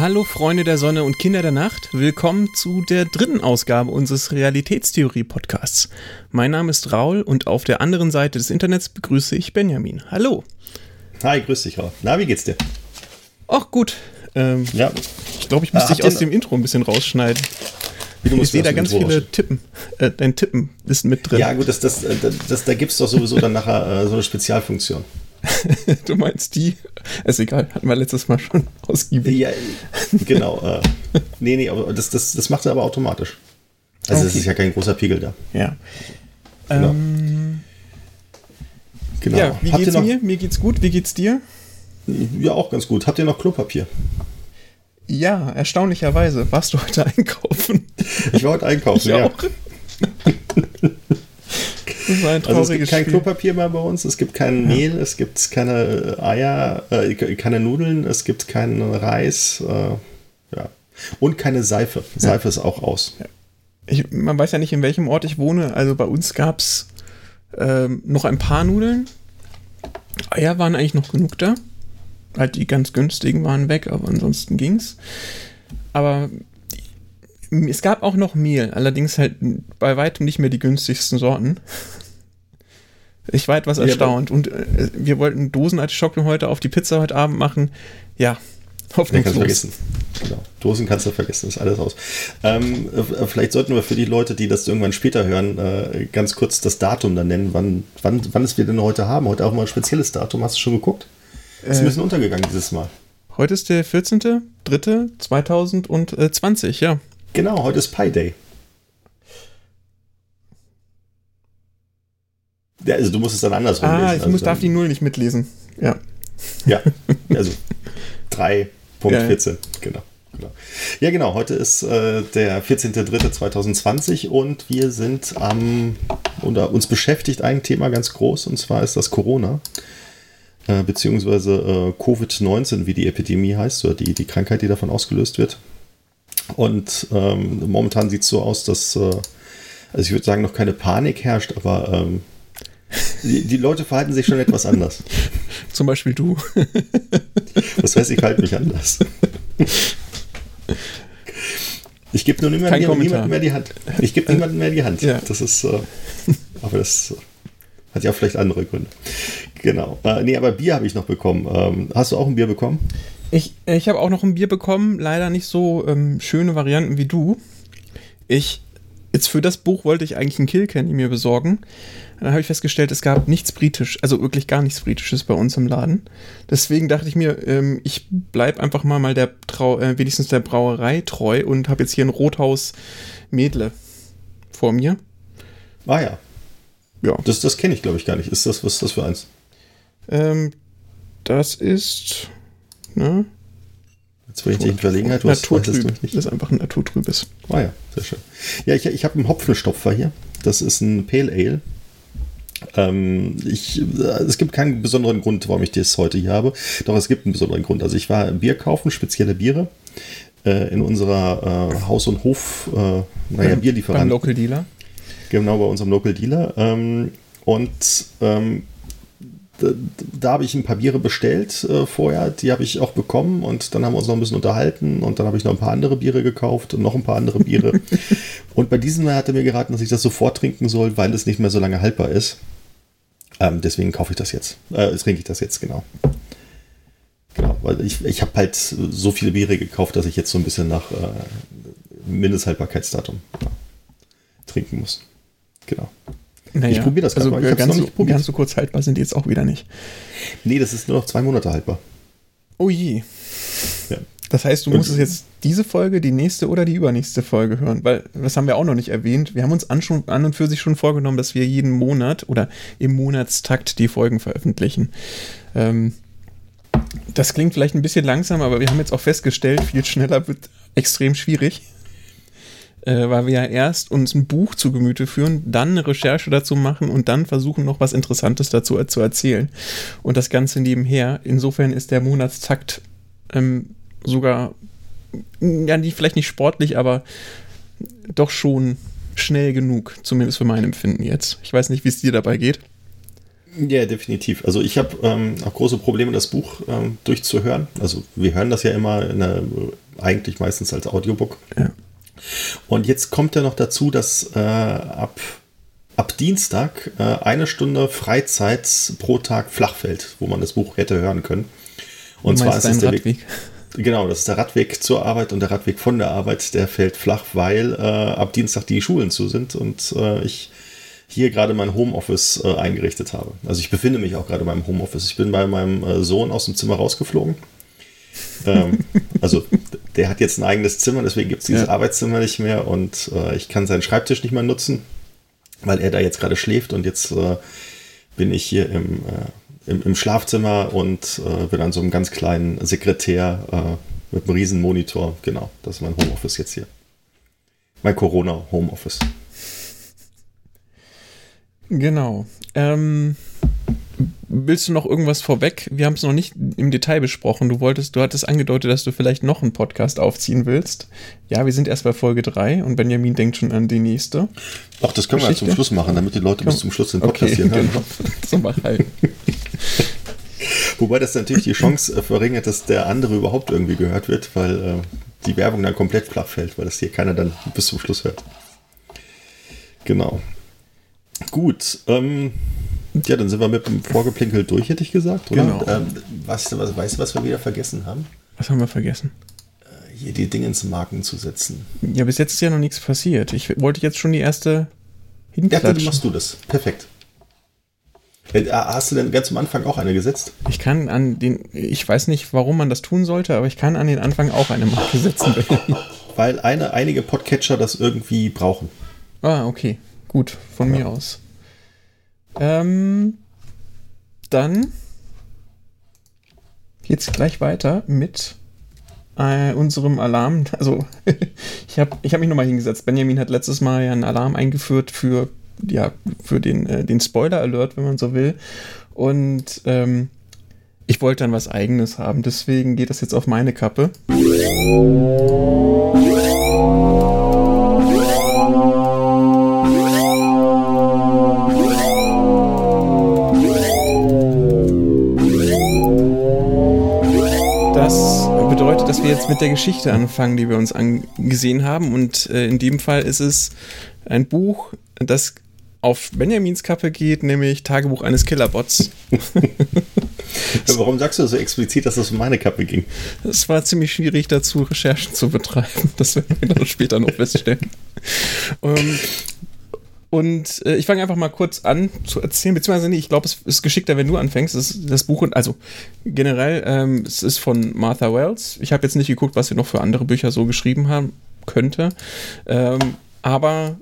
Hallo Freunde der Sonne und Kinder der Nacht, willkommen zu der dritten Ausgabe unseres Realitätstheorie-Podcasts. Mein Name ist Raul und auf der anderen Seite des Internets begrüße ich Benjamin. Hallo. Hi, grüß dich, Raul. Na, wie geht's dir? Ach gut. Ähm, Ja. ich glaube, ich muss Ah, dich aus dem Intro ein bisschen rausschneiden. Ich sehe da ganz Intro viele. Tippen. Äh, dein Tippen ist mit drin. Ja, gut, das, das, äh, das, da gibt's doch sowieso dann nachher äh, so eine Spezialfunktion. Du meinst die? Ist egal, hatten wir letztes Mal schon ausgiebig. Ja, genau. Äh, nee, nee, aber das, das, das macht er aber automatisch. Also es Okay. ist ja kein großer Pegel da. Ja. Genau. Ähm, Genau. Ja, wie Habt geht's noch, mir? Mir geht's gut. Wie geht's dir? Ja, auch ganz gut. Habt ihr noch Klopapier? Ja, erstaunlicherweise. Warst du heute einkaufen? Ich war heute einkaufen, Ich ja. auch. War ein Also es gibt kein Spiel. Klopapier mehr bei uns, es gibt kein Mehl, es gibt keine äh, Eier, äh, keine Nudeln, es gibt keinen Reis, äh, ja. Und keine Seife. Seife ist auch aus. Ich, man weiß ja nicht, in welchem Ort ich wohne. Also bei uns gab es ähm, noch ein paar Nudeln. Eier waren eigentlich noch genug da. Halt die ganz günstigen waren weg, aber ansonsten ging's. Aber es gab auch noch Mehl, allerdings halt bei weitem nicht mehr die günstigsten Sorten. Ich war etwas Ja, erstaunt und äh, wir wollten Dosenartischocken heute auf die Pizza heute Abend machen. Ja, Den kannst du vergessen. Genau. Dosen kannst du vergessen, ist alles aus. Ähm, äh, vielleicht sollten wir für die Leute, die das irgendwann später hören, äh, ganz kurz das Datum dann nennen, wann, wann, wann es wir denn heute haben. Heute auch mal ein spezielles Datum. Hast du schon geguckt? Ist ein Äh, bisschen untergegangen dieses Mal. Heute ist der 14.03.2020, ja. Genau, heute ist Pi Day. Ja, also du musst es dann andersrum Ah, lesen. ich also muss, darf die Null nicht mitlesen. Ja. Ja, also 3.14, genau. Genau. Ja, genau. Heute ist äh, der 14.03.2020 und wir sind am, oder uns beschäftigt ein Thema ganz groß und zwar ist das Corona, äh, beziehungsweise äh, Covid-19, wie die Epidemie heißt, oder die, die Krankheit, die davon ausgelöst wird. Und ähm, momentan sieht es so aus, dass, äh, also ich würde sagen, noch keine Panik herrscht, aber ähm, die, die Leute verhalten sich schon etwas anders. Zum Beispiel du. Das heißt, ich halte mich anders. Ich gebe nur Kommentar. niemandem mehr die Hand. Ich gebe niemandem mehr die Hand. Ja. Das ist, äh, aber das äh, hat ja vielleicht andere Gründe. Genau. Äh, nee, aber Bier habe ich noch bekommen. Ähm, hast du auch ein Bier bekommen? Ich, ich habe auch noch ein Bier bekommen, leider nicht so ähm, schöne Varianten wie du. Ich, jetzt für das Buch wollte ich eigentlich einen Kilkenny mir besorgen. Dann habe ich festgestellt, es gab nichts britisch, also wirklich gar nichts britisches bei uns im Laden. Deswegen dachte ich mir, ähm, ich bleib einfach mal mal der Trau äh, wenigstens der Brauerei treu und habe jetzt hier ein Rothaus Medle vor mir. Ah ja. Ja. Das, das kenne ich, glaube ich, gar nicht. Ist das, was ist das für eins? Ähm, das ist ne, Jetzt bin ich dich in Verlegenheit. Hast, weißt du Das nicht. ist einfach ein naturtrübes. Ah ja, sehr schön. Ja, ich, ich habe einen Hopfenstopfer hier. Das ist ein Pale Ale. Ähm, ich, äh, es gibt keinen besonderen Grund, warum ich das heute hier habe. Doch es gibt einen besonderen Grund. Also ich war Bier kaufen, spezielle Biere, äh, in unserer äh, Haus- und Hof, äh, naja, Beim Bierlieferanten. Local Dealer. Genau, bei unserem Local Dealer. Ähm, und ähm, da, da habe ich ein paar Biere bestellt äh, vorher, die habe ich auch bekommen und dann haben wir uns noch ein bisschen unterhalten und dann habe ich noch ein paar andere Biere gekauft und noch ein paar andere Biere. und bei diesem Mal hat er mir geraten, dass ich das sofort trinken soll, weil es nicht mehr so lange haltbar ist. Ähm, deswegen kaufe ich das jetzt. Äh, trinke ich das jetzt, genau. Genau, weil ich, ich habe halt so viele Biere gekauft, dass ich jetzt so ein bisschen nach äh, Mindesthaltbarkeitsdatum trinken muss. Genau. Naja, Ich probier das also mal. Ich ganz, noch nicht probiert. ganz so kurz haltbar sind die jetzt auch wieder nicht. Nee, das ist nur noch zwei Monate haltbar. Oh je. Ja. Das heißt, du Und- musstest jetzt diese Folge, die nächste oder die übernächste Folge hören, weil das haben wir auch noch nicht erwähnt. Wir haben uns an, schon, an und für sich schon vorgenommen, dass wir jeden Monat oder im Monatstakt die Folgen veröffentlichen. Ähm, das klingt vielleicht ein bisschen langsam, aber wir haben jetzt auch festgestellt, viel schneller wird extrem schwierig. Äh, weil wir ja erst uns ein Buch zu Gemüte führen, dann eine Recherche dazu machen und dann versuchen, noch was Interessantes dazu äh, zu erzählen. Und das Ganze nebenher. Insofern ist der Monatstakt ähm, sogar, ja, die, vielleicht nicht sportlich, aber doch schon schnell genug, zumindest für mein Empfinden jetzt. Ich weiß nicht, wie es dir dabei geht. Ja, definitiv. Also ich habe ähm, auch große Probleme, das Buch ähm, durchzuhören. Also wir hören das ja immer der, eigentlich meistens als Audiobook. Ja. Und jetzt kommt ja noch dazu, dass äh, ab, ab Dienstag äh, eine Stunde Freizeit pro Tag flach fällt, wo man das Buch hätte hören können. Und zwar ist es der Radweg. Weg. Genau, das ist der Radweg zur Arbeit und der Radweg von der Arbeit, der fällt flach, weil äh, ab Dienstag die Schulen zu sind und äh, ich hier gerade mein Homeoffice äh, eingerichtet habe. Also ich befinde mich auch gerade in meinem Homeoffice. Ich bin bei meinem äh, Sohn aus dem Zimmer rausgeflogen. Ähm, also der hat jetzt ein eigenes Zimmer, deswegen gibt es dieses ja. Arbeitszimmer nicht mehr und äh, ich kann seinen Schreibtisch nicht mehr nutzen, weil er da jetzt gerade schläft und jetzt äh, bin ich hier im, äh, im, im, Schlafzimmer und äh, bin an so einem ganz kleinen Sekretär mit einem riesen Monitor. Genau, das ist mein Homeoffice jetzt hier. Mein Corona-Homeoffice. Genau. Ähm, willst du noch irgendwas vorweg? Wir haben es noch nicht im Detail besprochen. Du wolltest, du hattest angedeutet, dass du vielleicht noch einen Podcast aufziehen willst. Ja, wir sind erst bei Folge 3 und Benjamin denkt schon an die nächste. Ach, das können Geschichte? wir ja zum Schluss machen, damit die Leute Komm. bis zum Schluss den Podcast okay, hier hören. Genau. So mach halt. Wobei das natürlich die Chance äh, verringert, dass der andere überhaupt irgendwie gehört wird, weil äh, die Werbung dann komplett flach fällt, weil das hier keiner dann bis zum Schluss hört. Genau. Gut, ähm, ja, dann sind wir mit dem Vorgeplinkel durch, hätte ich gesagt, oder? Genau. Ähm, was, was, weißt du, was wir wieder vergessen haben? Was haben wir vergessen? Äh, hier die Dinge ins Marken zu setzen. Ja, bis jetzt ist ja noch nichts passiert. Ich wollte jetzt schon die erste hinklatschen. Ja, dann machst du das. Perfekt. Äh, hast du denn ganz am Anfang auch eine gesetzt? Ich kann an den, ich weiß nicht, warum man das tun sollte, aber ich kann an den Anfang auch eine Marke setzen. Weil eine, einige Podcatcher das irgendwie brauchen. Ah, okay. Gut, von ja. mir aus. Ähm, dann geht's gleich weiter mit äh, unserem Alarm. Also, ich habe ich hab mich nochmal hingesetzt. Benjamin hat letztes Mal ja einen Alarm eingeführt für, ja, für den, äh, den Spoiler-Alert, wenn man so will. Und ähm, ich wollte dann was Eigenes haben. Deswegen geht das jetzt auf meine Kappe. Mit der Geschichte anfangen, die wir uns angesehen haben. Und äh, in dem Fall ist es ein Buch, das auf Benjamins Kappe geht, nämlich Tagebuch eines Killerbots. Warum sagst du so explizit, dass das um meine Kappe ging? Es war ziemlich schwierig dazu, Recherchen zu betreiben. Das werden wir dann später noch feststellen. um, ähm, und äh, ich fange einfach mal kurz an zu erzählen, beziehungsweise nee, ich glaube, es ist geschickter, wenn du anfängst. Das, das Buch, und also generell, ähm, es ist von Martha Wells. Ich habe jetzt nicht geguckt, was sie noch für andere Bücher so geschrieben haben könnte. Ähm, aber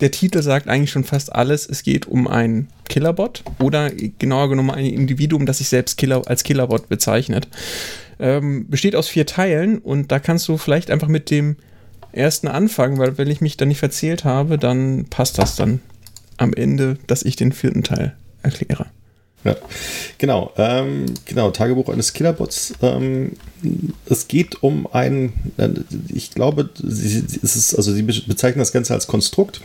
der Titel sagt eigentlich schon fast alles. Es geht um einen Killerbot oder genauer genommen ein Individuum, das sich selbst Killer, als Killerbot bezeichnet. Ähm, besteht aus vier Teilen und da kannst du vielleicht einfach mit dem ersten anfangen, weil wenn ich mich da nicht verzählt habe, dann passt das dann am Ende, dass ich den vierten Teil erkläre. Ja, genau. Ähm, genau, Tagebuch eines Killerbots. Ähm, es geht um ein, äh, ich glaube, sie, es ist, also sie bezeichnen das Ganze als Konstrukt.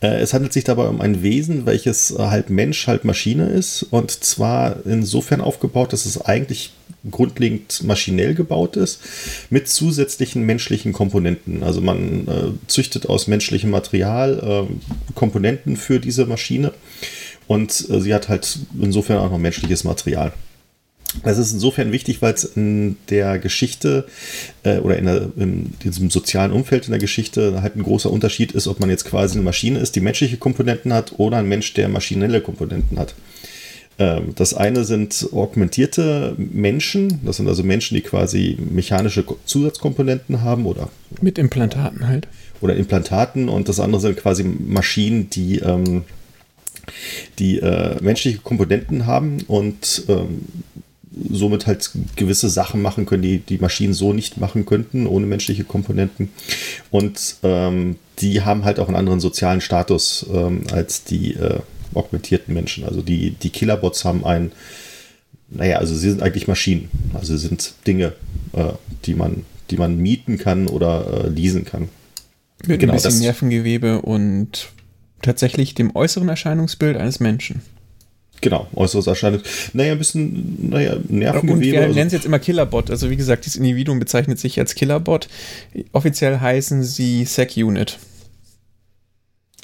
Äh, es handelt sich dabei um ein Wesen, welches halb Mensch, halb Maschine ist. Und zwar insofern aufgebaut, dass es eigentlich grundlegend maschinell gebaut ist, mit zusätzlichen menschlichen Komponenten. Also man äh, züchtet aus menschlichem Material äh, Komponenten für diese Maschine und äh, sie hat halt insofern auch noch menschliches Material. Das ist insofern wichtig, weil es in der Geschichte äh, oder in, der, in, diesem sozialen Umfeld in der Geschichte halt ein großer Unterschied ist, ob man jetzt quasi eine Maschine ist, die menschliche Komponenten hat oder ein Mensch, der maschinelle Komponenten hat. Ähm, das eine sind augmentierte Menschen, das sind also Menschen, die quasi mechanische Zusatzkomponenten haben oder. Mit Implantaten halt. Oder Implantaten und das andere sind quasi Maschinen, die, ähm, die äh, menschliche Komponenten haben und ähm, somit halt gewisse Sachen machen können, die die Maschinen so nicht machen könnten, ohne menschliche Komponenten. Und ähm, die haben halt auch einen anderen sozialen Status ähm, als die äh, augmentierten Menschen. Also die, die Killerbots haben einen, naja, also sie sind eigentlich Maschinen. Also sie sind Dinge, äh, die, man, die man mieten kann oder äh, leasen kann. Mit genau, ein bisschen Nervengewebe und tatsächlich dem äußeren Erscheinungsbild eines Menschen. Genau, äußeres Erscheinung. Naja, ein bisschen, naja, Nervengewebe. Und wir also. nennen es jetzt immer Killerbot. Also wie gesagt, dieses Individuum bezeichnet sich als Killerbot. Offiziell heißen sie SecUnit.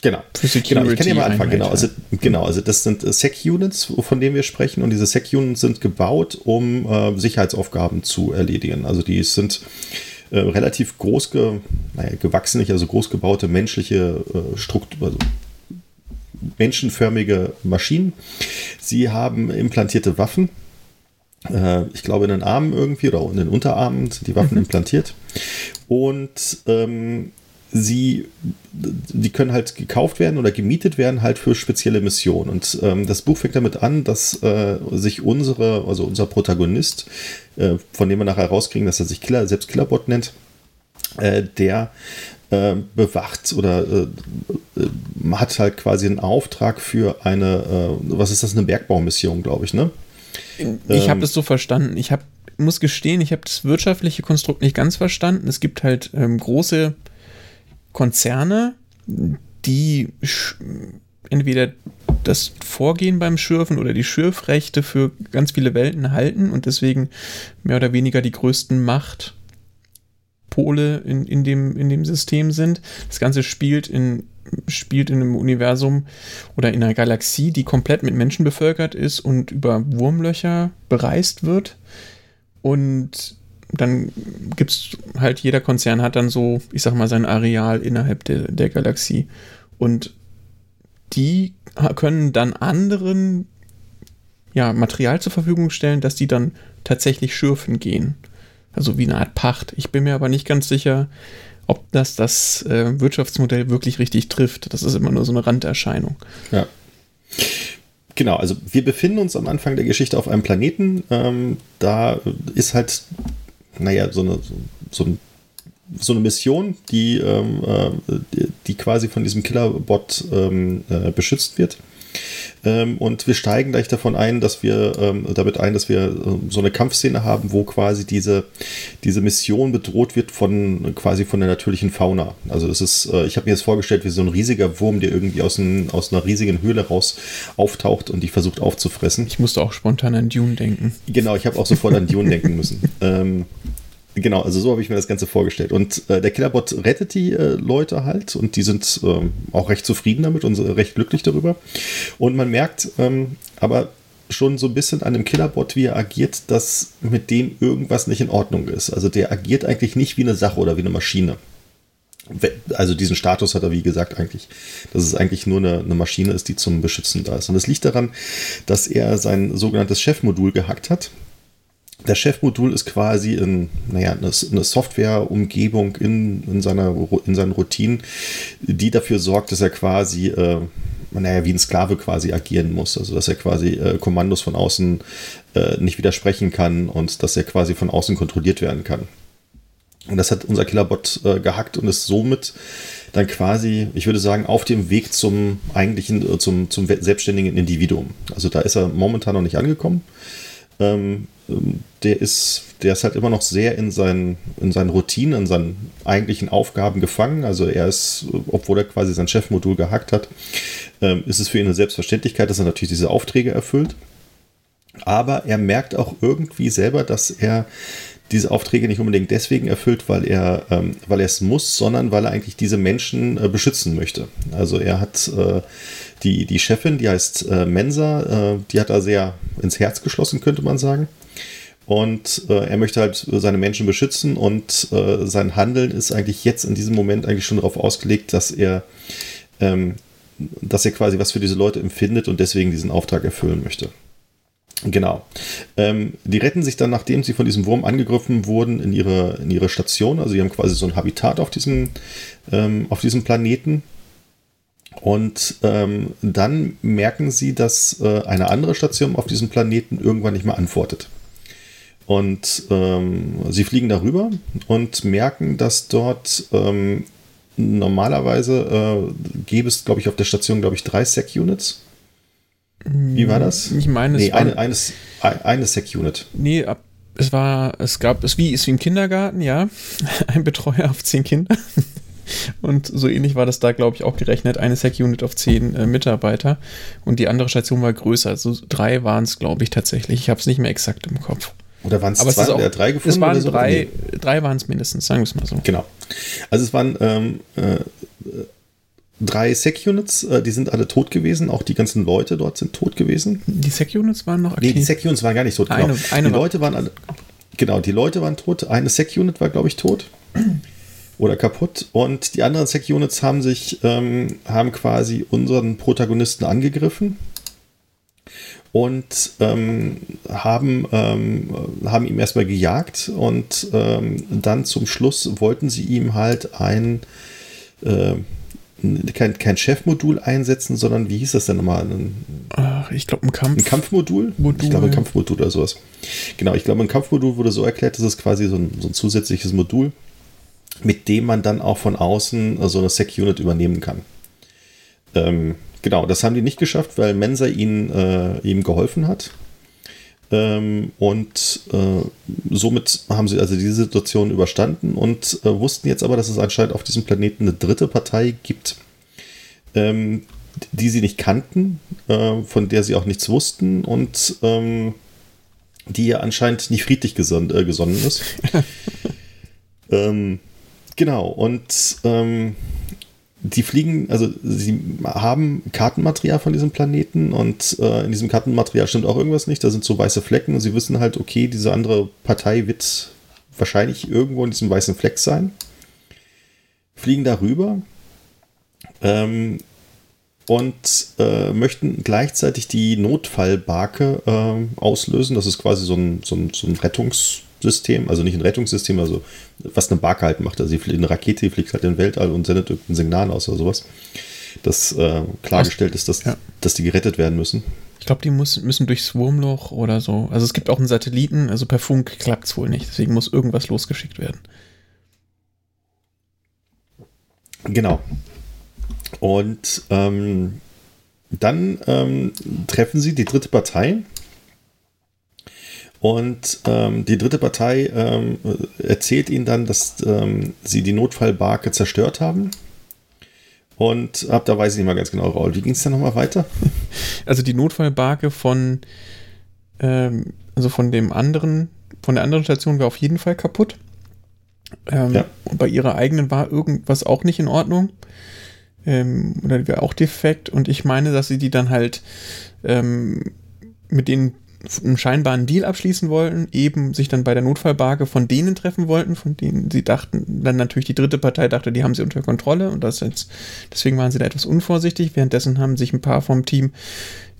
Genau. genau. Ich kann ja mal anfangen. Genau. Also, genau. Also das sind äh, Sec-Units, von denen wir sprechen. Und diese Sec-Units sind gebaut, um äh, Sicherheitsaufgaben zu erledigen. Also die sind äh, relativ groß, ge, naja, gewachsen, nicht, also groß gebaute menschliche äh, Struktur, also menschenförmige Maschinen. Sie haben implantierte Waffen. Äh, ich glaube, in den Armen irgendwie oder in den Unterarmen sind die Waffen mhm. implantiert. Und ähm, sie, die können halt gekauft werden oder gemietet werden halt für spezielle Missionen. Und ähm, das Buch fängt damit an, dass äh, sich unsere, also unser Protagonist, äh, von dem wir nachher rauskriegen, dass er sich Killer, selbst Killerbot nennt, äh, der äh, bewacht oder äh, äh, hat halt quasi einen Auftrag für eine, was ist das, eine Bergbaumission, glaube ich, ne? Ich ähm, habe das so verstanden. Ich hab, muss gestehen, ich habe das wirtschaftliche Konstrukt nicht ganz verstanden. Es gibt halt ähm, große Konzerne, die entweder das Vorgehen beim Schürfen oder die Schürfrechte für ganz viele Welten halten und deswegen mehr oder weniger die größten Machtpole in, in, dem, in dem System sind. Das Ganze spielt in, spielt in einem Universum oder in einer Galaxie, die komplett mit Menschen bevölkert ist und über Wurmlöcher bereist wird. Und dann gibt es halt, jeder Konzern hat dann so, ich sag mal, sein Areal innerhalb der, der Galaxie. Und die können dann anderen ja, Material zur Verfügung stellen, dass die dann tatsächlich schürfen gehen. Also wie eine Art Pacht. Ich bin mir aber nicht ganz sicher, ob das das äh, Wirtschaftsmodell wirklich richtig trifft. Das ist immer nur so eine Randerscheinung. Ja. Genau, also wir befinden uns am Anfang der Geschichte auf einem Planeten. Ähm, da ist halt naja, so eine, so, so eine Mission, die, ähm, äh, die quasi von diesem Killerbot ähm, äh, beschützt wird. Ähm, und wir steigen gleich davon ein, dass wir ähm, damit ein, dass wir äh, so eine Kampfszene haben, wo quasi diese, diese Mission bedroht wird von quasi von der natürlichen Fauna. Also das ist, äh, ich habe mir jetzt vorgestellt, wie so ein riesiger Wurm, der irgendwie aus, ein, aus einer riesigen Höhle raus auftaucht und die versucht aufzufressen. Ich musste auch spontan an Dune denken. Genau, ich habe auch sofort an Dune denken müssen. Genau, also so habe ich mir das Ganze vorgestellt. Und äh, der Killerbot rettet die äh, Leute halt und die sind ähm, auch recht zufrieden damit und recht glücklich darüber. Und man merkt ähm, aber schon so ein bisschen an dem Killerbot, wie er agiert, dass mit dem irgendwas nicht in Ordnung ist. Also der agiert eigentlich nicht wie eine Sache oder wie eine Maschine. Also diesen Status hat er, wie gesagt, eigentlich, dass es eigentlich nur eine, eine Maschine ist, die zum Beschützen da ist. Und das liegt daran, dass er sein sogenanntes Chefmodul gehackt hat das Chefmodul ist quasi in, naja, eine, Softwareumgebung in, in, seiner, in seinen Routinen, die dafür sorgt, dass er quasi, äh, naja, wie ein Sklave quasi agieren muss. Also, dass er quasi äh, Kommandos von außen äh, nicht widersprechen kann und dass er quasi von außen kontrolliert werden kann. Und das hat unser Killerbot äh, gehackt und ist somit dann quasi, ich würde sagen, auf dem Weg zum eigentlichen, äh, zum, zum selbstständigen Individuum. Also da ist er momentan noch nicht angekommen. Ähm, der ist, der ist halt immer noch sehr in seinen, in seinen Routinen, in seinen eigentlichen Aufgaben gefangen. Also er ist, obwohl er quasi sein Chefmodul gehackt hat, ähm, ist es für ihn eine Selbstverständlichkeit, dass er natürlich diese Aufträge erfüllt. Aber er merkt auch irgendwie selber, dass er diese Aufträge nicht unbedingt deswegen erfüllt, weil er, ähm, weil er es muss, sondern weil er eigentlich diese Menschen äh, beschützen möchte. Also er hat äh, die, die Chefin, die heißt äh, Mensa, die hat er sehr ins Herz geschlossen, könnte man sagen. Und äh, er möchte halt seine Menschen beschützen und äh, sein Handeln ist eigentlich jetzt in diesem Moment eigentlich schon darauf ausgelegt, dass er, ähm, dass er quasi was für diese Leute empfindet und deswegen diesen Auftrag erfüllen möchte. Genau. Ähm, die retten sich dann, nachdem sie von diesem Wurm angegriffen wurden, in ihre, in ihre Station. Also sie haben quasi so ein Habitat auf diesem, ähm, auf diesem Planeten. Und ähm, dann merken sie, dass äh, eine andere Station auf diesem Planeten irgendwann nicht mehr antwortet. Und ähm, sie fliegen darüber und merken, dass dort ähm, normalerweise äh, gäbe es, glaube ich, auf der Station, glaube ich, drei Sec-Units. Wie war das? Ich meine, nee, es war, eine, eines, eine Sec-Unit. nee, ab, es war, es gab, es wie, ist wie im Kindergarten, ja. Ein Betreuer auf zehn Kinder. Und so ähnlich war das da, glaube ich, auch gerechnet. Eine Sec-Unit auf zehn äh, Mitarbeiter. Und die andere Station war größer. Also drei waren es, glaube ich, tatsächlich. Ich habe es nicht mehr exakt im Kopf. Oder waren es zwei oder drei gefunden? es waren so? drei, Nee. drei waren es mindestens, sagen wir es mal so. Genau. Also es waren ähm, äh, drei Sec-Units, äh, die sind alle tot gewesen. Auch die ganzen Leute dort sind tot gewesen. Die Sec-Units waren noch Nee, aktiv. die Sec-Units waren gar nicht tot. Eine- genau. eine die war- Leute waren alle. Genau, die Leute waren tot. Eine Sec-Unit war, glaube ich, tot. Oder kaputt. Und die anderen Sec-Units haben sich, ähm, haben quasi unseren Protagonisten angegriffen und ähm, haben, ähm, haben ihm erstmal gejagt und ähm, dann zum Schluss wollten sie ihm halt ein äh, kein, kein Chefmodul einsetzen, sondern wie hieß das denn nochmal? Ein, Ach, ich glaube, ein Kampf. ein Kampfmodul? Modul. Ich glaube, ein Kampfmodul oder sowas. Genau, ich glaube, ein Kampfmodul wurde so erklärt, das ist quasi so ein, so ein zusätzliches Modul, mit dem man dann auch von außen so eine Sec-Unit übernehmen kann. Ähm, genau, das haben die nicht geschafft, weil Mensa ihnen, äh, ihm geholfen hat. Ähm, und äh, somit haben sie also diese Situation überstanden und äh, wussten jetzt aber, dass es anscheinend auf diesem Planeten eine dritte Partei gibt, ähm, die sie nicht kannten, äh, von der sie auch nichts wussten und ähm, die ja anscheinend nicht friedlich geson äh, gesonnen ist. ähm, genau, und ähm, die fliegen, also sie haben Kartenmaterial von diesem Planeten und äh, in diesem Kartenmaterial stimmt auch irgendwas nicht. Da sind so weiße Flecken und sie wissen halt, okay, diese andere Partei wird wahrscheinlich irgendwo in diesem weißen Fleck sein. Fliegen darüber ähm, und äh, möchten gleichzeitig die Notfallbarke ähm, auslösen. Das ist quasi so ein, so, ein, so ein Rettungssystem, also nicht ein Rettungssystem, also was eine Barke halt macht. Also sie fliegt, eine Rakete die fliegt halt in den Weltall und sendet irgendein Signal aus oder sowas. Das äh, klargestellt ist, dass, Ja. dass die gerettet werden müssen. Ich glaube, die muss, müssen durchs Wurmloch oder so. Also es gibt auch einen Satelliten, also per Funk klappt es wohl nicht. Deswegen muss irgendwas losgeschickt werden. Genau. Und ähm, dann ähm, treffen sie die dritte Partei. Und ähm, die dritte Partei ähm, erzählt ihnen dann, dass ähm, sie die Notfallbarke zerstört haben. Und ab da weiß ich nicht mal ganz genau, Raul. Wie ging es dann nochmal weiter? Also die Notfallbarke von, ähm, also von dem anderen, von der anderen Station war auf jeden Fall kaputt. Ähm, Ja. Und bei ihrer eigenen war irgendwas auch nicht in Ordnung. Ähm, oder die war auch defekt. Und ich meine, dass sie die dann halt mit denen einen scheinbaren Deal abschließen wollten, eben sich dann bei der Notfallbarke von denen treffen wollten, von denen sie dachten, dann natürlich die dritte Partei dachte, die haben sie unter Kontrolle und das jetzt, deswegen waren sie da etwas unvorsichtig. Währenddessen haben sich ein paar vom Team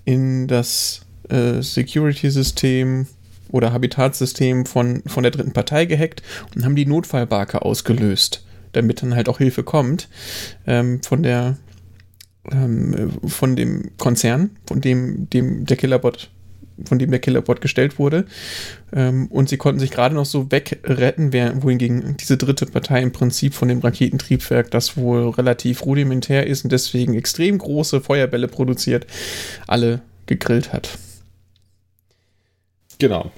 in das äh, Security-System oder Habitatsystem von, von der dritten Partei gehackt und haben die Notfallbarke ausgelöst, damit dann halt auch Hilfe kommt ähm, von der ähm, von dem Konzern, von dem, dem der Killerbot von dem der Killerbot gestellt wurde. Ähm, und sie konnten sich gerade noch so wegretten, wohingegen diese dritte Partei im Prinzip von dem Raketentriebwerk, das wohl relativ rudimentär ist und deswegen extrem große Feuerbälle produziert, alle gegrillt hat. Genau.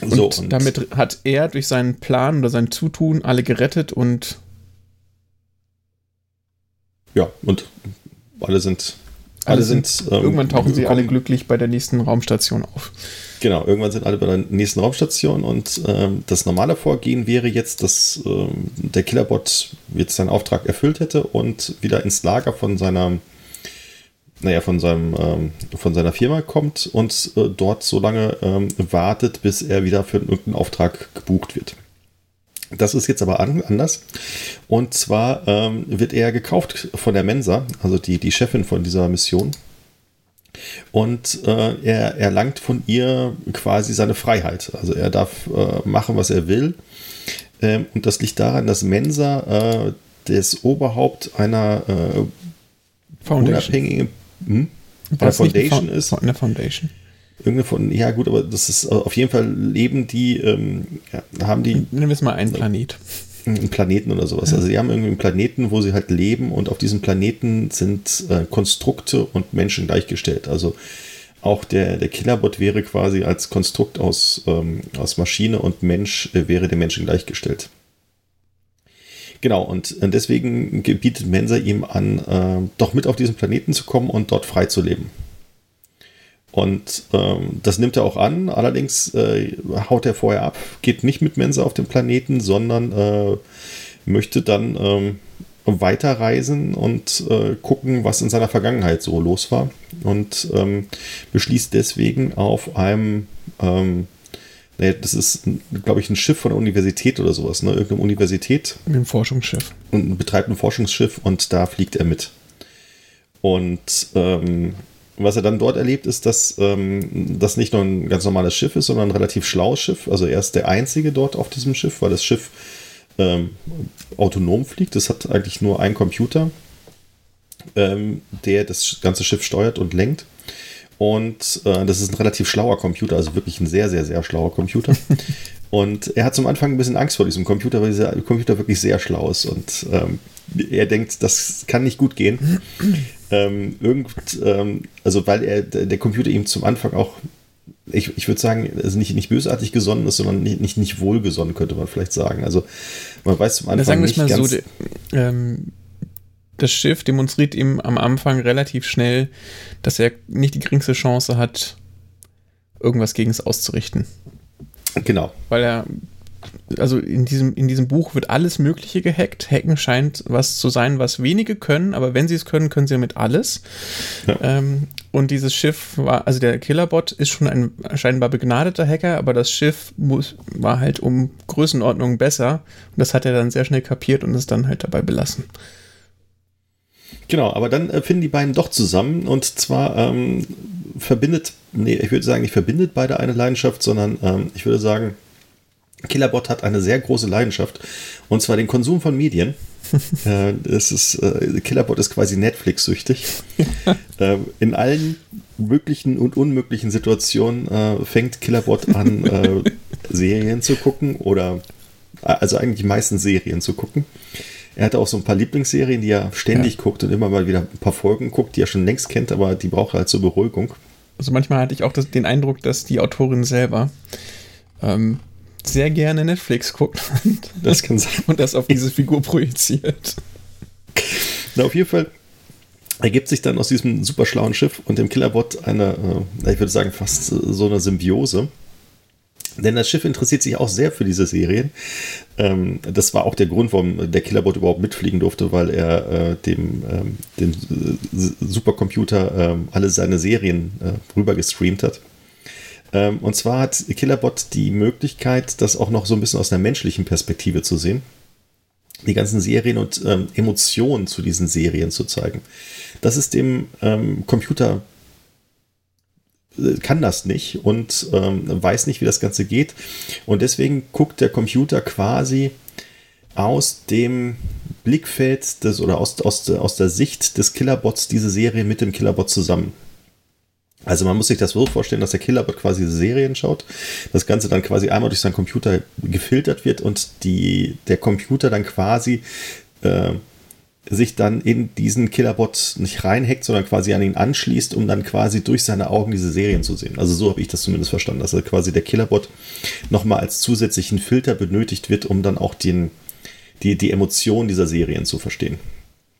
Und, So, damit hat er durch seinen Plan oder sein Zutun alle gerettet und Ja, und alle sind. Alle, alle sind. ähm, irgendwann tauchen sie alle glücklich bei der nächsten Raumstation auf. Genau, irgendwann sind alle bei der nächsten Raumstation und ähm, das normale Vorgehen wäre jetzt, dass ähm, der Killerbot jetzt seinen Auftrag erfüllt hätte und wieder ins Lager von seiner, naja, von seinem, ähm, von seiner Firma kommt und äh, dort so lange ähm, wartet, bis er wieder für irgendeinen Auftrag gebucht wird. Das ist jetzt aber an, anders. Und zwar ähm, wird er gekauft von der Mensa, also die, die Chefin von dieser Mission. Und äh, er erlangt von ihr quasi seine Freiheit. Also er darf äh, machen, was er will. Ähm, und das liegt daran, dass Mensa äh, das Oberhaupt einer äh, Foundation. unabhängigen hm? Foundation Fo- ist. Eine Foundation. Irgendeine von, ja gut, aber das ist auf jeden Fall leben die, ähm, ja, haben die. Nehmen wir es mal einen Planet. Einen Planeten oder sowas. Also sie haben irgendwie einen Planeten, wo sie halt leben und auf diesem Planeten sind äh, Konstrukte und Menschen gleichgestellt. Also auch der, der Killerbot wäre quasi als Konstrukt aus, ähm, aus Maschine und Mensch äh, wäre dem Menschen gleichgestellt. Genau, und äh, deswegen bietet Mensa ihm an, äh, doch mit auf diesen Planeten zu kommen und dort frei zu leben. Und ähm, das nimmt er auch an, allerdings äh, haut er vorher ab, geht nicht mit Mensa auf den Planeten, sondern äh, möchte dann ähm, weiterreisen und äh, gucken, was in seiner Vergangenheit so los war. Und ähm, beschließt deswegen auf einem, ähm, naja, das ist, glaube ich, ein Schiff von der Universität oder sowas, ne? Irgendeine Universität. Ein Forschungsschiff. Und betreibt ein Forschungsschiff und da fliegt er mit. Und ähm, was er dann dort erlebt, ist, dass ähm, das nicht nur ein ganz normales Schiff ist, sondern ein relativ schlaues Schiff. Also er ist der Einzige dort auf diesem Schiff, weil das Schiff ähm, autonom fliegt. Es hat eigentlich nur einen Computer, ähm, der das ganze Schiff steuert und lenkt. Und äh, das ist ein relativ schlauer Computer, also wirklich ein sehr, sehr, sehr schlauer Computer. und er hat zum Anfang ein bisschen Angst vor diesem Computer, weil dieser Computer wirklich sehr schlau ist. Und ähm, er denkt, das kann nicht gut gehen. ähm, irgend, ähm, also weil er der Computer ihm zum Anfang auch ich, ich würde sagen, also nicht, nicht bösartig gesonnen ist, sondern nicht, nicht, nicht wohlgesonnen, könnte man vielleicht sagen. Also man weiß zum Anfang sagen nicht mal ganz... So, ähm, das Schiff demonstriert ihm am Anfang relativ schnell, dass er nicht die geringste Chance hat, irgendwas gegen es auszurichten. Genau. Weil er also in diesem, in diesem Buch wird alles Mögliche gehackt. Hacken scheint was zu sein, was wenige können, aber wenn sie es können, können sie damit alles. Ja. Ähm, und dieses Schiff war, also der Killerbot ist schon ein scheinbar begnadeter Hacker, aber das Schiff muss, war halt um Größenordnung besser. Und das hat er dann sehr schnell kapiert und ist dann halt dabei belassen. Genau, aber dann äh, finden die beiden doch zusammen und zwar ähm, verbindet, nee, ich würde sagen, nicht verbindet beide eine Leidenschaft, sondern ähm, ich würde sagen, Killerbot hat eine sehr große Leidenschaft und zwar den Konsum von Medien. äh, ist, äh, Killerbot ist quasi Netflix-süchtig. äh, in allen möglichen und unmöglichen Situationen äh, fängt Killerbot an, äh, Serien zu gucken oder also eigentlich meistens Serien zu gucken. Er hatte auch so ein paar Lieblingsserien, die er ständig ja. guckt und immer mal wieder ein paar Folgen guckt, die er schon längst kennt, aber die braucht er halt zur Beruhigung. Also manchmal hatte ich auch das, den Eindruck, dass die Autorin selber ähm, sehr gerne Netflix guckt. Das kann sein. Und das auf diese Figur projiziert. Na, auf jeden Fall ergibt sich dann aus diesem super schlauen Schiff und dem Killerbot eine, äh, ich würde sagen, fast so eine Symbiose. Denn das Schiff interessiert sich auch sehr für diese Serien. Ähm, das war auch der Grund, warum der Killerbot überhaupt mitfliegen durfte, weil er äh, dem, ähm, dem äh, Supercomputer äh, alle seine Serien äh, rüber gestreamt hat. Ähm, und zwar hat Killerbot die Möglichkeit, das auch noch so ein bisschen aus einer menschlichen Perspektive zu sehen. Die ganzen Serien und ähm, Emotionen zu diesen Serien zu zeigen. Das ist dem ähm, Computer äh, kann das nicht und ähm, weiß nicht, wie das Ganze geht. Und deswegen guckt der Computer quasi aus dem Blickfeld des oder aus, aus, aus der Sicht des Killerbots diese Serie mit dem Killerbot zusammen. Also man muss sich das so vorstellen, dass der Killerbot quasi Serien schaut, das Ganze dann quasi einmal durch seinen Computer gefiltert wird und die, der Computer dann quasi äh, sich dann in diesen Killerbot nicht reinhackt, sondern quasi an ihn anschließt, um dann quasi durch seine Augen diese Serien zu sehen. Also so habe ich das zumindest verstanden, dass also quasi der Killerbot nochmal als zusätzlichen Filter benötigt wird, um dann auch den, die, die Emotionen dieser Serien zu verstehen.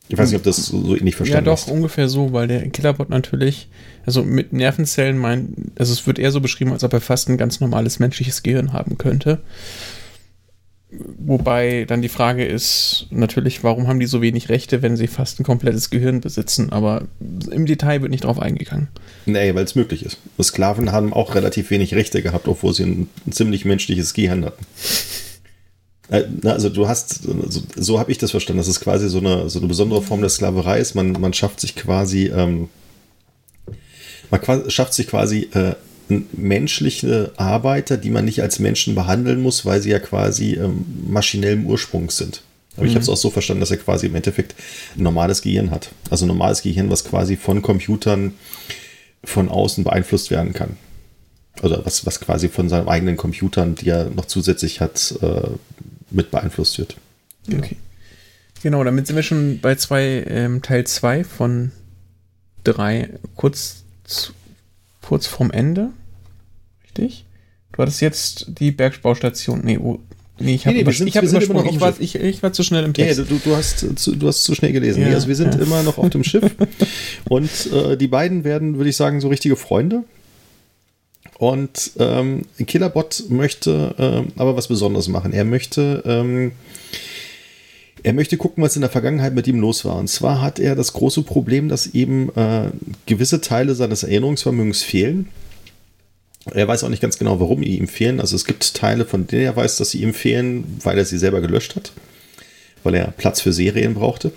Ich weiß nicht, ob das so ähnlich verstanden ist. Ja, doch, hast. ungefähr so, weil der Killerbot natürlich, also mit Nervenzellen meint, also es wird eher so beschrieben, als ob er fast ein ganz normales menschliches Gehirn haben könnte. Wobei dann die Frage ist natürlich, warum haben die so wenig Rechte, wenn sie fast ein komplettes Gehirn besitzen? Aber im Detail wird nicht drauf eingegangen. Nee, weil es möglich ist. Sklaven haben auch relativ wenig Rechte gehabt, obwohl sie ein, ein ziemlich menschliches Gehirn hatten. Äh, also du hast, so, so habe ich das verstanden, dass es quasi so eine, so eine besondere Form der Sklaverei ist. Man, man schafft sich quasi, ähm, man quasi, schafft sich quasi äh, menschliche Arbeiter, die man nicht als Menschen behandeln muss, weil sie ja quasi ähm, maschinellem Ursprungs sind. Aber mhm. ich habe es auch so verstanden, dass er quasi im Endeffekt ein normales Gehirn hat. Also ein normales Gehirn, was quasi von Computern von außen beeinflusst werden kann. oder was, was quasi von seinen eigenen Computern, die er noch zusätzlich hat, äh, mit beeinflusst wird. Ja. Okay. Genau, damit sind wir schon bei zwei, ähm, Teil 2 von 3, kurz, kurz vorm Ende. Richtig? Du hattest jetzt die Bergbaustation. Nee, oh, nee ich habe nee, nee, ich hab übersprungen. Ich war, ich, ich war zu schnell im Text. Ja, du, du, hast, zu, du hast zu schnell gelesen. Ja, nee, also wir sind ja. immer noch auf dem Schiff. und äh, die beiden werden, würde ich sagen, so richtige Freunde. Und ähm, Killerbot möchte ähm, aber was Besonderes machen. Er möchte, ähm, er möchte gucken, was in der Vergangenheit mit ihm los war. Und zwar hat er das große Problem, dass eben äh, gewisse Teile seines Erinnerungsvermögens fehlen. Er weiß auch nicht ganz genau, warum ihm fehlen. Also es gibt Teile, von denen er weiß, dass sie ihm fehlen, weil er sie selber gelöscht hat, weil er Platz für Serien brauchte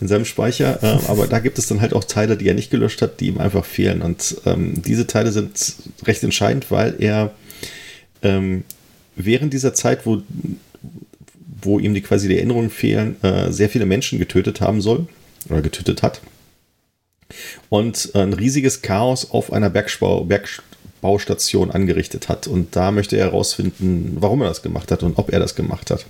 in seinem Speicher. Äh, aber da gibt es dann halt auch Teile, die er nicht gelöscht hat, die ihm einfach fehlen. Und ähm, diese Teile sind recht entscheidend, weil er ähm, während dieser Zeit, wo, wo ihm die quasi die Erinnerungen fehlen, äh, sehr viele Menschen getötet haben soll oder getötet hat. Und ein riesiges Chaos auf einer Bergbau, Bergbaustation angerichtet hat. Und da möchte er herausfinden, warum er das gemacht hat und ob er das gemacht hat.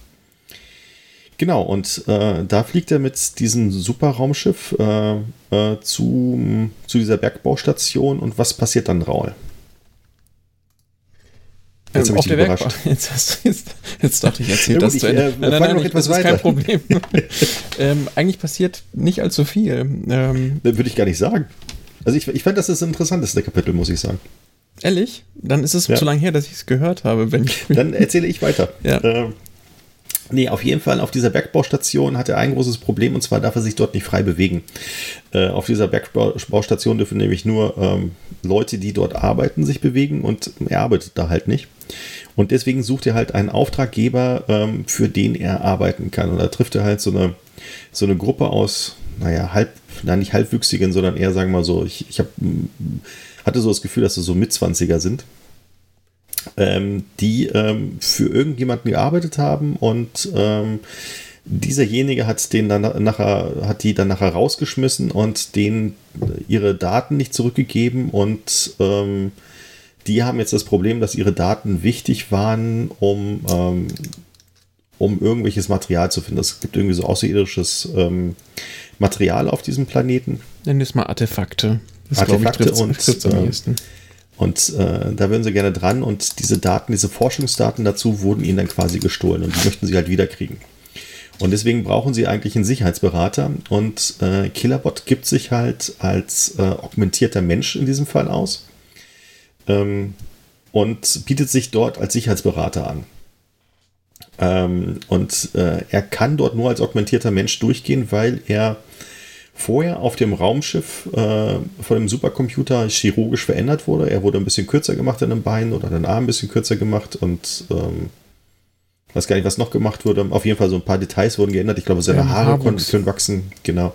Genau, und äh, da fliegt er mit diesem Superraumschiff äh, äh, zu, zu dieser Bergbaustation und was passiert dann, Raul? Jetzt ähm, auf der Bergbau. Jetzt, hast jetzt, jetzt dachte ich, erzähl das ich, zu Ende. Äh, nein, nein, nein, ich, das ist kein Problem. ähm, eigentlich passiert nicht allzu viel. Ähm, Würde ich gar nicht sagen. Also ich, ich fand, das ist das interessanteste Kapitel, muss ich sagen. Ehrlich? Dann ist es ja. zu lange her, dass ich es gehört habe. Wenn ich Dann erzähle ich weiter. Ja. Ähm, Nee, auf jeden Fall auf dieser Bergbaustation hat er ein großes Problem und zwar darf er sich dort nicht frei bewegen. Äh, auf dieser Bergbaustation dürfen nämlich nur ähm, Leute, die dort arbeiten, sich bewegen und er arbeitet da halt nicht. Und deswegen sucht er halt einen Auftraggeber, ähm, für den er arbeiten kann. Und da trifft er halt so eine, so eine Gruppe aus, naja, halb, na nicht halbwüchsigen, sondern eher, sagen wir mal so, ich, ich hab, hatte so das Gefühl, dass es so Mitzwanziger sind ähm, die ähm, für irgendjemanden gearbeitet haben und ähm, dieserjenige hat den dann nachher, hat die dann nachher rausgeschmissen und denen ihre Daten nicht zurückgegeben und ähm, die haben jetzt das Problem, dass ihre Daten wichtig waren, um, ähm, um irgendwelches Material zu finden. Es gibt irgendwie so außerirdisches ähm, Material auf diesem Planeten. Wir es mal Artefakte. Das Artefakte ich, und trifft's und äh, da würden sie gerne dran und diese Daten, diese Forschungsdaten dazu wurden ihnen dann quasi gestohlen und die möchten sie halt wiederkriegen. Und deswegen brauchen sie eigentlich einen Sicherheitsberater und äh, Killerbot gibt sich halt als äh, augmentierter Mensch in diesem Fall aus ähm, und bietet sich dort als Sicherheitsberater an. Ähm, und äh, er kann dort nur als augmentierter Mensch durchgehen, weil er vorher auf dem Raumschiff äh, von dem Supercomputer chirurgisch verändert wurde. Er wurde ein bisschen kürzer gemacht an den Beinen oder den Arm ein bisschen kürzer gemacht und ähm, weiß gar nicht, was noch gemacht wurde. Auf jeden Fall so ein paar Details wurden geändert. Ich glaube, seine ja, Haare konnten, können wachsen. Genau.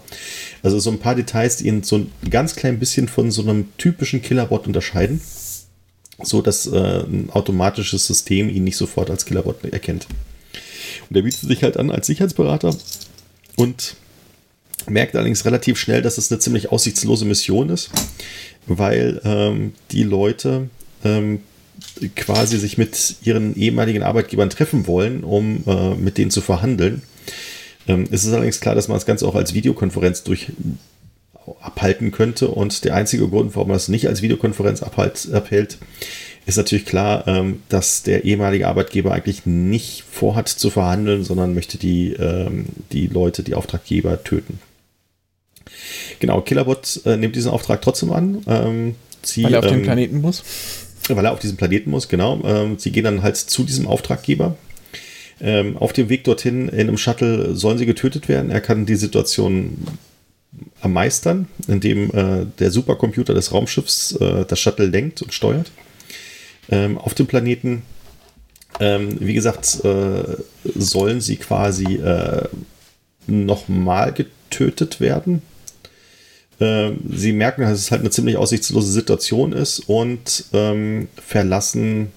Also so ein paar Details, die ihn so ein ganz klein bisschen von so einem typischen Killerbot unterscheiden. So dass äh, ein automatisches System ihn nicht sofort als Killerbot erkennt. Und er bietet sich halt an als Sicherheitsberater und merkt allerdings relativ schnell, dass es eine ziemlich aussichtslose Mission ist, weil ähm, die Leute ähm, quasi sich mit ihren ehemaligen Arbeitgebern treffen wollen, um äh, mit denen zu verhandeln. Ähm, es ist allerdings klar, dass man das Ganze auch als Videokonferenz durch abhalten könnte und der einzige Grund, warum man es nicht als Videokonferenz abhalt, abhält, ist natürlich klar, ähm, dass der ehemalige Arbeitgeber eigentlich nicht vorhat zu verhandeln, sondern möchte die, ähm, die Leute, die Auftraggeber töten. Genau, Killerbot äh, nimmt diesen Auftrag trotzdem an. Ähm, sie, weil er auf ähm, den Planeten muss? Weil er auf diesen Planeten muss, genau. Ähm, sie gehen dann halt zu diesem Auftraggeber. Ähm, auf dem Weg dorthin in einem Shuttle sollen sie getötet werden. Er kann die Situation meistern, indem äh, der Supercomputer des Raumschiffs äh, das Shuttle lenkt und steuert. Ähm, auf dem Planeten, ähm, wie gesagt, äh, sollen sie quasi äh, nochmal getötet werden ähm, sie merken, dass es halt eine ziemlich aussichtslose Situation ist und ähm, verlassen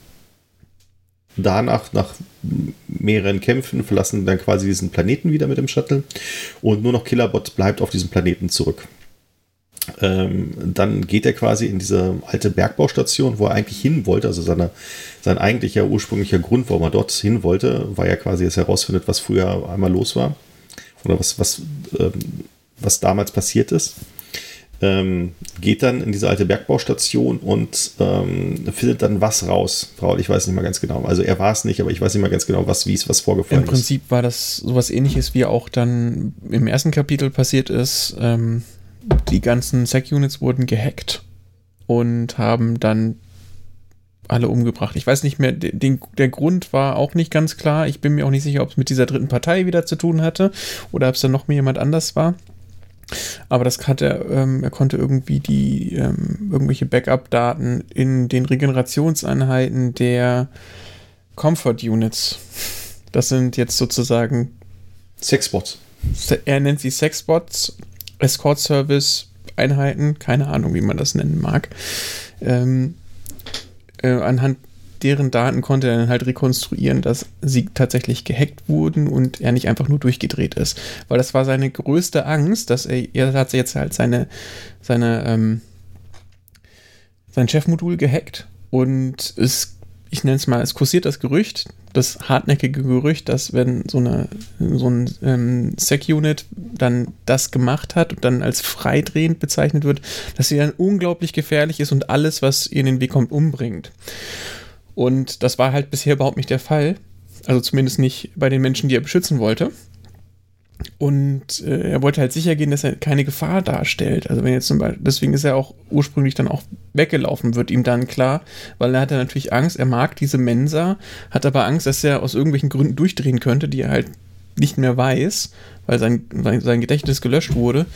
danach, nach mehreren Kämpfen, verlassen dann quasi diesen Planeten wieder mit dem Shuttle und nur noch Killerbot bleibt auf diesem Planeten zurück. Ähm, dann geht er quasi in diese alte Bergbaustation, wo er eigentlich hin wollte. Also seine, sein eigentlicher ursprünglicher Grund, warum er dort hin wollte, war ja quasi, dass er herausfindet, was früher einmal los war. Oder was, was, ähm, was damals passiert ist. Ähm, geht dann in diese alte Bergbaustation und ähm, findet dann was raus. Paul, ich weiß nicht mal ganz genau. Also er war es nicht, aber ich weiß nicht mal ganz genau, was, wie es was vorgefallen ist. Im Prinzip ist. war das sowas ähnliches, wie auch dann im ersten Kapitel passiert ist. Ähm, die ganzen Sec-Units wurden gehackt und haben dann alle umgebracht. Ich weiß nicht mehr, den, der Grund war auch nicht ganz klar. Ich bin mir auch nicht sicher, ob es mit dieser dritten Partei wieder zu tun hatte oder ob es dann noch mehr jemand anders war. Aber das hat er, ähm, er konnte irgendwie die ähm, irgendwelche Backup-Daten in den Regenerationseinheiten der Comfort Units. Das sind jetzt sozusagen Sexbots. Er nennt sie Sexbots, Escort Service Einheiten, keine Ahnung, wie man das nennen mag. Ähm, äh, anhand deren Daten konnte er dann halt rekonstruieren, dass sie tatsächlich gehackt wurden und er nicht einfach nur durchgedreht ist. Weil das war seine größte Angst, dass er, er hat jetzt halt seine, seine, ähm, sein Chefmodul gehackt und es, ich nenne es mal, es kursiert das Gerücht, das hartnäckige Gerücht, dass wenn so, eine, so ein ähm, Sec-Unit dann das gemacht hat und dann als freidrehend bezeichnet wird, dass sie dann unglaublich gefährlich ist und alles, was ihr in den Weg kommt, umbringt. Und das war halt bisher überhaupt nicht der Fall. Also zumindest nicht bei den Menschen, die er beschützen wollte. Und äh, er wollte halt sicher gehen, dass er keine Gefahr darstellt. Also wenn jetzt zum Beispiel, deswegen ist er auch ursprünglich dann auch weggelaufen, wird ihm dann klar, weil er hatte natürlich Angst, er mag diese Mensa, hat aber Angst, dass er aus irgendwelchen Gründen durchdrehen könnte, die er halt nicht mehr weiß, weil sein, sein Gedächtnis gelöscht wurde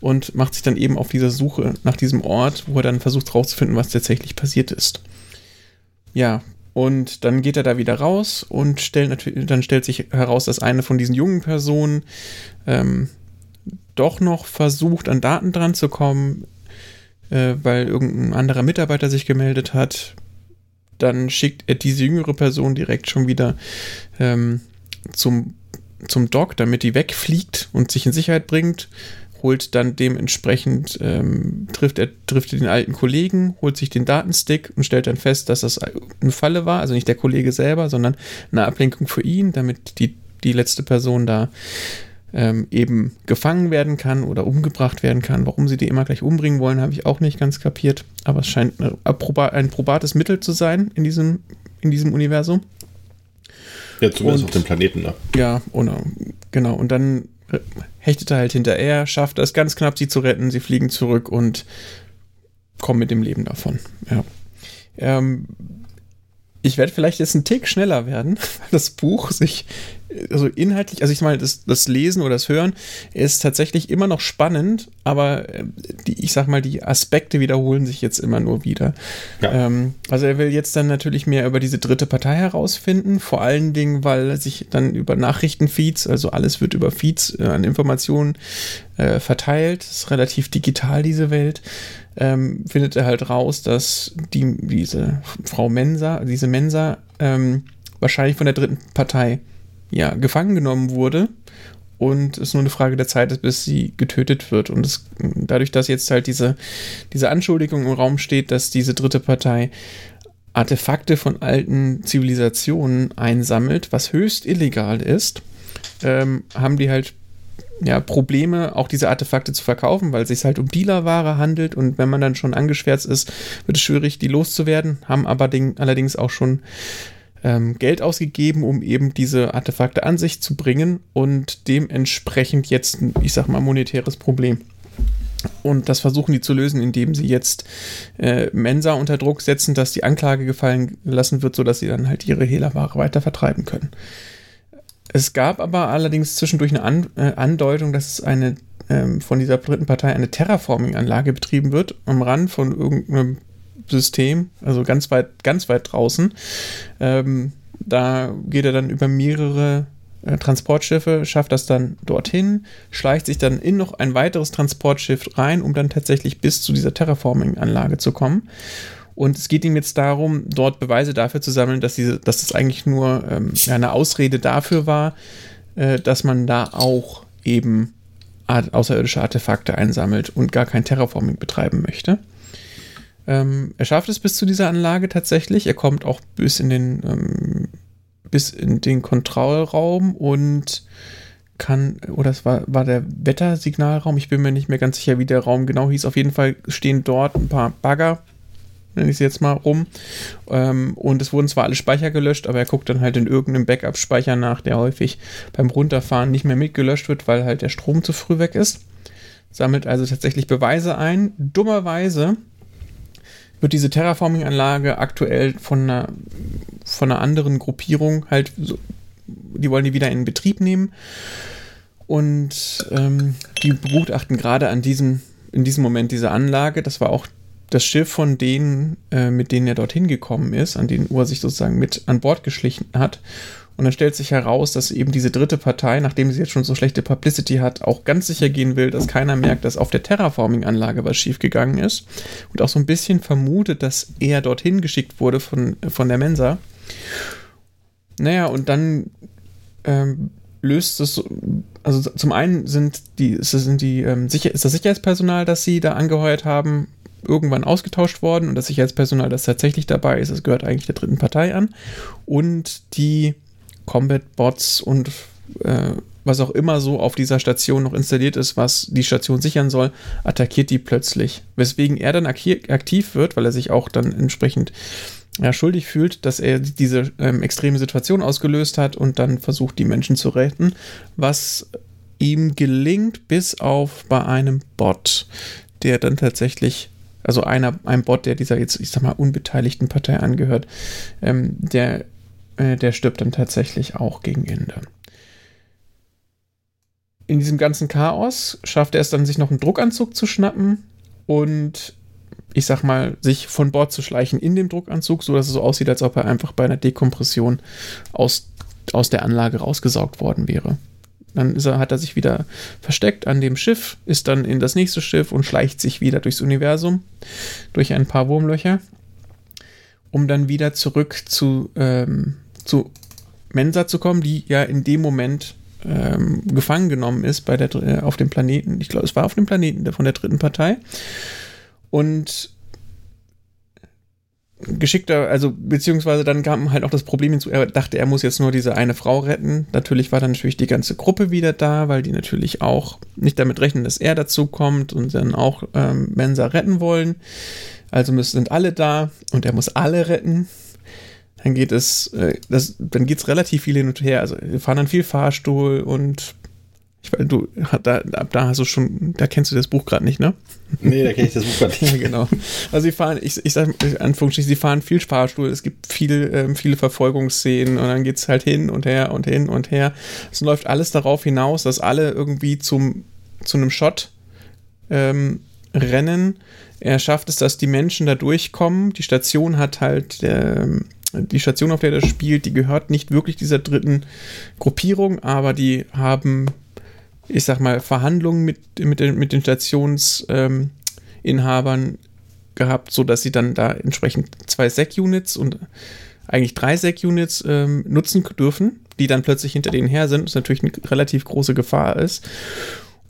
und macht sich dann eben auf dieser Suche nach diesem Ort, wo er dann versucht herauszufinden, was tatsächlich passiert ist. Ja, und dann geht er da wieder raus und stellt dann stellt sich heraus, dass eine von diesen jungen Personen ähm, doch noch versucht, an Daten dran zu kommen, äh, weil irgendein anderer Mitarbeiter sich gemeldet hat. Dann schickt er diese jüngere Person direkt schon wieder ähm, zum, zum Doc, damit die wegfliegt und sich in Sicherheit bringt holt dann dementsprechend, ähm, trifft er trifft den alten Kollegen, holt sich den Datenstick und stellt dann fest, dass das eine Falle war, also nicht der Kollege selber, sondern eine Ablenkung für ihn, damit die, die letzte Person da ähm, eben gefangen werden kann oder umgebracht werden kann. Warum sie die immer gleich umbringen wollen, habe ich auch nicht ganz kapiert, aber es scheint ein probates Mittel zu sein in diesem, in diesem Universum. Ja, zumindest und, auf dem Planeten, ne? Ja, und, genau. Und dann hechtet er halt hinterher, schafft es ganz knapp, sie zu retten. Sie fliegen zurück und kommen mit dem Leben davon. Ja. Ähm, ich werde vielleicht jetzt einen Tick schneller werden, weil das Buch sich also inhaltlich, also ich meine, das, das Lesen oder das Hören ist tatsächlich immer noch spannend, aber äh, die, ich sag mal, die Aspekte wiederholen sich jetzt immer nur wieder. Ja. Ähm, also er will jetzt dann natürlich mehr über diese dritte Partei herausfinden, vor allen Dingen, weil er sich dann über Nachrichtenfeeds, also alles wird über Feeds äh, an Informationen äh, verteilt, ist relativ digital, diese Welt. Ähm, findet er halt raus, dass die, diese Frau Mensa, diese Mensa, ähm, wahrscheinlich von der dritten Partei ja, gefangen genommen wurde und es nur eine Frage der Zeit ist, bis sie getötet wird. Und es, dadurch, dass jetzt halt diese, diese Anschuldigung im Raum steht, dass diese dritte Partei Artefakte von alten Zivilisationen einsammelt, was höchst illegal ist, ähm, haben die halt ja, Probleme, auch diese Artefakte zu verkaufen, weil es sich halt um Dealerware handelt und wenn man dann schon angeschwärzt ist, wird es schwierig, die loszuwerden, haben aber den, allerdings auch schon ähm, Geld ausgegeben, um eben diese Artefakte an sich zu bringen und dementsprechend jetzt, ich sag mal, monetäres Problem. Und das versuchen die zu lösen, indem sie jetzt äh, Mensa unter Druck setzen, dass die Anklage gefallen lassen wird, sodass sie dann halt ihre Hehlerware weiter vertreiben können. Es gab aber allerdings zwischendurch eine An äh, Andeutung, dass eine ähm, von dieser dritten Partei eine Terraforming-Anlage betrieben wird, am Rand von irgendeinem System, also ganz weit, ganz weit draußen. Ähm, da geht er dann über mehrere äh, Transportschiffe, schafft das dann dorthin, schleicht sich dann in noch ein weiteres Transportschiff rein, um dann tatsächlich bis zu dieser Terraforming-Anlage zu kommen. Und es geht ihm jetzt darum, dort Beweise dafür zu sammeln, dass, diese, dass das eigentlich nur ähm, eine Ausrede dafür war, äh, dass man da auch eben außerirdische Artefakte einsammelt und gar kein Terraforming betreiben möchte. Ähm, er schafft es bis zu dieser Anlage tatsächlich. Er kommt auch bis in den, ähm, bis in den Kontrollraum und kann, oder es war, war der Wettersignalraum, ich bin mir nicht mehr ganz sicher, wie der Raum genau hieß. Auf jeden Fall stehen dort ein paar Bagger, nenne ich es jetzt mal rum. Ähm, und es wurden zwar alle Speicher gelöscht, aber er guckt dann halt in irgendeinem Backup-Speicher nach, der häufig beim Runterfahren nicht mehr mitgelöscht wird, weil halt der Strom zu früh weg ist. Sammelt also tatsächlich Beweise ein. Dummerweise wird diese Terraforming-Anlage aktuell von einer, von einer anderen Gruppierung halt, so, die wollen die wieder in Betrieb nehmen und ähm, die begutachten gerade an diesem, in diesem Moment diese Anlage. Das war auch das Schiff von denen, äh, mit denen er dorthin gekommen ist, an denen Uhr sich sozusagen mit an Bord geschlichen hat. Und dann stellt sich heraus, dass eben diese dritte Partei, nachdem sie jetzt schon so schlechte Publicity hat, auch ganz sicher gehen will, dass keiner merkt, dass auf der Terraforming-Anlage was schiefgegangen ist. Und auch so ein bisschen vermutet, dass er dorthin geschickt wurde von, von der Mensa. Naja, und dann ähm, löst es, also zum einen sind die, sind die, ähm, sicher, ist das Sicherheitspersonal, das sie da angeheuert haben, irgendwann ausgetauscht worden und das Sicherheitspersonal, das tatsächlich dabei ist, das gehört eigentlich der dritten Partei an. Und die Combat-Bots und äh, was auch immer so auf dieser Station noch installiert ist, was die Station sichern soll, attackiert die plötzlich. Weswegen er dann aktiv wird, weil er sich auch dann entsprechend ja, schuldig fühlt, dass er diese ähm, extreme Situation ausgelöst hat und dann versucht, die Menschen zu retten, was ihm gelingt, bis auf bei einem Bot, der dann tatsächlich also einer, ein Bot, der dieser jetzt, ich sag mal, unbeteiligten Partei angehört, ähm, der äh, der stirbt dann tatsächlich auch gegen Ende. In diesem ganzen Chaos schafft er es dann, sich noch einen Druckanzug zu schnappen und ich sag mal, sich von Bord zu schleichen in dem Druckanzug, sodass es so aussieht, als ob er einfach bei einer Dekompression aus, aus der Anlage rausgesaugt worden wäre. Dann er, hat er sich wieder versteckt an dem Schiff, ist dann in das nächste Schiff und schleicht sich wieder durchs Universum, durch ein paar Wurmlöcher, um dann wieder zurück zu ähm, zu Mensa zu kommen, die ja in dem Moment ähm, gefangen genommen ist bei der, äh, auf dem Planeten. Ich glaube, es war auf dem Planeten von der dritten Partei. Und geschickter, also beziehungsweise dann kam halt auch das Problem hinzu, er dachte, er muss jetzt nur diese eine Frau retten. Natürlich war dann natürlich die ganze Gruppe wieder da, weil die natürlich auch nicht damit rechnen, dass er dazu kommt und dann auch ähm, Mensa retten wollen. Also müssen, sind alle da und er muss alle retten dann geht es, äh, das, dann geht es relativ viel hin und her. Also wir fahren dann viel Fahrstuhl und ich weiß, du, da, ab da hast du schon, da kennst du das Buch gerade nicht, ne? Nee, da kenne ich das Buch gerade nicht. ja, genau. Also sie fahren, ich, ich sage Anführungsstrichen, sie fahren viel Fahrstuhl, es gibt viel, ähm, viele Verfolgungsszenen und dann geht es halt hin und her und hin und her. Es läuft alles darauf hinaus, dass alle irgendwie zum, zu einem Shot ähm, rennen. Er schafft es, dass die Menschen da durchkommen. Die Station hat halt ähm, die Station, auf der das spielt, die gehört nicht wirklich dieser dritten Gruppierung, aber die haben, ich sag mal, Verhandlungen mit, mit, den, mit den Stationsinhabern ähm, gehabt, sodass sie dann da entsprechend zwei Sec-Units und eigentlich drei Sec-Units ähm, nutzen dürfen, die dann plötzlich hinter denen her sind, was natürlich eine relativ große Gefahr ist.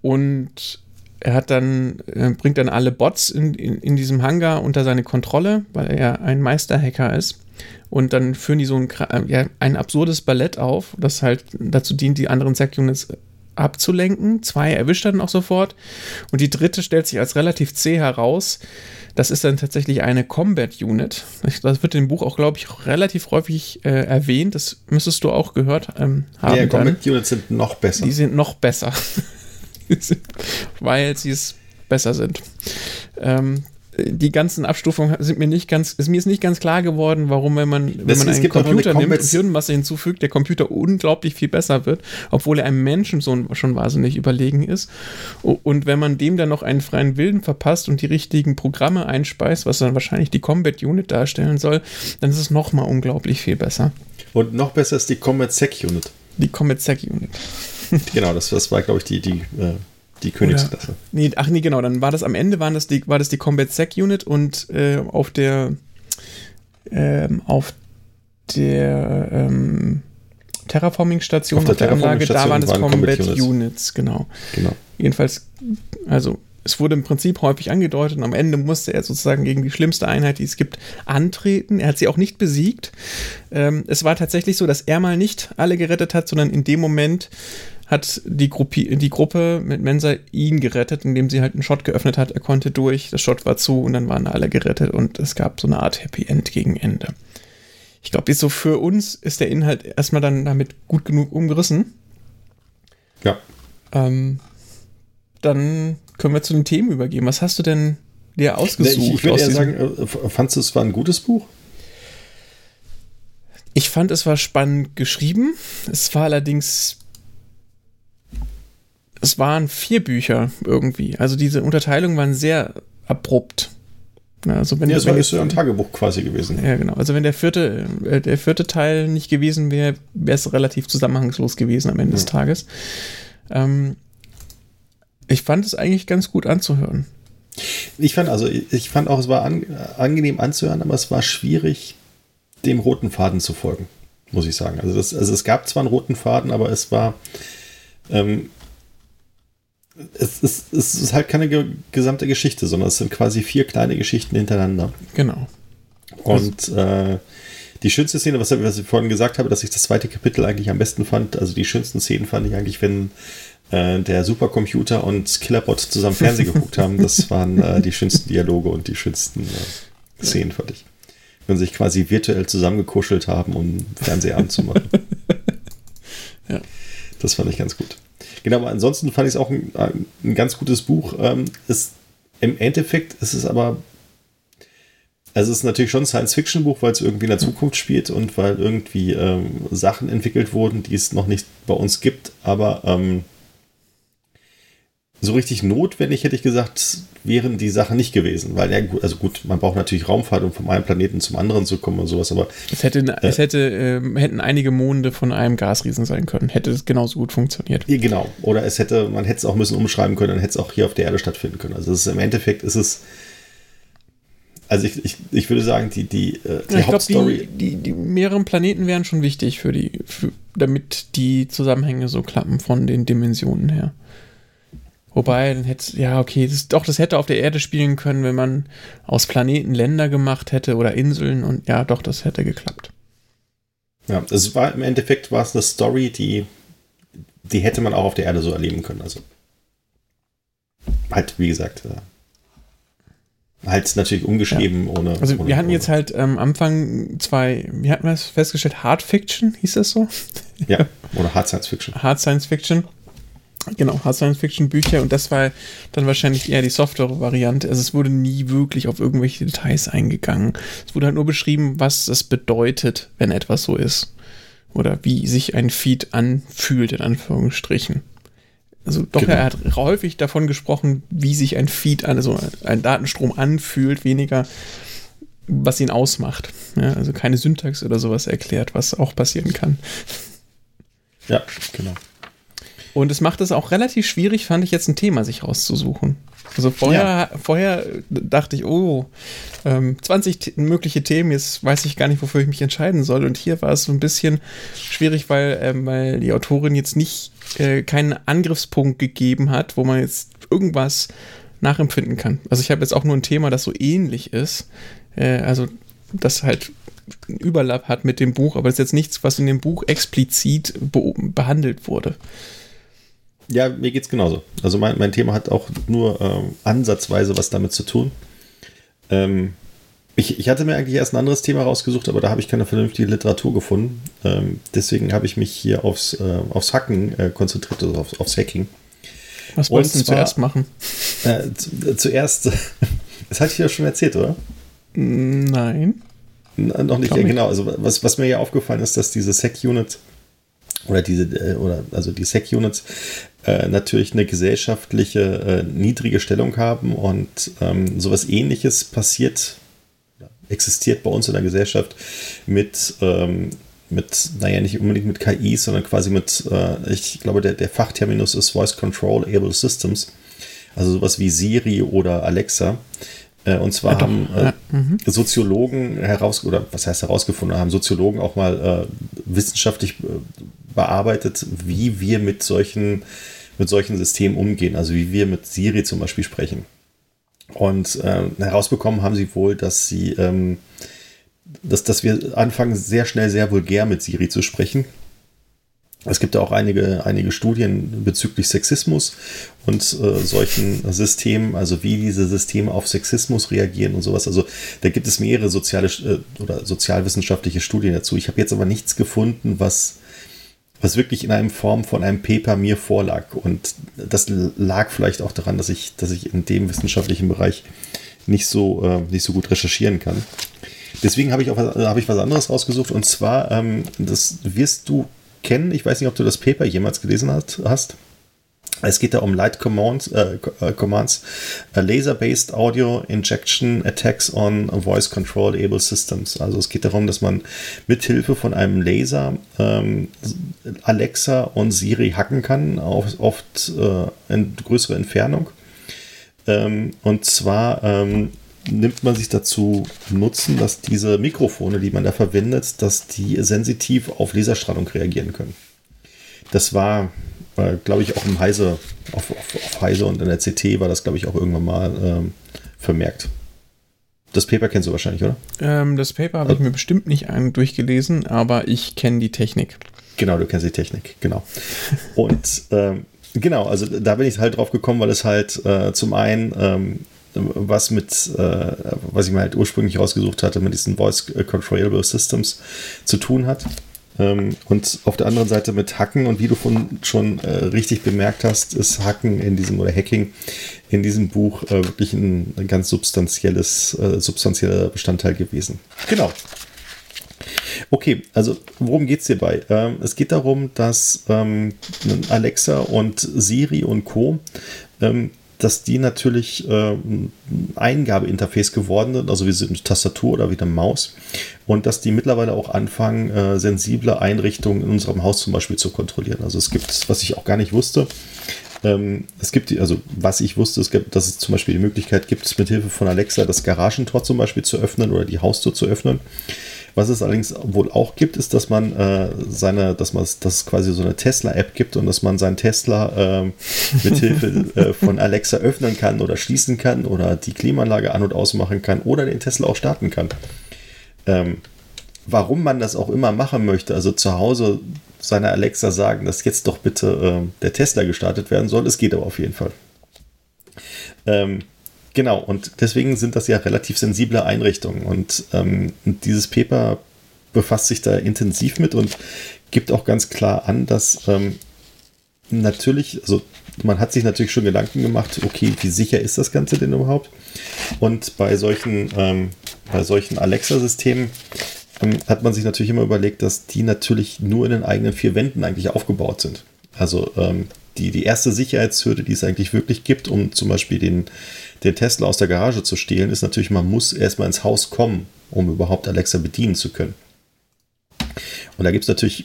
Und er hat dann, äh, bringt dann alle Bots in, in, in, diesem Hangar unter seine Kontrolle, weil er ein Meisterhacker ist. Und dann führen die so ein, ja, ein absurdes Ballett auf, das halt dazu dient, die anderen Sec-Units abzulenken. Zwei erwischt er dann auch sofort. Und die dritte stellt sich als relativ zäh heraus. Das ist dann tatsächlich eine Combat Unit. Das wird im Buch auch, glaube ich, relativ häufig äh, erwähnt. Das müsstest du auch gehört ähm, haben. Ja, Combat Units sind noch besser. Die sind noch besser. weil sie es besser sind. Ähm, die ganzen Abstufungen sind mir nicht ganz, ist mir ist nicht ganz klar geworden, warum, wenn man, wenn man einen Computer nimmt und Hirnmasse hinzufügt, der Computer unglaublich viel besser wird, obwohl er einem Menschen so schon wahnsinnig überlegen ist. Und wenn man dem dann noch einen freien Willen verpasst und die richtigen Programme einspeist, was dann wahrscheinlich die Combat Unit darstellen soll, dann ist es nochmal unglaublich viel besser. Und noch besser ist die Combat Sec Unit. Die Combat Sec Unit. genau, das, das war, glaube ich, die, die äh die Königsklasse. Oder, nee, ach nee, genau, dann war das am Ende waren das die, war das die Combat Sec Unit und äh, auf der ähm, auf der ähm, Terraforming-Station Auf der der Anlage, da waren es waren Combat, Combat Units. Units. genau. Genau. Jedenfalls, also es wurde im Prinzip häufig angedeutet und am Ende musste er sozusagen gegen die schlimmste Einheit, die es gibt, antreten. Er hat sie auch nicht besiegt. Ähm, es war tatsächlich so, dass er mal nicht alle gerettet hat, sondern in dem Moment hat die, Gruppi die Gruppe mit Mensa ihn gerettet, indem sie halt einen Shot geöffnet hat. Er konnte durch, das Shot war zu und dann waren alle gerettet und es gab so eine Art Happy End gegen Ende. Ich glaube, so für uns ist der Inhalt erstmal dann damit gut genug umgerissen. Ja. Ähm, dann können wir zu den Themen übergehen. Was hast du denn dir ausgesucht? ich ich würde eher sagen, äh, fandst du es war ein gutes Buch? ich fand, es war spannend geschrieben. Es war allerdings. Es waren vier Bücher irgendwie. Also diese Unterteilungen waren sehr abrupt. Also wenn, Ja, es war ist ja ein Tagebuch quasi gewesen. Ja, genau. Also wenn der vierte, äh, der vierte Teil nicht gewesen wäre, wäre es relativ zusammenhangslos gewesen am Ende des Ja. Tages. Ähm, ich fand es eigentlich ganz gut anzuhören. Ich fand also, ich fand auch, es war an, angenehm anzuhören, aber es war schwierig, dem roten Faden zu folgen, muss ich sagen. Also, das, also es gab zwar einen roten Faden, aber es war, ähm, es, ist, es ist halt keine ge gesamte Geschichte, sondern es sind quasi vier kleine Geschichten hintereinander. Genau. Und äh, die schönste Szene, was, was ich vorhin gesagt habe, dass ich das zweite Kapitel eigentlich am besten fand, also die schönsten Szenen fand ich eigentlich, wenn äh, der Supercomputer und Killerbot zusammen Fernsehen geguckt haben. Das waren äh, die schönsten Dialoge und die schönsten äh, Szenen, fand ich. Wenn sie sich quasi virtuell zusammengekuschelt haben, um Fernseher anzumachen. Ja. Das fand ich ganz gut. Genau, aber ansonsten fand ich es auch ein, ein ganz gutes Buch. Ähm, ist, Im Endeffekt ist es aber also es ist natürlich schon ein Science-Fiction-Buch, weil es irgendwie in der Zukunft spielt und weil irgendwie ähm, Sachen entwickelt wurden, die es noch nicht bei uns gibt. Aber ähm, so richtig notwendig, hätte ich gesagt, wären die Sachen nicht gewesen. Weil ja, gut, also gut, man braucht natürlich Raumfahrt, um vom einen Planeten zum anderen zu kommen und sowas, aber Es, hätte, es hätte, ähm, hätten einige Monde von einem Gasriesen sein können. Hätte es genauso gut funktioniert. Ja, genau. Oder es hätte, man hätte es auch müssen umschreiben können, dann hätte es auch hier auf der Erde stattfinden können. Also es ist, im Endeffekt ist es, also ich, ich, ich würde sagen, die, die, äh, die ich Hauptstory. die, die, die mehreren Planeten wären schon wichtig für die, für, damit die Zusammenhänge so klappen von den Dimensionen her. Wobei, dann hätte, ja, okay, das, doch, das hätte auf der Erde spielen können, wenn man aus Planeten Länder gemacht hätte oder Inseln und ja, doch, das hätte geklappt. Ja, es war im Endeffekt war es eine Story, die, die hätte man auch auf der Erde so erleben können. Also halt, wie gesagt, äh, halt natürlich umgeschrieben, ohne. Also ohne, wir hatten ohne. jetzt halt am Anfang zwei, wie hatten wir es festgestellt, Hard Fiction, hieß das so? Ja, oder Hard Science Fiction. Hard Science Fiction. Genau, Hard Science Fiction Bücher und das war dann wahrscheinlich eher die softere Variante. Also es wurde nie wirklich auf irgendwelche Details eingegangen. Es wurde halt nur beschrieben, was es bedeutet, wenn etwas so ist. Oder wie sich ein Feed anfühlt, in Anführungsstrichen. Also doch, Genau. er hat häufig davon gesprochen, wie sich ein Feed, an- also ein Datenstrom anfühlt, weniger was ihn ausmacht. Ja, also keine Syntax oder sowas erklärt, was auch passieren kann. Ja, genau. Und es macht es auch relativ schwierig, fand ich jetzt ein Thema sich rauszusuchen. Also vorher, vorher dachte ich, oh, ähm, 20 T- mögliche Themen, jetzt weiß ich gar nicht, wofür ich mich entscheiden soll. Und hier war es so ein bisschen schwierig, weil, ähm, weil die Autorin jetzt nicht äh, keinen Angriffspunkt gegeben hat, wo man jetzt irgendwas nachempfinden kann. Also ich habe jetzt auch nur ein Thema, das so ähnlich ist. Äh, also das halt einen Überlapp hat mit dem Buch, aber es ist jetzt nichts, was in dem Buch explizit be behandelt wurde. Ja, mir geht's genauso. Also mein, mein Thema hat auch nur ähm, ansatzweise was damit zu tun. Ähm, ich, ich hatte mir eigentlich erst ein anderes Thema rausgesucht, aber da habe ich keine vernünftige Literatur gefunden. Ähm, deswegen habe ich mich hier aufs, äh, aufs Hacken äh, konzentriert, also aufs, aufs Hacking. Was wolltest du zuerst machen? Äh, zu, zuerst, das hatte ich ja schon erzählt, oder? Nein. N- Noch nicht, ja, genau. Also was, was mir ja aufgefallen ist, dass diese Sec-Unit oder diese, äh, oder also die Sec-Units äh, natürlich eine gesellschaftliche äh, niedrige Stellung haben und ähm, sowas ähnliches passiert, existiert bei uns in der Gesellschaft mit, ähm, mit, naja, nicht unbedingt mit KIs, sondern quasi mit, äh, ich glaube, der, der Fachterminus ist Voice Control Able Systems. Also sowas wie Siri oder Alexa. Äh, und zwar Ja, haben äh, Ja, mhm. Soziologen heraus oder was heißt herausgefunden haben Soziologen auch mal äh, wissenschaftlich äh, bearbeitet, wie wir mit solchen, mit solchen Systemen umgehen, also wie wir mit Siri zum Beispiel sprechen. Und äh, herausbekommen haben sie wohl, dass sie, ähm, dass, dass wir anfangen, sehr schnell, sehr vulgär mit Siri zu sprechen. Es gibt ja auch einige, einige Studien bezüglich Sexismus und äh, solchen Systemen, also wie diese Systeme auf Sexismus reagieren und sowas. Also da gibt es mehrere soziale äh, oder sozialwissenschaftliche Studien dazu. Ich habe jetzt aber nichts gefunden, was, was wirklich in einem Form von einem Paper mir vorlag. Und das lag vielleicht auch daran, dass ich, dass ich in dem wissenschaftlichen Bereich nicht so, äh, nicht so gut recherchieren kann. Deswegen habe ich habe ich was anderes rausgesucht und zwar, ähm, das wirst du kennen. Ich weiß nicht, ob du das Paper jemals gelesen hast. Es geht da um Light Commands, äh, äh Commands Laser-Based Audio Injection Attacks on Voice Control Able Systems. Also es geht darum, dass man mithilfe von einem Laser ähm, Alexa und Siri hacken kann, auf, oft äh, in größere Entfernung. Ähm, und zwar ähm, nimmt man sich dazu Nutzen, dass diese Mikrofone, die man da verwendet, dass die sensitiv auf Laserstrahlung reagieren können. Das war, war glaube ich, auch im Heise, auf, auf, auf, Heise und in der CT war das, glaube ich, auch irgendwann mal ähm, vermerkt. Das Paper kennst du wahrscheinlich, oder? Ähm, das Paper habe also, ich mir bestimmt nicht durchgelesen, aber ich kenne die Technik. Genau, du kennst die Technik, genau. Und ähm, genau, also da bin ich halt drauf gekommen, weil es halt äh, zum einen ähm, was mit, äh, was ich mir halt ursprünglich rausgesucht hatte, mit diesen Voice Controllable Systems zu tun hat. Ähm, und auf der anderen Seite mit Hacken und wie du schon äh, richtig bemerkt hast, ist Hacken in diesem oder Hacking in diesem Buch äh, wirklich ein, ein, ganz substanzielles, äh, substanzieller Bestandteil gewesen. Genau. Okay, also worum geht es hierbei? Ähm, es geht darum, dass ähm, Alexa und Siri und Co. Ähm, dass die natürlich äh, ein Eingabeinterface geworden sind, also wie eine Tastatur oder wie eine Maus. Und dass die mittlerweile auch anfangen, äh, sensible Einrichtungen in unserem Haus zum Beispiel zu kontrollieren. Also es gibt, was ich auch gar nicht wusste, ähm, es gibt, also was ich wusste, es gibt, dass es zum Beispiel die Möglichkeit gibt, mit Hilfe von Alexa das Garagentor zum Beispiel zu öffnen oder die Haustür zu öffnen. Was es allerdings wohl auch gibt, ist, dass man äh, seine, dass man, dass es quasi so eine Tesla-App gibt und dass man seinen Tesla äh, mit Hilfe äh, von Alexa öffnen kann oder schließen kann oder die Klimaanlage an- und ausmachen kann oder den Tesla auch starten kann. Ähm, warum man das auch immer machen möchte, also zu Hause seiner Alexa sagen, dass jetzt doch bitte äh, der Tesla gestartet werden soll, es geht aber auf jeden Fall. Ähm, Genau, und deswegen sind das ja relativ sensible Einrichtungen. Und ähm, dieses Paper befasst sich da intensiv mit und gibt auch ganz klar an, dass ähm, natürlich, also man hat sich natürlich schon Gedanken gemacht, okay, wie sicher ist das Ganze denn überhaupt? Und bei solchen, ähm, solchen Alexa-Systemen ähm, hat man sich natürlich immer überlegt, dass die natürlich nur in den eigenen vier Wänden eigentlich aufgebaut sind. Also ähm, die, die erste Sicherheitshürde, die es eigentlich wirklich gibt, um zum Beispiel den, den Tesla aus der Garage zu stehlen, ist natürlich, man muss erstmal ins Haus kommen, um überhaupt Alexa bedienen zu können. Und da gibt es natürlich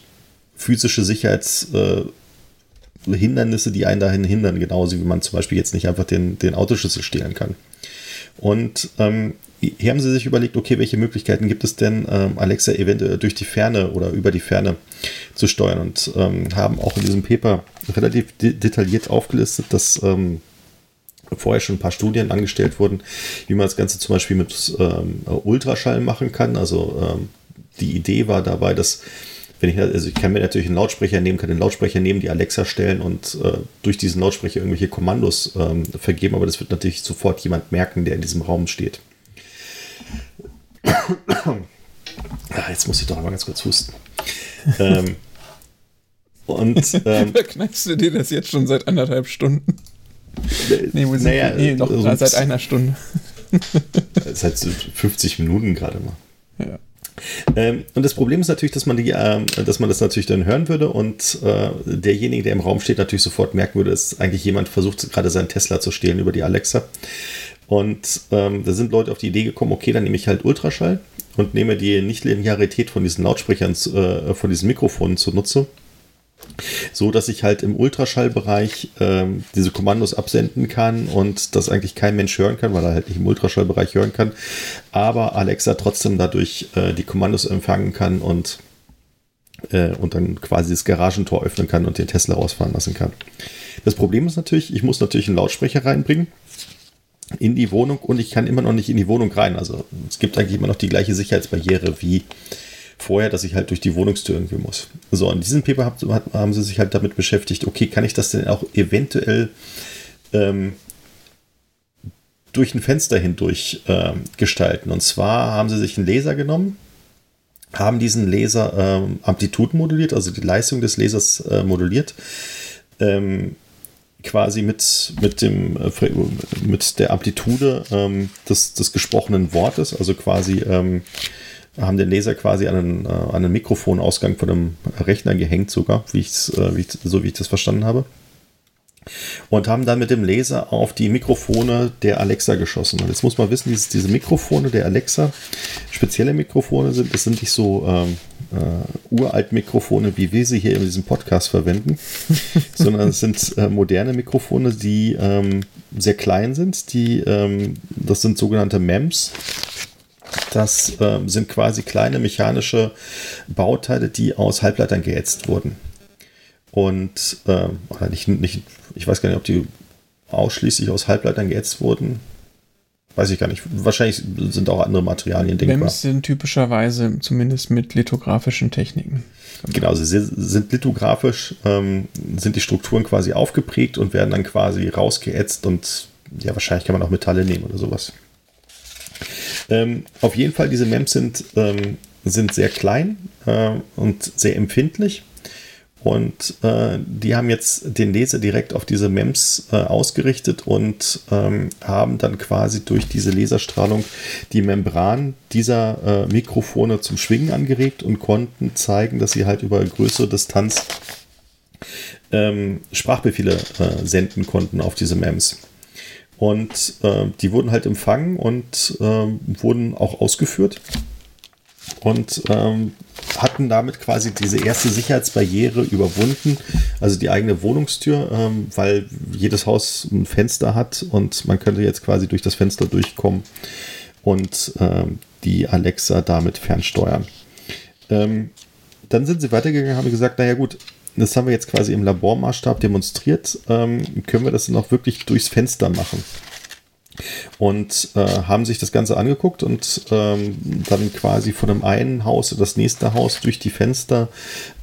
physische Sicherheitshindernisse, äh, die einen dahin hindern, genauso wie man zum Beispiel jetzt nicht einfach den, den Autoschlüssel stehlen kann. Und ähm, hier haben sie sich überlegt, okay, welche Möglichkeiten gibt es denn, ähm, Alexa eventuell durch die Ferne oder über die Ferne zu steuern und ähm, haben auch in diesem Paper relativ de detailliert aufgelistet, dass ähm, vorher schon ein paar Studien angestellt wurden, wie man das Ganze zum Beispiel mit Ultraschall machen kann. Also die Idee war dabei, dass wenn ich, also ich kann mir natürlich einen Lautsprecher nehmen, kann den Lautsprecher nehmen, die Alexa stellen und äh, durch diesen Lautsprecher irgendwelche Kommandos ähm, vergeben, aber das wird natürlich sofort jemand merken, der in diesem Raum steht. Ah, jetzt muss ich doch mal ganz kurz husten. ähm, und ähm, kneifst du dir das jetzt schon seit anderthalb Stunden? Nee, wo naja, nee, noch also, seit einer Stunde. seit 50 Minuten gerade mal. Ja. Ähm, und das Problem ist natürlich, dass man, die, äh, dass man das natürlich dann hören würde und äh, derjenige, der im Raum steht, natürlich sofort merken würde, dass eigentlich jemand versucht, gerade seinen Tesla zu stehlen über die Alexa. Und ähm, da sind Leute auf die Idee gekommen, okay, dann nehme ich halt Ultraschall und nehme die Nichtlinearität von diesen Lautsprechern, äh, von diesen Mikrofonen zunutze so dass ich halt im Ultraschallbereich ähm, diese Kommandos absenden kann und das eigentlich kein Mensch hören kann, weil er halt nicht im Ultraschallbereich hören kann, aber Alexa trotzdem dadurch äh, die Kommandos empfangen kann und äh, und dann quasi das Garagentor öffnen kann und den Tesla rausfahren lassen kann. Das Problem ist natürlich, ich muss natürlich einen Lautsprecher reinbringen in die Wohnung und ich kann immer noch nicht in die Wohnung rein. Also es gibt eigentlich immer noch die gleiche Sicherheitsbarriere wie vorher, dass ich halt durch die Wohnungstür irgendwie muss. So, in diesem Paper haben sie sich halt damit beschäftigt, okay, kann ich das denn auch eventuell ähm, durch ein Fenster hindurch äh, gestalten? Und zwar haben sie sich einen Laser genommen, haben diesen Laser ähm, Amplituden moduliert, also die Leistung des Lasers äh, moduliert. Ähm, quasi mit, mit, dem, äh, mit der Amplitude ähm, des, des gesprochenen Wortes, also quasi ähm, haben den Laser quasi an einen, äh, einen Mikrofonausgang von einem Rechner gehängt, sogar, wie äh, wie ich, so wie ich das verstanden habe. Und haben dann mit dem Laser auf die Mikrofone der Alexa geschossen. Und jetzt muss man wissen, diese, diese Mikrofone der Alexa, spezielle Mikrofone sind, das sind nicht so ähm, äh, uralt Mikrofone, wie wir sie hier in diesem Podcast verwenden, sondern es sind äh, moderne Mikrofone, die ähm, sehr klein sind. Die, ähm, das sind sogenannte MEMS. Das äh, sind quasi kleine mechanische Bauteile, die aus Halbleitern geätzt wurden. Und, äh, nicht, nicht, ich weiß gar nicht, ob die ausschließlich aus Halbleitern geätzt wurden. Weiß ich gar nicht. Wahrscheinlich sind auch andere Materialien denkbar. MEMS sind typischerweise zumindest mit lithografischen Techniken. Genau, sie sind lithografisch, ähm, sind die Strukturen quasi aufgeprägt und werden dann quasi rausgeätzt und ja, wahrscheinlich kann man auch Metalle nehmen oder sowas. Ähm, auf jeden Fall, diese MEMS sind, ähm, sind sehr klein äh, und sehr empfindlich. Und äh, die haben jetzt den Laser direkt auf diese MEMS äh, ausgerichtet und ähm, haben dann quasi durch diese Laserstrahlung die Membran dieser äh, Mikrofone zum Schwingen angeregt und konnten zeigen, dass sie halt über größere Distanz ähm, Sprachbefehle äh, senden konnten auf diese MEMS. Und äh, die wurden halt empfangen und äh, wurden auch ausgeführt und ähm, hatten damit quasi diese erste Sicherheitsbarriere überwunden, also die eigene Wohnungstür, ähm, weil jedes Haus ein Fenster hat und man könnte jetzt quasi durch das Fenster durchkommen und ähm, die Alexa damit fernsteuern. Ähm, dann sind sie weitergegangen, haben gesagt, naja gut, das haben wir jetzt quasi im Labormaßstab demonstriert, ähm, können wir das dann auch wirklich durchs Fenster machen. Und äh, haben sich das Ganze angeguckt und ähm, dann quasi von dem einen Haus in das nächste Haus durch die Fenster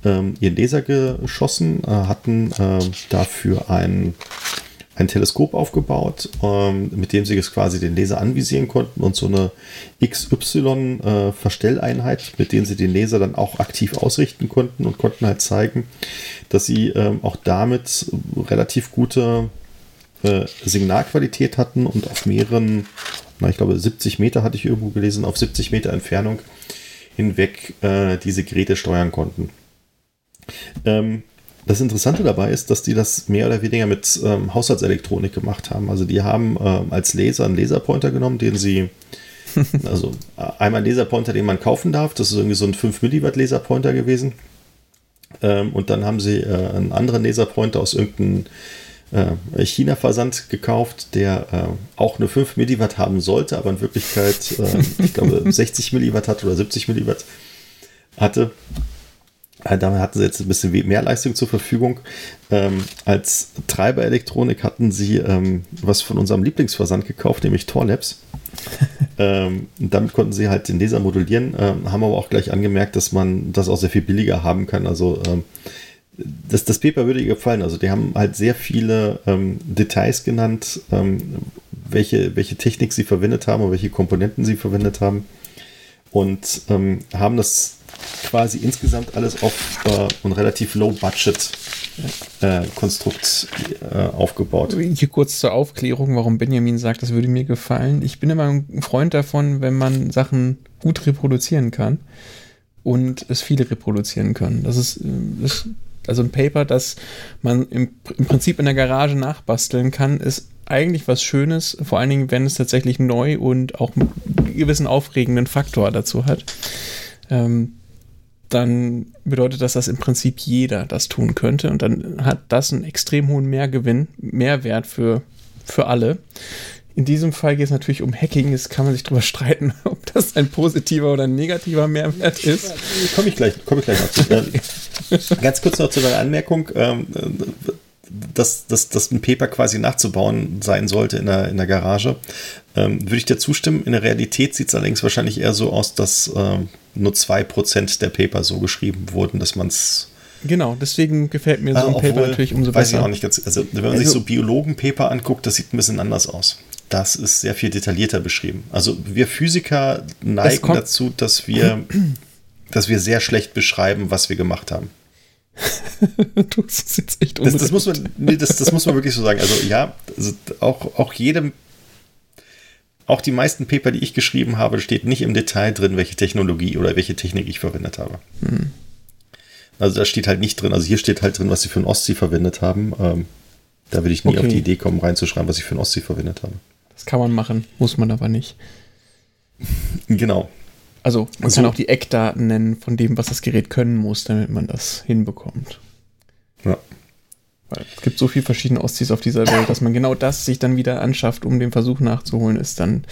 ähm, ihren Laser geschossen, äh, hatten äh, dafür ein, ein Teleskop aufgebaut, ähm, mit dem sie jetzt quasi den Laser anvisieren konnten und so eine XY-Verstelleinheit, äh, mit denen sie den Laser dann auch aktiv ausrichten konnten und konnten halt zeigen, dass sie ähm, auch damit relativ gute äh, Signalqualität hatten und auf mehreren, na, ich glaube 70 Meter hatte ich irgendwo gelesen, auf 70 Meter Entfernung hinweg äh, diese Geräte steuern konnten. Ähm, das Interessante dabei ist, dass die das mehr oder weniger mit ähm, Haushaltselektronik gemacht haben. Also die haben ähm, als Laser einen Laserpointer genommen, den sie, also äh, einmal einen Laserpointer, den man kaufen darf. Das ist irgendwie so ein 5 Milliwatt Laserpointer gewesen. Ähm, und dann haben sie äh, einen anderen Laserpointer aus irgendeinem äh, China-Versand gekauft, der äh, auch nur 5 Milliwatt haben sollte, aber in Wirklichkeit, äh, ich glaube, 60 Milliwatt hat oder 70 Milliwatt hatte. Äh, damit hatten sie jetzt ein bisschen mehr Leistung zur Verfügung. Ähm, als Treiberelektronik hatten sie ähm, was von unserem Lieblingsversand gekauft, nämlich Torlabs. ähm, damit konnten sie halt den Laser modulieren, ähm, haben aber auch gleich angemerkt, dass man das auch sehr viel billiger haben kann. Also ähm, das, das Paper würde ihr gefallen. Also die haben halt sehr viele ähm, Details genannt, ähm, welche, welche Technik sie verwendet haben und welche Komponenten sie verwendet haben. Und ähm, haben das quasi insgesamt alles auf äh, ein relativ low-budget äh, äh, aufgebaut. Hier kurz zur Aufklärung, warum Benjamin sagt, das würde mir gefallen. Ich bin immer ein Freund davon, wenn man Sachen gut reproduzieren kann und es viele reproduzieren können. Das ist, äh, das also ein Paper, das man im, im Prinzip in der Garage nachbasteln kann, ist eigentlich was Schönes, vor allen Dingen, wenn es tatsächlich neu und auch einen gewissen aufregenden Faktor dazu hat. Ähm, dann bedeutet das, dass im Prinzip jeder das tun könnte und dann hat das einen extrem hohen Mehrgewinn, Mehrwert für, für alle. In diesem Fall geht es natürlich um Hacking. Jetzt kann man sich darüber streiten, ob das ein positiver oder ein negativer Mehrwert ist. Komme ich gleich, komme ich gleich noch zu. Äh, ganz kurz noch zu deiner Anmerkung, ähm, dass, dass, dass ein Paper quasi nachzubauen sein sollte in der, in der Garage. Ähm, würde ich dir zustimmen. In der Realität sieht es allerdings wahrscheinlich eher so aus, dass ähm, nur 2% der Paper so geschrieben wurden, dass man es Genau, deswegen gefällt mir so ein Ah, Paper natürlich umso weiß besser. ich auch nicht ganz. Also, wenn man sich Also- so Biologen-Paper anguckt, das sieht ein bisschen anders aus. Das ist sehr viel detaillierter beschrieben. Also, wir Physiker neigen kommt- dazu, dass wir, dass wir sehr schlecht beschreiben, was wir gemacht haben. du bist jetzt echt Das, das, muss man, nee, das, das muss man wirklich so sagen. Also, ja, also auch, auch jedem. Auch die meisten Paper, die ich geschrieben habe, steht nicht im Detail drin, welche Technologie oder welche Technik ich verwendet habe. Hm. Also da steht halt nicht drin. Also hier steht halt drin, was sie für ein Ostsee verwendet haben. Ähm, da will ich nie Okay. auf die Idee kommen, reinzuschreiben, was ich für ein Ostsee verwendet habe. Das kann man machen, muss man aber nicht. Genau. Also man So. kann auch die Eckdaten nennen von dem, was das Gerät können muss, damit man das hinbekommt. Ja. Weil es gibt so viele verschiedene Ostis auf dieser Welt, dass man genau das sich dann wieder anschafft, um den Versuch nachzuholen, ist dann,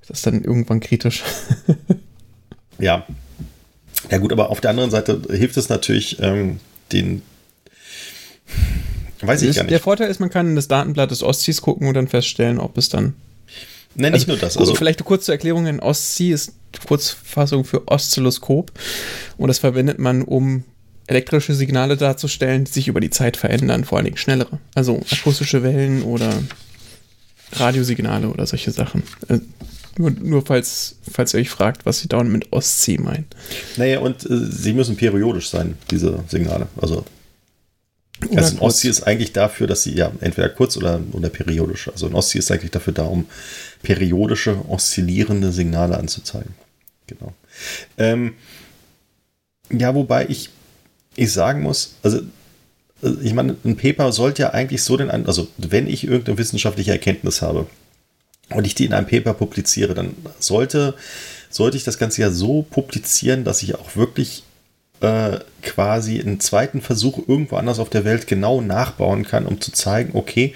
das ist dann irgendwann kritisch. Ja. Ja gut, aber auf der anderen Seite hilft es natürlich ähm, den. Weiß ich Das- gar Der nicht. Vorteil ist, man kann in das Datenblatt des Ostis gucken und dann feststellen, ob es dann. Nein, nicht nur das. Also, Also, vielleicht eine kurze Erklärung: Ein Oszi ist Kurzfassung für Oszilloskop und das verwendet man, um elektrische Signale darzustellen, die sich über die Zeit verändern, vor allen Dingen schnellere. Also akustische Wellen oder Radiosignale oder solche Sachen. Äh, Nur, nur falls, falls ihr euch fragt, was sie dauernd mit Ostsee meinen. naja, und äh, sie müssen periodisch sein, diese Signale. Also, also ein. Ostsee ist eigentlich dafür, dass sie ja entweder kurz oder, oder periodisch. Also ein Ostsee ist eigentlich dafür da, um periodische, oszillierende Signale anzuzeigen. Genau. Ähm, ja, wobei ich, ich sagen muss, also äh, ich meine, ein Paper sollte ja eigentlich so den, also wenn ich irgendeine wissenschaftliche Erkenntnis habe und ich die in einem Paper publiziere, dann sollte, sollte ich das Ganze ja so publizieren, dass ich auch wirklich äh, quasi einen zweiten Versuch irgendwo anders auf der Welt genau nachbauen kann, um zu zeigen, okay,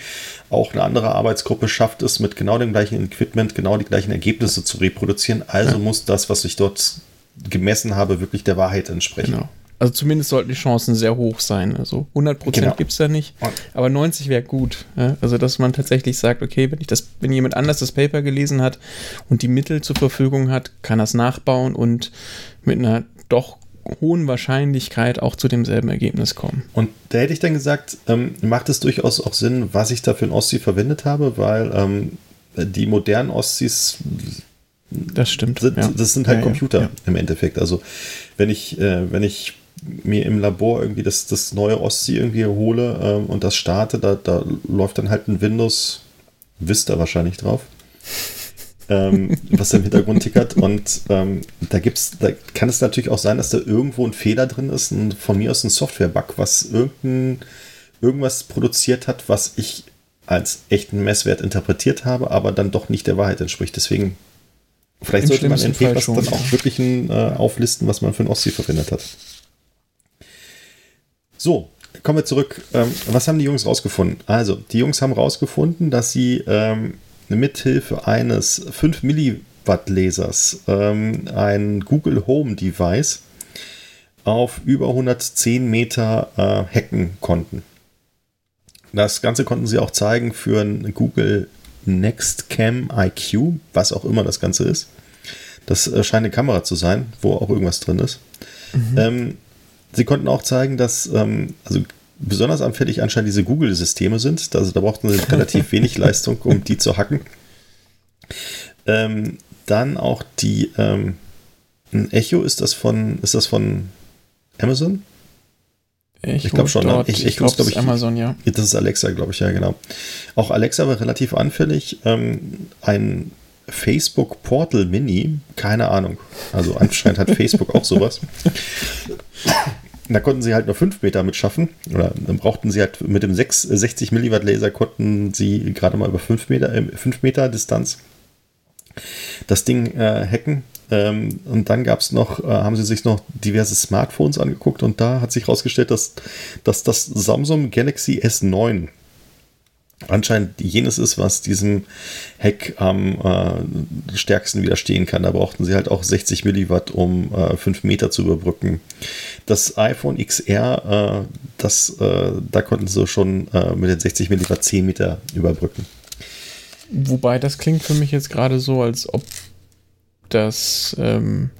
auch eine andere Arbeitsgruppe schafft es mit genau dem gleichen Equipment, genau die gleichen Ergebnisse zu reproduzieren. Also muss das, was ich dort gemessen habe, wirklich der Wahrheit entsprechen. Genau. Also zumindest sollten die Chancen sehr hoch sein. Also 100% Genau. gibt es da nicht. Aber 90 wäre gut. Ja? Also dass man tatsächlich sagt, okay, wenn ich das, wenn jemand anders das Paper gelesen hat und die Mittel zur Verfügung hat, kann das nachbauen und mit einer doch hohen Wahrscheinlichkeit auch zu demselben Ergebnis kommen. Und da hätte ich dann gesagt, ähm, macht es durchaus auch Sinn, was ich da für ein Ostsee verwendet habe, weil ähm, die modernen Ostsys Das stimmt. sind, ja. das sind halt ja, Computer ja. im Endeffekt. Also wenn ich, äh, wenn ich mir im Labor irgendwie das, das neue Ostsee irgendwie hole ähm, und das starte, da, da läuft dann halt ein Windows Vista wahrscheinlich drauf. Ähm, was im Hintergrund tickert und ähm, da gibt's, da kann es natürlich auch sein, dass da irgendwo ein Fehler drin ist, ein, von mir aus ein Software-Bug, was irgendein, irgendwas produziert hat, was ich als echten Messwert interpretiert habe, aber dann doch nicht der Wahrheit entspricht. Deswegen vielleicht Im sollte man in Papers dann auch wirklich ein, äh, auflisten, was man für ein Ostsee verwendet hat. So, kommen wir zurück. Ähm, was haben die Jungs rausgefunden? Also, die Jungs haben rausgefunden, dass sie ähm, mithilfe eines 5 Milliwatt Lasers ähm, ein Google Home Device auf über 110 Meter äh, hacken konnten. Das Ganze konnten sie auch zeigen für ein Google Nextcam IQ, was auch immer das Ganze ist. Das äh, scheint eine Kamera zu sein, wo auch irgendwas drin ist. Ähm, sie konnten auch zeigen, dass ähm, also besonders anfällig anscheinend diese Google-Systeme sind. Also da brauchten sie relativ wenig Leistung, um die zu hacken. Ähm, dann auch die ähm, ein Echo, ist das von, ist das von Amazon? Ich glaub schon, ne? Dort, Ich- ich, ich glaube, glaub ich- Amazon, ja. Ja, Das ist Alexa, glaube ich, ja, genau. Auch Alexa war relativ anfällig. Ähm, ein Facebook Portal Mini, keine Ahnung. Also anscheinend hat Facebook auch sowas. Da konnten sie halt nur 5 Meter mit schaffen. Oder dann brauchten sie halt mit dem 6, 60 Milliwatt Laser konnten sie gerade mal über 5 Meter, äh, 5 Meter Distanz das Ding äh, hacken. Ähm, und dann gab es noch, äh, haben sie sich noch diverse Smartphones angeguckt und da hat sich herausgestellt, dass, dass das Samsung Galaxy S9 anscheinend jenes ist, was diesem Heck am äh, stärksten widerstehen kann. Da brauchten sie halt auch 60 Milliwatt, um äh, 5 Meter zu überbrücken. Das iPhone XR, äh, das, äh, da konnten sie schon äh, mit den 60 Milliwatt 10 Meter überbrücken. Wobei das klingt für mich jetzt gerade so, als ob das ähm,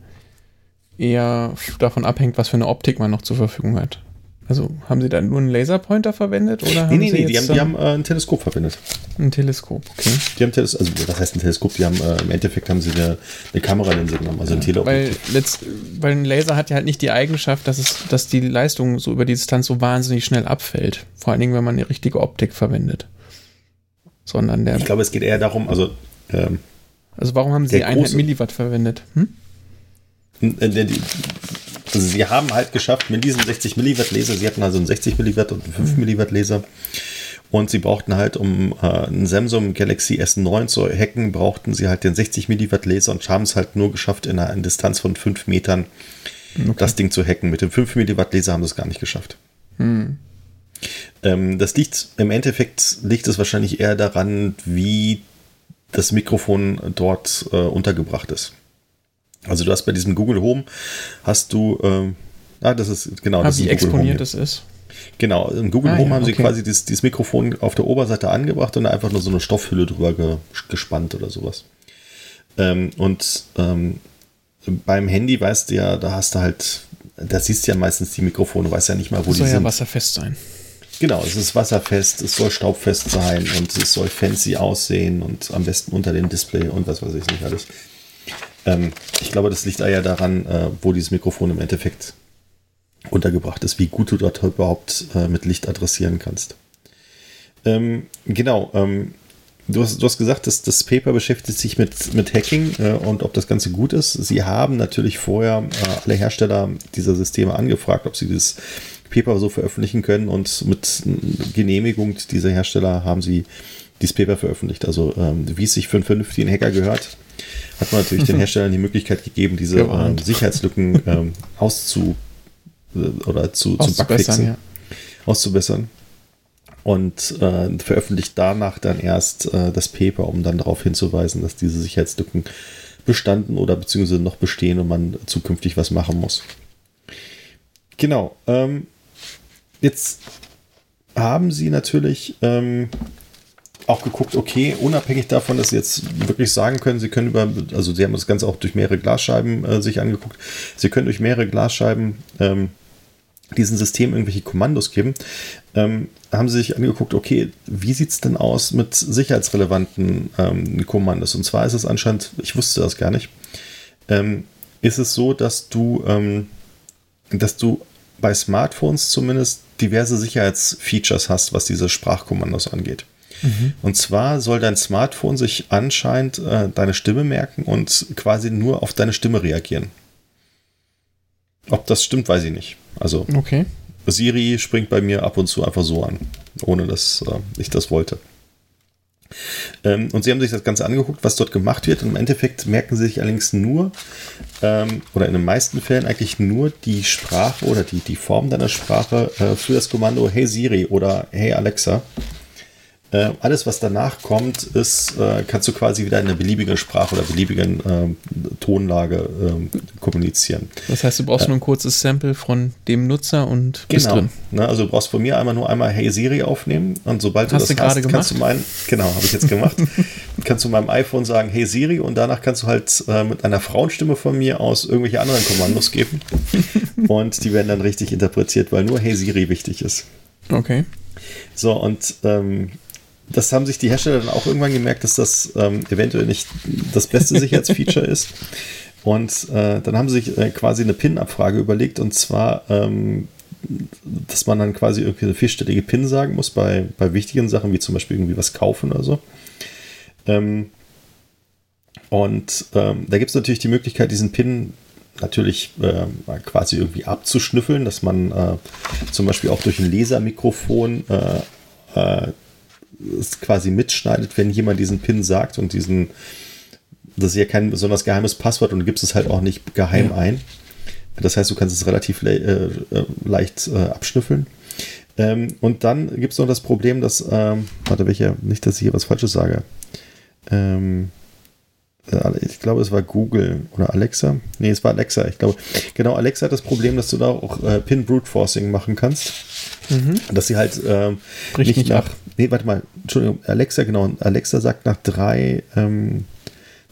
eher davon abhängt, was für eine Optik man noch zur Verfügung hat. Also haben Sie da nur einen Laserpointer verwendet? Oder nee, haben nee, Sie nee, die haben, die haben äh, ein Teleskop verwendet. ein Teleskop, okay. Die haben Teles also was heißt ein Teleskop? Die haben äh, im Endeffekt haben sie eine, eine Kameralinse genommen, also ein Weil, Teleobjektiv. letzt, weil ein Laser hat ja halt nicht die Eigenschaft, dass, es, dass die Leistung so über die Distanz so wahnsinnig schnell abfällt. Vor allen Dingen, wenn man eine richtige Optik verwendet. Sondern der. Ich glaube, es geht eher darum, also ähm, also warum haben Sie eineinhalb große- Milliwatt verwendet? Hm? äh, die- also sie haben halt geschafft, mit diesem 60 Milliwatt Laser, sie hatten also einen 60 Milliwatt und einen 5 Milliwatt Laser und sie brauchten halt, um äh, einen Samsung Galaxy S9 zu hacken, brauchten sie halt den 60 Milliwatt Laser und haben es halt nur geschafft, in einer Distanz von 5 Metern das Ding zu hacken. Mit dem 5 Milliwatt Laser haben sie es gar nicht geschafft. Hm. Ähm, das liegt im Endeffekt liegt es wahrscheinlich eher daran, wie das Mikrofon dort äh, untergebracht ist. Also du hast bei diesem Google Home hast du ähm, ah, das ist genau das Ah, wie ist Home exponiert das ist? Genau, im Google Ah, Home ja, haben sie okay. quasi dieses, dieses Mikrofon auf der Oberseite angebracht und einfach nur so eine Stoffhülle drüber ge, gespannt oder sowas. Ähm, und ähm, beim Handy weißt du ja, da hast du halt, da siehst du ja meistens die Mikrofone, weißt ja nicht mal, wo Das die soll ja sind. wasserfest sein. Genau, es ist wasserfest, es soll staubfest sein und es soll fancy aussehen und am besten unter dem Display und was weiß ich nicht alles. Ähm, ich glaube, das liegt eher daran, äh, wo dieses Mikrofon im Endeffekt untergebracht ist, wie gut du dort überhaupt äh, mit Licht adressieren kannst. Ähm, genau, ähm, du, hast, du hast gesagt, dass das Paper beschäftigt sich mit, mit Hacking äh, und ob das Ganze gut ist. Sie haben natürlich vorher äh, alle Hersteller dieser Systeme angefragt, ob sie dieses Paper so veröffentlichen können und mit Genehmigung dieser Hersteller haben sie dieses Paper veröffentlicht. Also ähm, wie es sich für einen vernünftigen Hacker gehört, hat man natürlich den Herstellern die Möglichkeit gegeben, diese Gewarnt. Sicherheitslücken ähm, auszu äh, oder zu, zu bugfixen, ja. auszubessern. Und äh, veröffentlicht danach dann erst äh, das Paper, um dann darauf hinzuweisen, dass diese Sicherheitslücken bestanden oder beziehungsweise noch bestehen und man zukünftig was machen muss. Genau. Ähm, jetzt haben sie natürlich ähm, auch geguckt, okay, unabhängig davon, dass sie jetzt wirklich sagen können, sie können über, also sie haben das Ganze auch durch mehrere Glasscheiben äh, sich angeguckt, sie können durch mehrere Glasscheiben ähm, diesem System irgendwelche Kommandos geben, ähm, haben sie sich angeguckt, okay, wie sieht es denn aus mit sicherheitsrelevanten ähm, Kommandos? Und zwar ist es anscheinend, ich wusste das gar nicht, ähm, ist es so, dass du, ähm, dass du bei Smartphones zumindest diverse Sicherheitsfeatures hast, was diese Sprachkommandos angeht. Und zwar soll dein Smartphone sich anscheinend äh, deine Stimme merken und quasi nur auf deine Stimme reagieren. Ob das stimmt, weiß ich nicht. Also Okay. Siri springt bei mir ab und zu einfach so an, ohne dass äh, ich das wollte. Ähm, und sie haben sich das Ganze angeguckt, was dort gemacht wird. Und im Endeffekt merken sie sich allerdings nur, ähm, oder in den meisten Fällen eigentlich nur die Sprache oder die, die Form deiner Sprache äh, für das Kommando Hey Siri oder Hey Alexa. Äh, alles, was danach kommt, ist, äh, kannst du quasi wieder in einer beliebigen Sprache oder beliebigen ähm, Tonlage ähm, kommunizieren. Das heißt, du brauchst nur ein kurzes Sample von dem Nutzer und bist Genau. drin. Ne, also du brauchst von mir einmal nur einmal Hey Siri aufnehmen und sobald Hast du das hast, kannst du mein, genau, habe ich jetzt gemacht, kannst du meinem iPhone sagen Hey Siri und danach kannst du halt äh, mit einer Frauenstimme von mir aus irgendwelche anderen Kommandos geben und die werden dann richtig interpretiert, weil nur Hey Siri wichtig ist. Okay. So, und ähm, das haben sich die Hersteller dann auch irgendwann gemerkt, dass das ähm, eventuell nicht das beste Sicherheitsfeature ist. Und äh, dann haben sie sich äh, quasi eine PIN-Abfrage überlegt, und zwar, ähm, dass man dann quasi irgendwie eine vierstellige PIN sagen muss bei, bei wichtigen Sachen, wie zum Beispiel irgendwie was kaufen oder so. Ähm, und ähm, da gibt es natürlich die Möglichkeit, diesen PIN natürlich äh, quasi irgendwie abzuschnüffeln, dass man äh, zum Beispiel auch durch ein Lasermikrofon äh, äh, es quasi mitschneidet, wenn jemand diesen PIN sagt und diesen, das ist ja kein besonders geheimes Passwort und gibst es halt auch nicht geheim Ja. ein. Das heißt, du kannst es relativ le äh, äh, leicht äh, abschnüffeln. Ähm, und dann gibt es noch das Problem, dass, ähm, warte, welcher, nicht, dass ich hier was Falsches sage. Ähm, äh, ich glaube, es war Google oder Alexa. Nee, es war Alexa, ich glaube. Genau, Alexa hat das Problem, dass du da auch äh, Pin Brute Forcing machen kannst. Mhm. Dass sie halt ähm, nicht, nicht nach. Ab. Nee, warte mal, Entschuldigung, Alexa, genau. Alexa sagt nach drei ähm,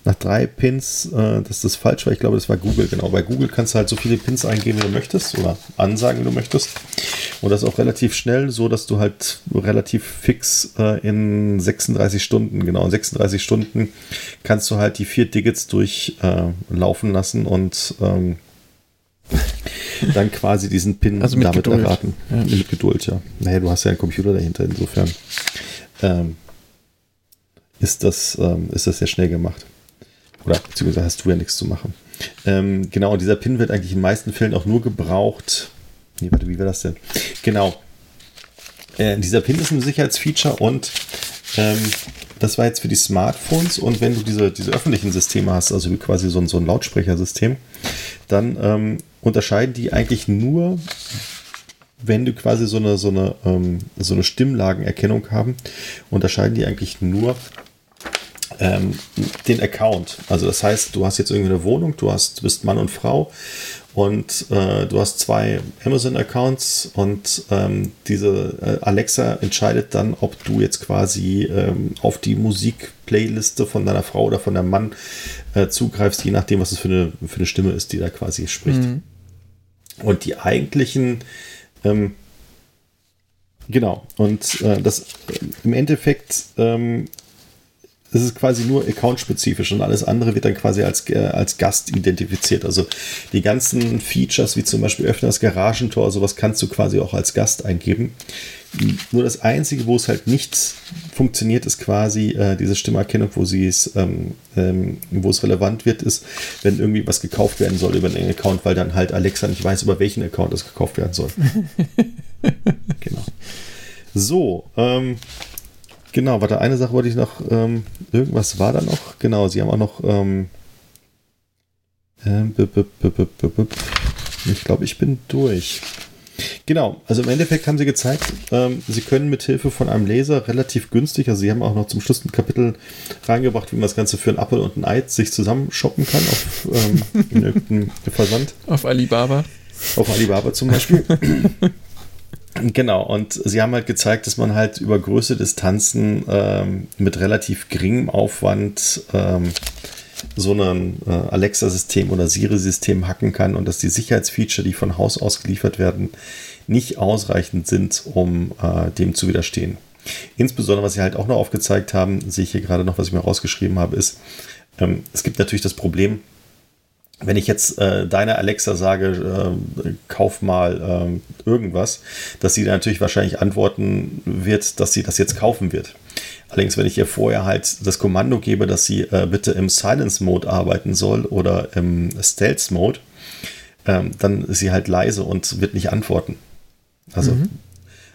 nach drei Pins, äh, dass das falsch war. Ich glaube, das war Google, genau. Bei Google kannst du halt so viele Pins eingeben, wie du möchtest oder ansagen, wie du möchtest. Und das auch relativ schnell, so dass du halt relativ fix äh, in 36 Stunden, genau, in 36 Stunden kannst du halt die vier Digits durchlaufen äh, lassen und ähm, dann quasi diesen Pin also damit Geduld. erraten. Ja. Mit Geduld, ja. Naja, du hast ja einen Computer dahinter, insofern ähm, ist, das, ähm, ist das sehr schnell gemacht. Oder beziehungsweise hast du ja nichts zu machen. Ähm, genau, dieser Pin wird eigentlich in den meisten Fällen auch nur gebraucht. Nee, warte, wie war das denn? Genau. Äh, dieser Pin ist ein Sicherheitsfeature und ähm, das war jetzt für die Smartphones und wenn du diese, diese öffentlichen Systeme hast, also quasi so ein, so ein Lautsprechersystem, dann ähm, unterscheiden die eigentlich nur, wenn du quasi so eine, so eine, ähm, so eine Stimmlagenerkennung haben, unterscheiden die eigentlich nur ähm, den Account. Also das heißt, du hast jetzt irgendwie eine Wohnung, du hast, du bist Mann und Frau und äh, du hast zwei Amazon-Accounts und ähm, diese äh, Alexa entscheidet dann, ob du jetzt quasi ähm, auf die Musik-Playliste von deiner Frau oder von deinem Mann äh, zugreifst, je nachdem, was es für eine, für eine Stimme ist, die da quasi spricht. Mhm. Und die eigentlichen ähm, Genau, und äh, das äh, im Endeffekt ähm, das ist quasi nur account-spezifisch und alles andere wird dann quasi als, äh, als Gast identifiziert. Also die ganzen Features, wie zum Beispiel öffnen das Garagentor, sowas kannst du quasi auch als Gast eingeben. Nur das Einzige, wo es halt nicht funktioniert, ist quasi äh, diese Stimmerkennung, wo sie es, ähm, ähm, wo es relevant wird, ist, wenn irgendwie was gekauft werden soll über einen Account, weil dann halt Alexa nicht weiß, über welchen Account es gekauft werden soll. genau. So, ähm, Genau, warte, eine Sache wollte ich noch, ähm, irgendwas war da noch. Genau, sie haben auch noch, ähm, äh, ich glaube, ich bin durch. Genau, also im Endeffekt haben sie gezeigt, ähm, sie können mit Hilfe von einem Laser relativ günstig, also sie haben auch noch zum Schluss ein Kapitel reingebracht, wie man das Ganze für ein Apple und ein Ei sich zusammen shoppen kann auf ähm, in irgendeinem Versand. Auf Alibaba. Auf Alibaba zum Beispiel. Genau, und sie haben halt gezeigt, dass man halt über größere Distanzen ähm, mit relativ geringem Aufwand ähm, so ein äh, Alexa-System oder Siri-System hacken kann und dass die Sicherheitsfeature, die von Haus aus geliefert werden, nicht ausreichend sind, um äh, dem zu widerstehen. Insbesondere, was sie halt auch noch aufgezeigt haben, sehe ich hier gerade noch, was ich mir rausgeschrieben habe, ist, ähm, es gibt natürlich das Problem, wenn ich jetzt äh, deiner Alexa sage, äh, kauf mal äh, irgendwas, dass sie natürlich wahrscheinlich antworten wird, dass sie das jetzt kaufen wird. Allerdings, wenn ich ihr vorher halt das Kommando gebe, dass sie äh, bitte im Silence-Mode arbeiten soll oder im Stealth-Mode, ähm, dann ist sie halt leise und wird nicht antworten. Also mhm.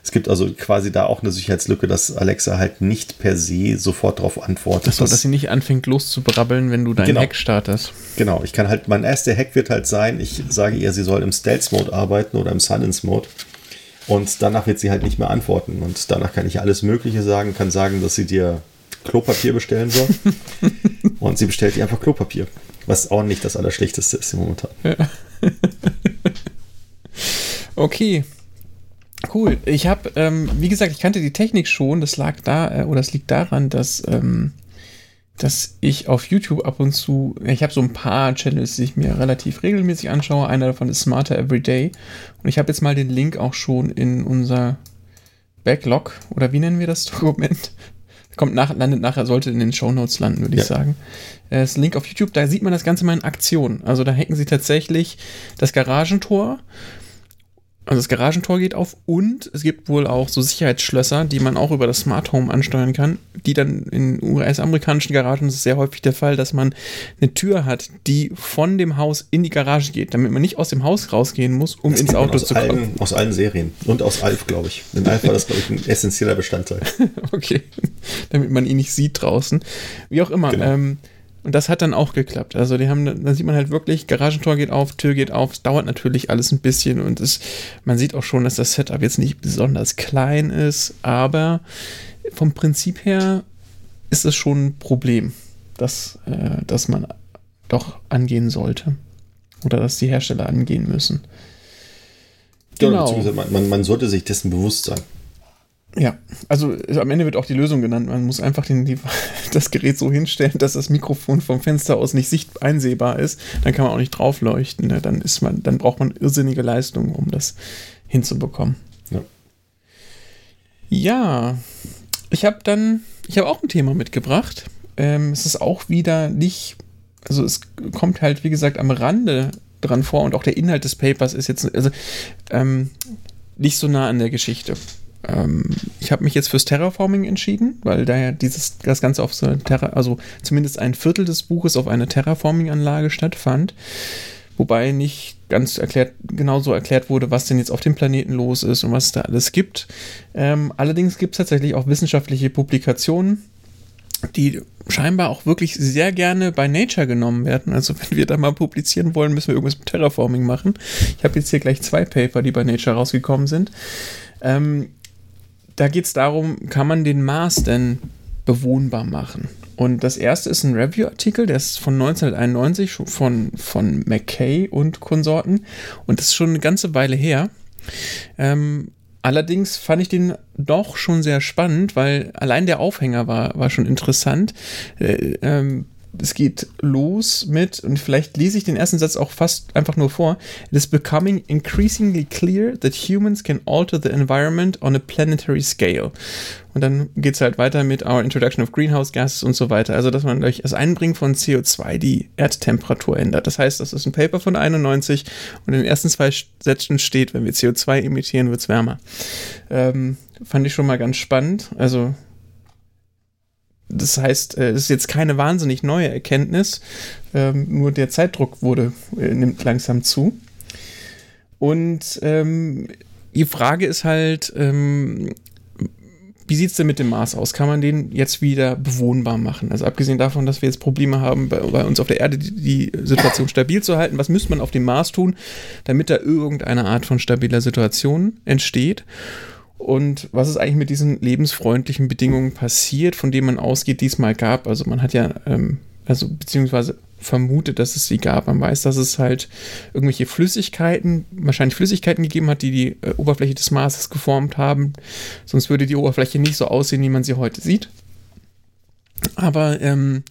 Es gibt also quasi da auch eine Sicherheitslücke, dass Alexa halt nicht per se sofort darauf antwortet. Achso, dass, dass sie nicht anfängt loszubrabbeln, wenn du deinen genau. Hack startest. Genau, ich kann halt, mein erster Hack wird halt sein, ich sage ihr, sie soll im Stealth-Mode arbeiten oder im Silence-Mode. Und danach wird sie halt nicht mehr antworten. Und danach kann ich alles Mögliche sagen, kann sagen, dass sie dir Klopapier bestellen soll. und sie bestellt dir einfach Klopapier. Was auch nicht das Allerschlechteste ist momentan. Ja. okay, Cool. Ich habe, ähm, wie gesagt, ich kannte die Technik schon. Das lag da, äh, oder es liegt daran, dass, ähm, dass ich auf YouTube ab und zu, ich habe so ein paar Channels, die ich mir relativ regelmäßig anschaue. Einer davon ist Smarter Everyday. Und ich habe jetzt mal den Link auch schon in unser Backlog, oder wie nennen wir das Dokument? Kommt nach, landet nachher, sollte in den Show Notes landen, würde ja. ich sagen. Äh, das Link auf YouTube, da sieht man das Ganze mal in Aktion. Also da hacken sie tatsächlich das Garagentor also das Garagentor geht auf und es gibt wohl auch so Sicherheitsschlösser, die man auch über das Smart Home ansteuern kann, die dann in US-amerikanischen Garagen ist es sehr häufig der Fall, dass man eine Tür hat, die von dem Haus in die Garage geht, damit man nicht aus dem Haus rausgehen muss, um das ins Auto zu kommen. Allen, aus allen Serien und aus Alf, glaube ich. In Alf war das, glaube ich, ein essentieller Bestandteil. okay, damit man ihn nicht sieht draußen. Wie auch immer. Genau. Ähm, Und das hat dann auch geklappt. Also die haben, da sieht man halt wirklich, Garagentor geht auf, Tür geht auf. Es dauert natürlich alles ein bisschen und es, man sieht auch schon, dass das Setup jetzt nicht besonders klein ist, aber vom Prinzip her ist es schon ein Problem, dass, äh, dass man doch angehen sollte. Oder dass die Hersteller angehen müssen. Genau. Ja, man, man, man sollte sich dessen bewusst sein. Ja, also am Ende wird auch die Lösung genannt. Man muss einfach den, die, das Gerät so hinstellen, dass das Mikrofon vom Fenster aus nicht sicht einsehbar ist. Dann kann man auch nicht draufleuchten. Ne? Dann ist man, dann braucht man irrsinnige Leistung, um das hinzubekommen. Ja. Ja, ich habe dann, ich habe auch ein Thema mitgebracht. Ähm, es ist auch wieder nicht, also es kommt halt wie gesagt am Rande dran vor und auch der Inhalt des Papers ist jetzt also, ähm, nicht so nah an der Geschichte. Ähm, ich habe mich jetzt fürs Terraforming entschieden, weil da ja dieses, das Ganze auf so eine Terra, also zumindest ein Viertel des Buches auf einer Terraforming-Anlage stattfand. Wobei nicht ganz erklärt, genauso erklärt wurde, was denn jetzt auf dem Planeten los ist und was es da alles gibt. Ähm, allerdings gibt es tatsächlich auch wissenschaftliche Publikationen, die scheinbar auch wirklich sehr gerne bei Nature genommen werden. Also wenn wir da mal publizieren wollen, müssen wir irgendwas mit Terraforming machen. Ich habe jetzt hier gleich zwei Paper, die bei Nature rausgekommen sind. Ähm, da geht es darum, kann man den Mars denn bewohnbar machen? Und das erste ist ein Review-Artikel, der ist von 1991 von, von McKay und Konsorten. Und das ist schon eine ganze Weile her. Ähm, allerdings fand ich den doch schon sehr spannend, weil allein der Aufhänger war, war schon interessant. Äh, ähm, es geht los mit, und vielleicht lese ich den ersten Satz auch fast einfach nur vor. It is becoming increasingly clear that humans can alter the environment on a planetary scale. Und dann geht es halt weiter mit Our Introduction of Greenhouse Gases und so weiter. Also, dass man durch das Einbringen von CO2 die Erdtemperatur ändert. Das heißt, das ist ein Paper von 91 und in den ersten zwei Sätzen steht, wenn wir CO2 emittieren, wird es wärmer. Ähm, fand ich schon mal ganz spannend. Also, das heißt, äh, es ist jetzt keine wahnsinnig neue Erkenntnis, ähm, nur der Zeitdruck wurde, äh, nimmt langsam zu. Und ähm, die Frage ist halt, ähm, wie sieht es denn mit dem Mars aus? Kann man den jetzt wieder bewohnbar machen? Also abgesehen davon, dass wir jetzt Probleme haben, bei, bei uns auf der Erde die, die, Situation stabil zu halten, was müsste man auf dem Mars tun, damit da irgendeine Art von stabiler Situation entsteht? Und was ist eigentlich mit diesen lebensfreundlichen Bedingungen passiert, von denen man ausgeht, die es mal gab. Also man hat ja, ähm, also beziehungsweise vermutet, dass es sie gab. Man weiß, dass es halt irgendwelche Flüssigkeiten, wahrscheinlich Flüssigkeiten gegeben hat, die die äh, Oberfläche des Marses geformt haben. Sonst würde die Oberfläche nicht so aussehen, wie man sie heute sieht. Aber ähm,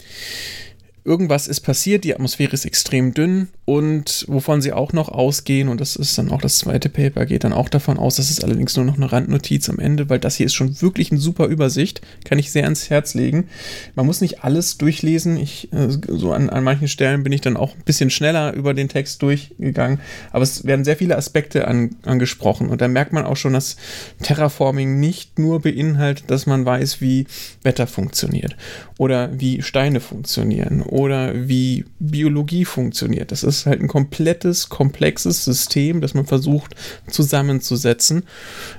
irgendwas ist passiert, die Atmosphäre ist extrem dünn und wovon sie auch noch ausgehen, und das ist dann auch das zweite Paper, geht dann auch davon aus, das ist allerdings nur noch eine Randnotiz am Ende, weil das hier ist schon wirklich eine super Übersicht, kann ich sehr ans Herz legen. Man muss nicht alles durchlesen, ich, äh, so an, an manchen Stellen bin ich dann auch ein bisschen schneller über den Text durchgegangen, aber es werden sehr viele Aspekte an, angesprochen und da merkt man auch schon, dass Terraforming nicht nur beinhaltet, dass man weiß, wie Wetter funktioniert oder wie Steine funktionieren oder wie Biologie funktioniert. Das ist halt ein komplettes, komplexes System, das man versucht zusammenzusetzen.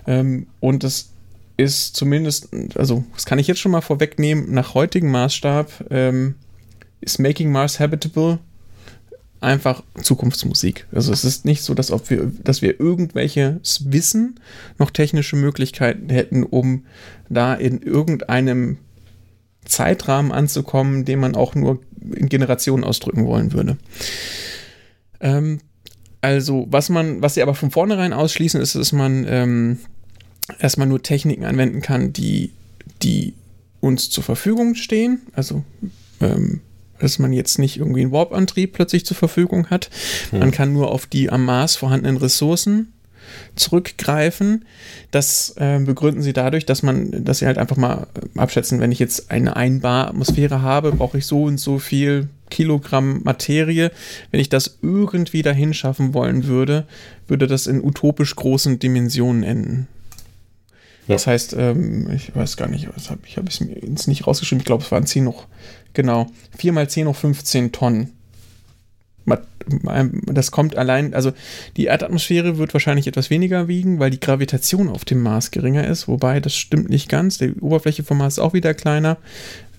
Ähm, und das ist zumindest, also das kann ich jetzt schon mal vorwegnehmen, nach heutigem Maßstab ähm, ist Making Mars Habitable einfach Zukunftsmusik. Also es ist nicht so, dass, ob wir, dass wir irgendwelches Wissen noch technische Möglichkeiten hätten, um da in irgendeinem Zeitrahmen anzukommen, den man auch nur in Generationen ausdrücken wollen würde. Ähm, also, was man, was sie aber von vornherein ausschließen, ist, dass man ähm, erstmal nur Techniken anwenden kann, die, die uns zur Verfügung stehen. Also, ähm, dass man jetzt nicht irgendwie einen Warp-Antrieb plötzlich zur Verfügung hat. Hm. Man kann nur auf die am Mars vorhandenen Ressourcen zurückgreifen. Das äh, begründen sie dadurch, dass man, dass sie halt einfach mal abschätzen, wenn ich jetzt eine 1 Bar Atmosphäre habe, brauche ich so und so viel Kilogramm Materie. Wenn ich das irgendwie dahin schaffen wollen würde, würde das in utopisch großen Dimensionen enden. Ja. Das heißt, ähm, ich weiß gar nicht, was hab, ich habe es mir jetzt nicht rausgeschrieben, ich glaube, es waren 10 noch, genau, 4 mal 10 noch 15 Tonnen das kommt allein, also die Erdatmosphäre wird wahrscheinlich etwas weniger wiegen, weil die Gravitation auf dem Mars geringer ist, wobei das stimmt nicht ganz. Die Oberfläche vom Mars ist auch wieder kleiner.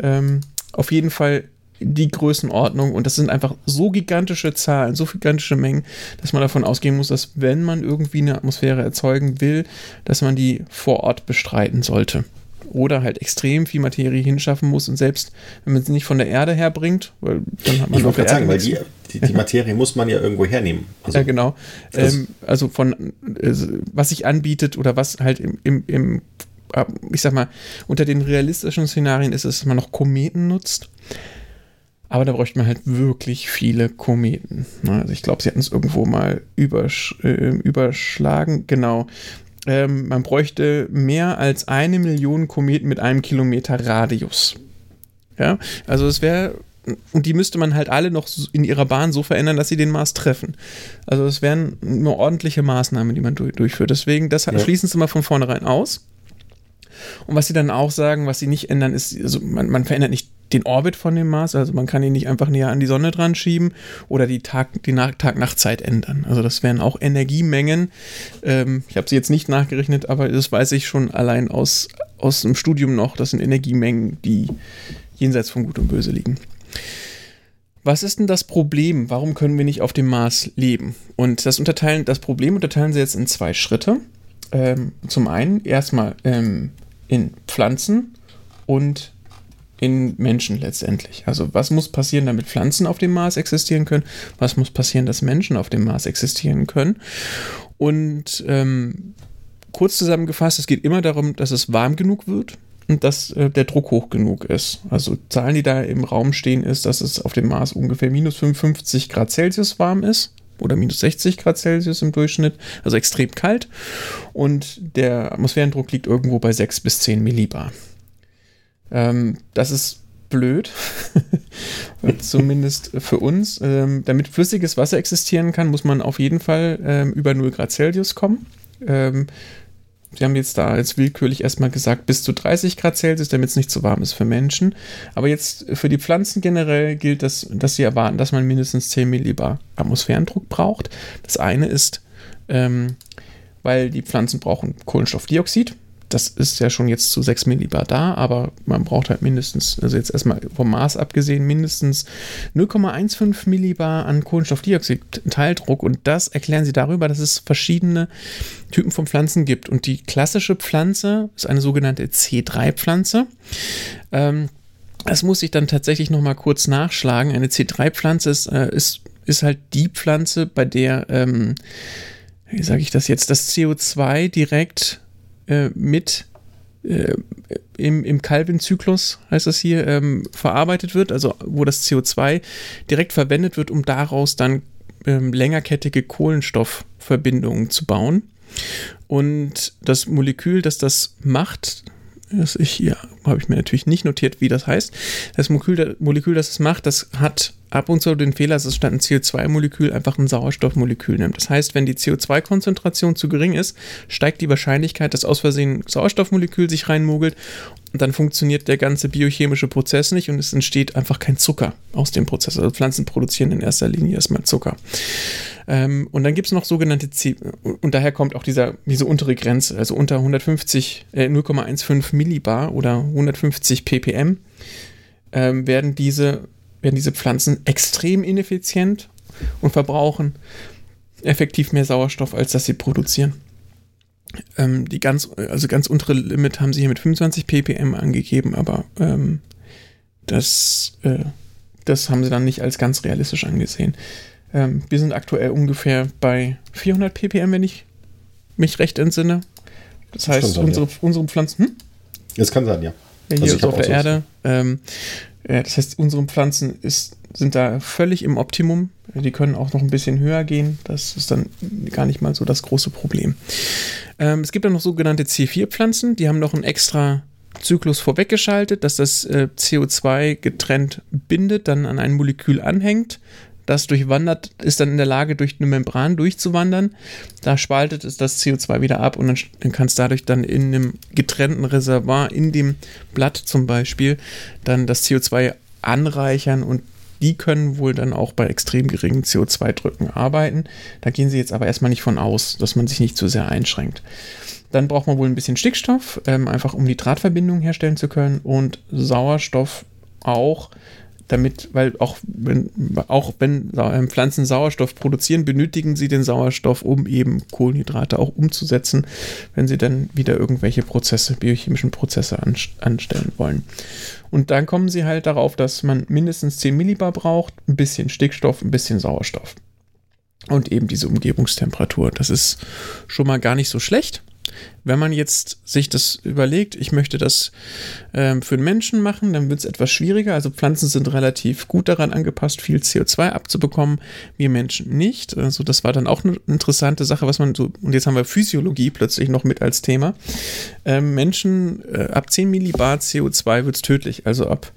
Ähm, auf jeden Fall die Größenordnung und das sind einfach so gigantische Zahlen, so gigantische Mengen, dass man davon ausgehen muss, dass wenn man irgendwie eine Atmosphäre erzeugen will, dass man die vor Ort bestreiten sollte oder halt extrem viel Materie hinschaffen muss und selbst wenn man sie nicht von der Erde herbringt, weil dann hat man Ich auf der Erde sagen, weil die, die, die Materie muss man ja irgendwo hernehmen. Also, ja, genau. Ähm, also von, äh, was sich anbietet oder was halt im, im, im, äh, ich sag mal, unter den realistischen Szenarien ist es, dass man noch Kometen nutzt. Aber da bräuchte man halt wirklich viele Kometen. ne? Also ich glaube, sie hatten es irgendwo mal übersch äh, überschlagen. Genau. Ähm, man bräuchte mehr als eine Million Kometen mit einem Kilometer Radius. Ja, also es wäre, und die müsste man halt alle noch in ihrer Bahn so verändern, dass sie den Mars treffen. Also es wären nur ordentliche Maßnahmen, die man du- durchführt. Deswegen, das Ja. schließen sie mal von vornherein aus. Und was sie dann auch sagen, was sie nicht ändern, ist, also man, man verändert nicht den Orbit von dem Mars, also man kann ihn nicht einfach näher an die Sonne dran schieben oder die Tag, die Na- Tag-Nacht-Zeit ändern. Also das wären auch Energiemengen. Ähm, ich habe sie jetzt nicht nachgerechnet, aber das weiß ich schon allein aus, aus dem Studium noch. Das sind Energiemengen, die jenseits von Gut und Böse liegen. Was ist denn das Problem? Warum können wir nicht auf dem Mars leben? Und das unterteilen, das Problem unterteilen sie jetzt in zwei Schritte. Ähm, zum einen erstmal ähm, in Pflanzen und in Menschen letztendlich. Also was muss passieren, damit Pflanzen auf dem Mars existieren können? Was muss passieren, dass Menschen auf dem Mars existieren können? Und ähm, kurz zusammengefasst, es geht immer darum, dass es warm genug wird dass äh, der Druck hoch genug ist. Also Zahlen, die da im Raum stehen, ist, dass es auf dem Mars ungefähr minus 55 Grad Celsius warm ist oder minus 60 Grad Celsius im Durchschnitt, also extrem kalt. Und der Atmosphärendruck liegt irgendwo bei 6 bis 10 Millibar. Ähm, das ist blöd, zumindest für uns. Ähm, damit flüssiges Wasser existieren kann, muss man auf jeden Fall ähm, über 0 Grad Celsius kommen. Sie haben jetzt da jetzt willkürlich erstmal gesagt, bis zu 30 Grad Celsius, damit es nicht zu warm ist für Menschen. Aber jetzt für die Pflanzen generell gilt, das, dass sie erwarten, dass man mindestens 10 Millibar Atmosphärendruck braucht. Das eine ist, ähm, weil die Pflanzen brauchen Kohlenstoffdioxid. Das ist ja schon jetzt zu 6 Millibar da, aber man braucht halt mindestens, also jetzt erstmal vom Maß abgesehen, mindestens 0,15 Millibar an Kohlenstoffdioxid-Teildruck. Und das erklären sie darüber, dass es verschiedene Typen von Pflanzen gibt. Und die klassische Pflanze ist eine sogenannte C3-Pflanze. Ähm, das muss ich dann tatsächlich noch mal kurz nachschlagen. Eine C3-Pflanze ist, äh, ist, ist halt die Pflanze, bei der, ähm, wie sage ich das jetzt, das CO2 direkt äh, mit äh, im, im Calvin-Zyklus, heißt das hier, ähm, verarbeitet wird, also wo das CO2 direkt verwendet wird, um daraus dann ähm, längerkettige Kohlenstoffverbindungen zu bauen. Und das Molekül, das das macht, das ich hier habe ich mir natürlich nicht notiert, wie das heißt. Das Molekül, Molekül, das es macht, das hat ab und zu den Fehler, dass es statt ein CO2-Molekül einfach ein Sauerstoffmolekül nimmt. Das heißt, wenn die CO2-Konzentration zu gering ist, steigt die Wahrscheinlichkeit, dass aus Versehen ein Sauerstoffmolekül sich reinmogelt und dann funktioniert der ganze biochemische Prozess nicht und es entsteht einfach kein Zucker aus dem Prozess. Also Pflanzen produzieren in erster Linie erstmal Zucker. Ähm, und dann gibt es noch sogenannte C und daher kommt auch dieser, diese untere Grenze, also unter 150, äh, 0,15 Millibar oder 150 ppm ähm, werden, diese, werden diese Pflanzen extrem ineffizient und verbrauchen effektiv mehr Sauerstoff, als dass sie produzieren. Ähm, die ganz, also ganz untere Limit haben sie hier mit 25 ppm angegeben, aber ähm, das, äh, das haben sie dann nicht als ganz realistisch angesehen. Ähm, wir sind aktuell ungefähr bei 400 ppm, wenn ich mich recht entsinne. Das heißt, Stimmt, unsere, unsere Pflanzen, hm? Das kann sein, ja. ja, Also hier ist auf der Erde. Ähm, äh, das heißt, unsere Pflanzen ist, sind da völlig im Optimum. Die können auch noch ein bisschen höher gehen. Das ist dann gar nicht mal so das große Problem. Ähm, es gibt dann noch sogenannte C4-Pflanzen. Die haben noch einen extra Zyklus vorweggeschaltet, dass das äh, CO2 getrennt bindet, dann an ein Molekül anhängt. Das durchwandert, ist dann in der Lage, durch eine Membran durchzuwandern. Da spaltet es das CO2 wieder ab und dann, dann kann es dadurch dann in einem getrennten Reservoir, in dem Blatt zum Beispiel, dann das CO2 anreichern und die können wohl dann auch bei extrem geringen CO2-Drücken arbeiten. Da gehen sie jetzt aber erstmal nicht von aus, dass man sich nicht zu sehr einschränkt. Dann braucht man wohl ein bisschen Stickstoff, ähm, einfach um die Drahtverbindung herstellen zu können und Sauerstoff auch, damit, weil auch wenn, auch wenn ähm, Pflanzen Sauerstoff produzieren, benötigen sie den Sauerstoff, um eben Kohlenhydrate auch umzusetzen, wenn sie dann wieder irgendwelche Prozesse, biochemischen Prozesse anstellen wollen. Und dann kommen sie halt darauf, dass man mindestens 10 Millibar braucht, ein bisschen Stickstoff, ein bisschen Sauerstoff. Und eben diese Umgebungstemperatur. Das ist schon mal gar nicht so schlecht. Wenn man jetzt sich das überlegt, ich möchte das ähm, für den Menschen machen, dann wird es etwas schwieriger. Also Pflanzen sind relativ gut daran angepasst, viel CO2 abzubekommen, wir Menschen nicht. Also das war dann auch eine interessante Sache, was man so, und jetzt haben wir Physiologie plötzlich noch mit als Thema. Ähm, Menschen äh, ab 10 Millibar CO2 wird es tödlich, also ab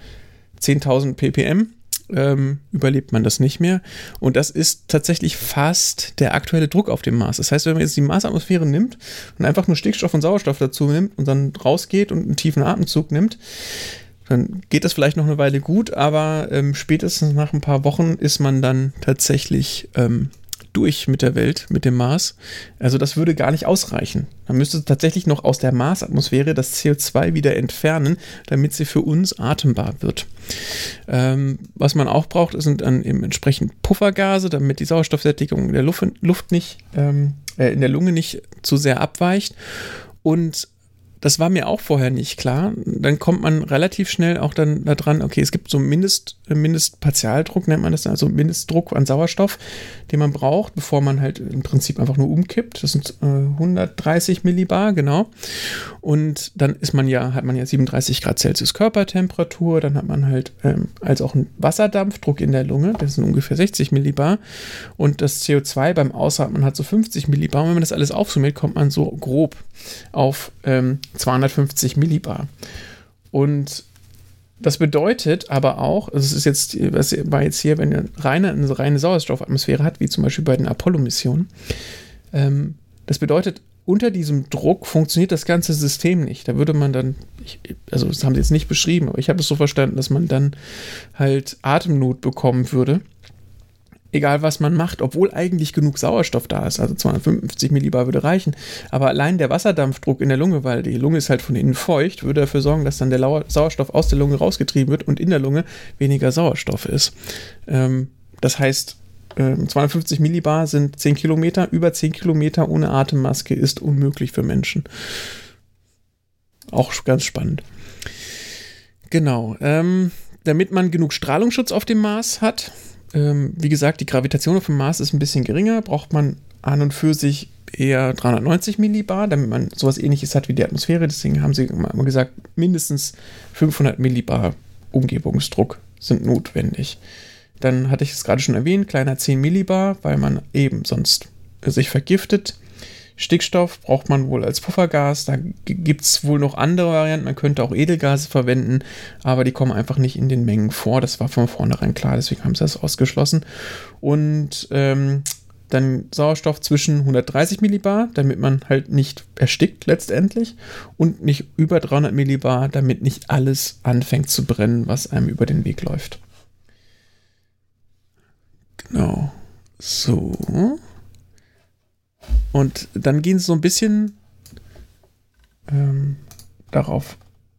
10.000 ppm ähm, überlebt man das nicht mehr. Und das ist tatsächlich fast der aktuelle Druck auf dem Mars. Das heißt, wenn man jetzt die Marsatmosphäre nimmt und einfach nur Stickstoff und Sauerstoff dazu nimmt und dann rausgeht und einen tiefen Atemzug nimmt, dann geht das vielleicht noch eine Weile gut, aber ähm, spätestens nach ein paar Wochen ist man dann tatsächlich ähm, durch mit der Welt, mit dem Mars. Also das würde gar nicht ausreichen. Man müsste tatsächlich noch aus der Marsatmosphäre das CO2 wieder entfernen, damit sie für uns atembar wird. Ähm, was man auch braucht, sind dann eben entsprechend Puffergase, damit die Sauerstoffsättigung in der Luft, Luft nicht, ähm, äh, in der Lunge nicht zu sehr abweicht. Und das war mir auch vorher nicht klar. Dann kommt man relativ schnell auch dann daran, okay, es gibt so Mindest, Mindestpartialdruck, nennt man das, also Mindestdruck an Sauerstoff, den man braucht, bevor man halt im Prinzip einfach nur umkippt. Das sind äh, 130 Millibar, genau. Und dann ist man ja, hat man ja 37 Grad Celsius Körpertemperatur, dann hat man halt ähm, als auch einen Wasserdampfdruck in der Lunge, das sind ungefähr 60 Millibar. Und das CO2 beim Ausatmen hat so 50 Millibar. Und wenn man das alles aufsummiert, kommt man so grob auf ähm, 250 Millibar. Und das bedeutet aber auch, also es ist jetzt, was war jetzt hier, wenn ihr reine, eine reine Sauerstoffatmosphäre hat, wie zum Beispiel bei den Apollo-Missionen, ähm, das bedeutet, unter diesem Druck funktioniert das ganze System nicht. Da würde man dann, ich, also das haben sie jetzt nicht beschrieben, aber ich habe es so verstanden, dass man dann halt Atemnot bekommen würde egal was man macht, obwohl eigentlich genug Sauerstoff da ist. Also 250 Millibar würde reichen. Aber allein der Wasserdampfdruck in der Lunge, weil die Lunge ist halt von innen feucht, würde dafür sorgen, dass dann der Sauerstoff aus der Lunge rausgetrieben wird und in der Lunge weniger Sauerstoff ist. Ähm, das heißt, äh, 250 Millibar sind 10 Kilometer. Über 10 Kilometer ohne Atemmaske ist unmöglich für Menschen. Auch ganz spannend. Genau. Ähm, damit man genug Strahlungsschutz auf dem Mars hat, ähm, wie gesagt, die Gravitation auf dem Mars ist ein bisschen geringer, braucht man an und für sich eher 390 Millibar, damit man sowas ähnliches hat wie die Atmosphäre. Deswegen haben sie immer gesagt, mindestens 500 Millibar Umgebungsdruck sind notwendig. Dann hatte ich es gerade schon erwähnt, kleiner 10 Millibar, weil man eben sonst sich vergiftet. Stickstoff braucht man wohl als Puffergas. Da gibt es wohl noch andere Varianten. Man könnte auch Edelgase verwenden, aber die kommen einfach nicht in den Mengen vor. Das war von vornherein klar, deswegen haben sie das ausgeschlossen. Und ähm, dann Sauerstoff zwischen 130 Millibar, damit man halt nicht erstickt letztendlich und nicht über 300 Millibar, damit nicht alles anfängt zu brennen, was einem über den Weg läuft. Genau. So. Und dann gehen sie so ein bisschen ähm, darauf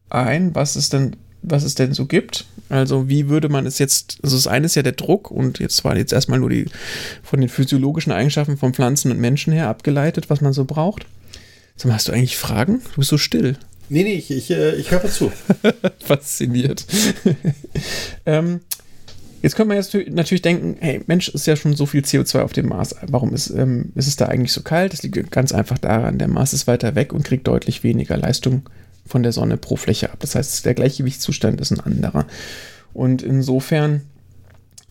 ein, was es denn, was es denn so gibt. Also wie würde man es jetzt, also das eine ist ja der Druck und jetzt war jetzt erstmal nur die von den physiologischen Eigenschaften von Pflanzen und Menschen her abgeleitet, was man so braucht. Sag mal, hast du eigentlich Fragen? Du bist so still. Nee, nee, ich, ich, äh, ich höre zu. Fasziniert. ähm, Jetzt könnte man jetzt natürlich denken, hey, Mensch, ist ja schon so viel CO2 auf dem Mars. Warum ist, ähm, ist es da eigentlich so kalt? Das liegt ganz einfach daran, der Mars ist weiter weg und kriegt deutlich weniger Leistung von der Sonne pro Fläche ab. Das heißt, der Gleichgewichtszustand ist ein anderer. Und insofern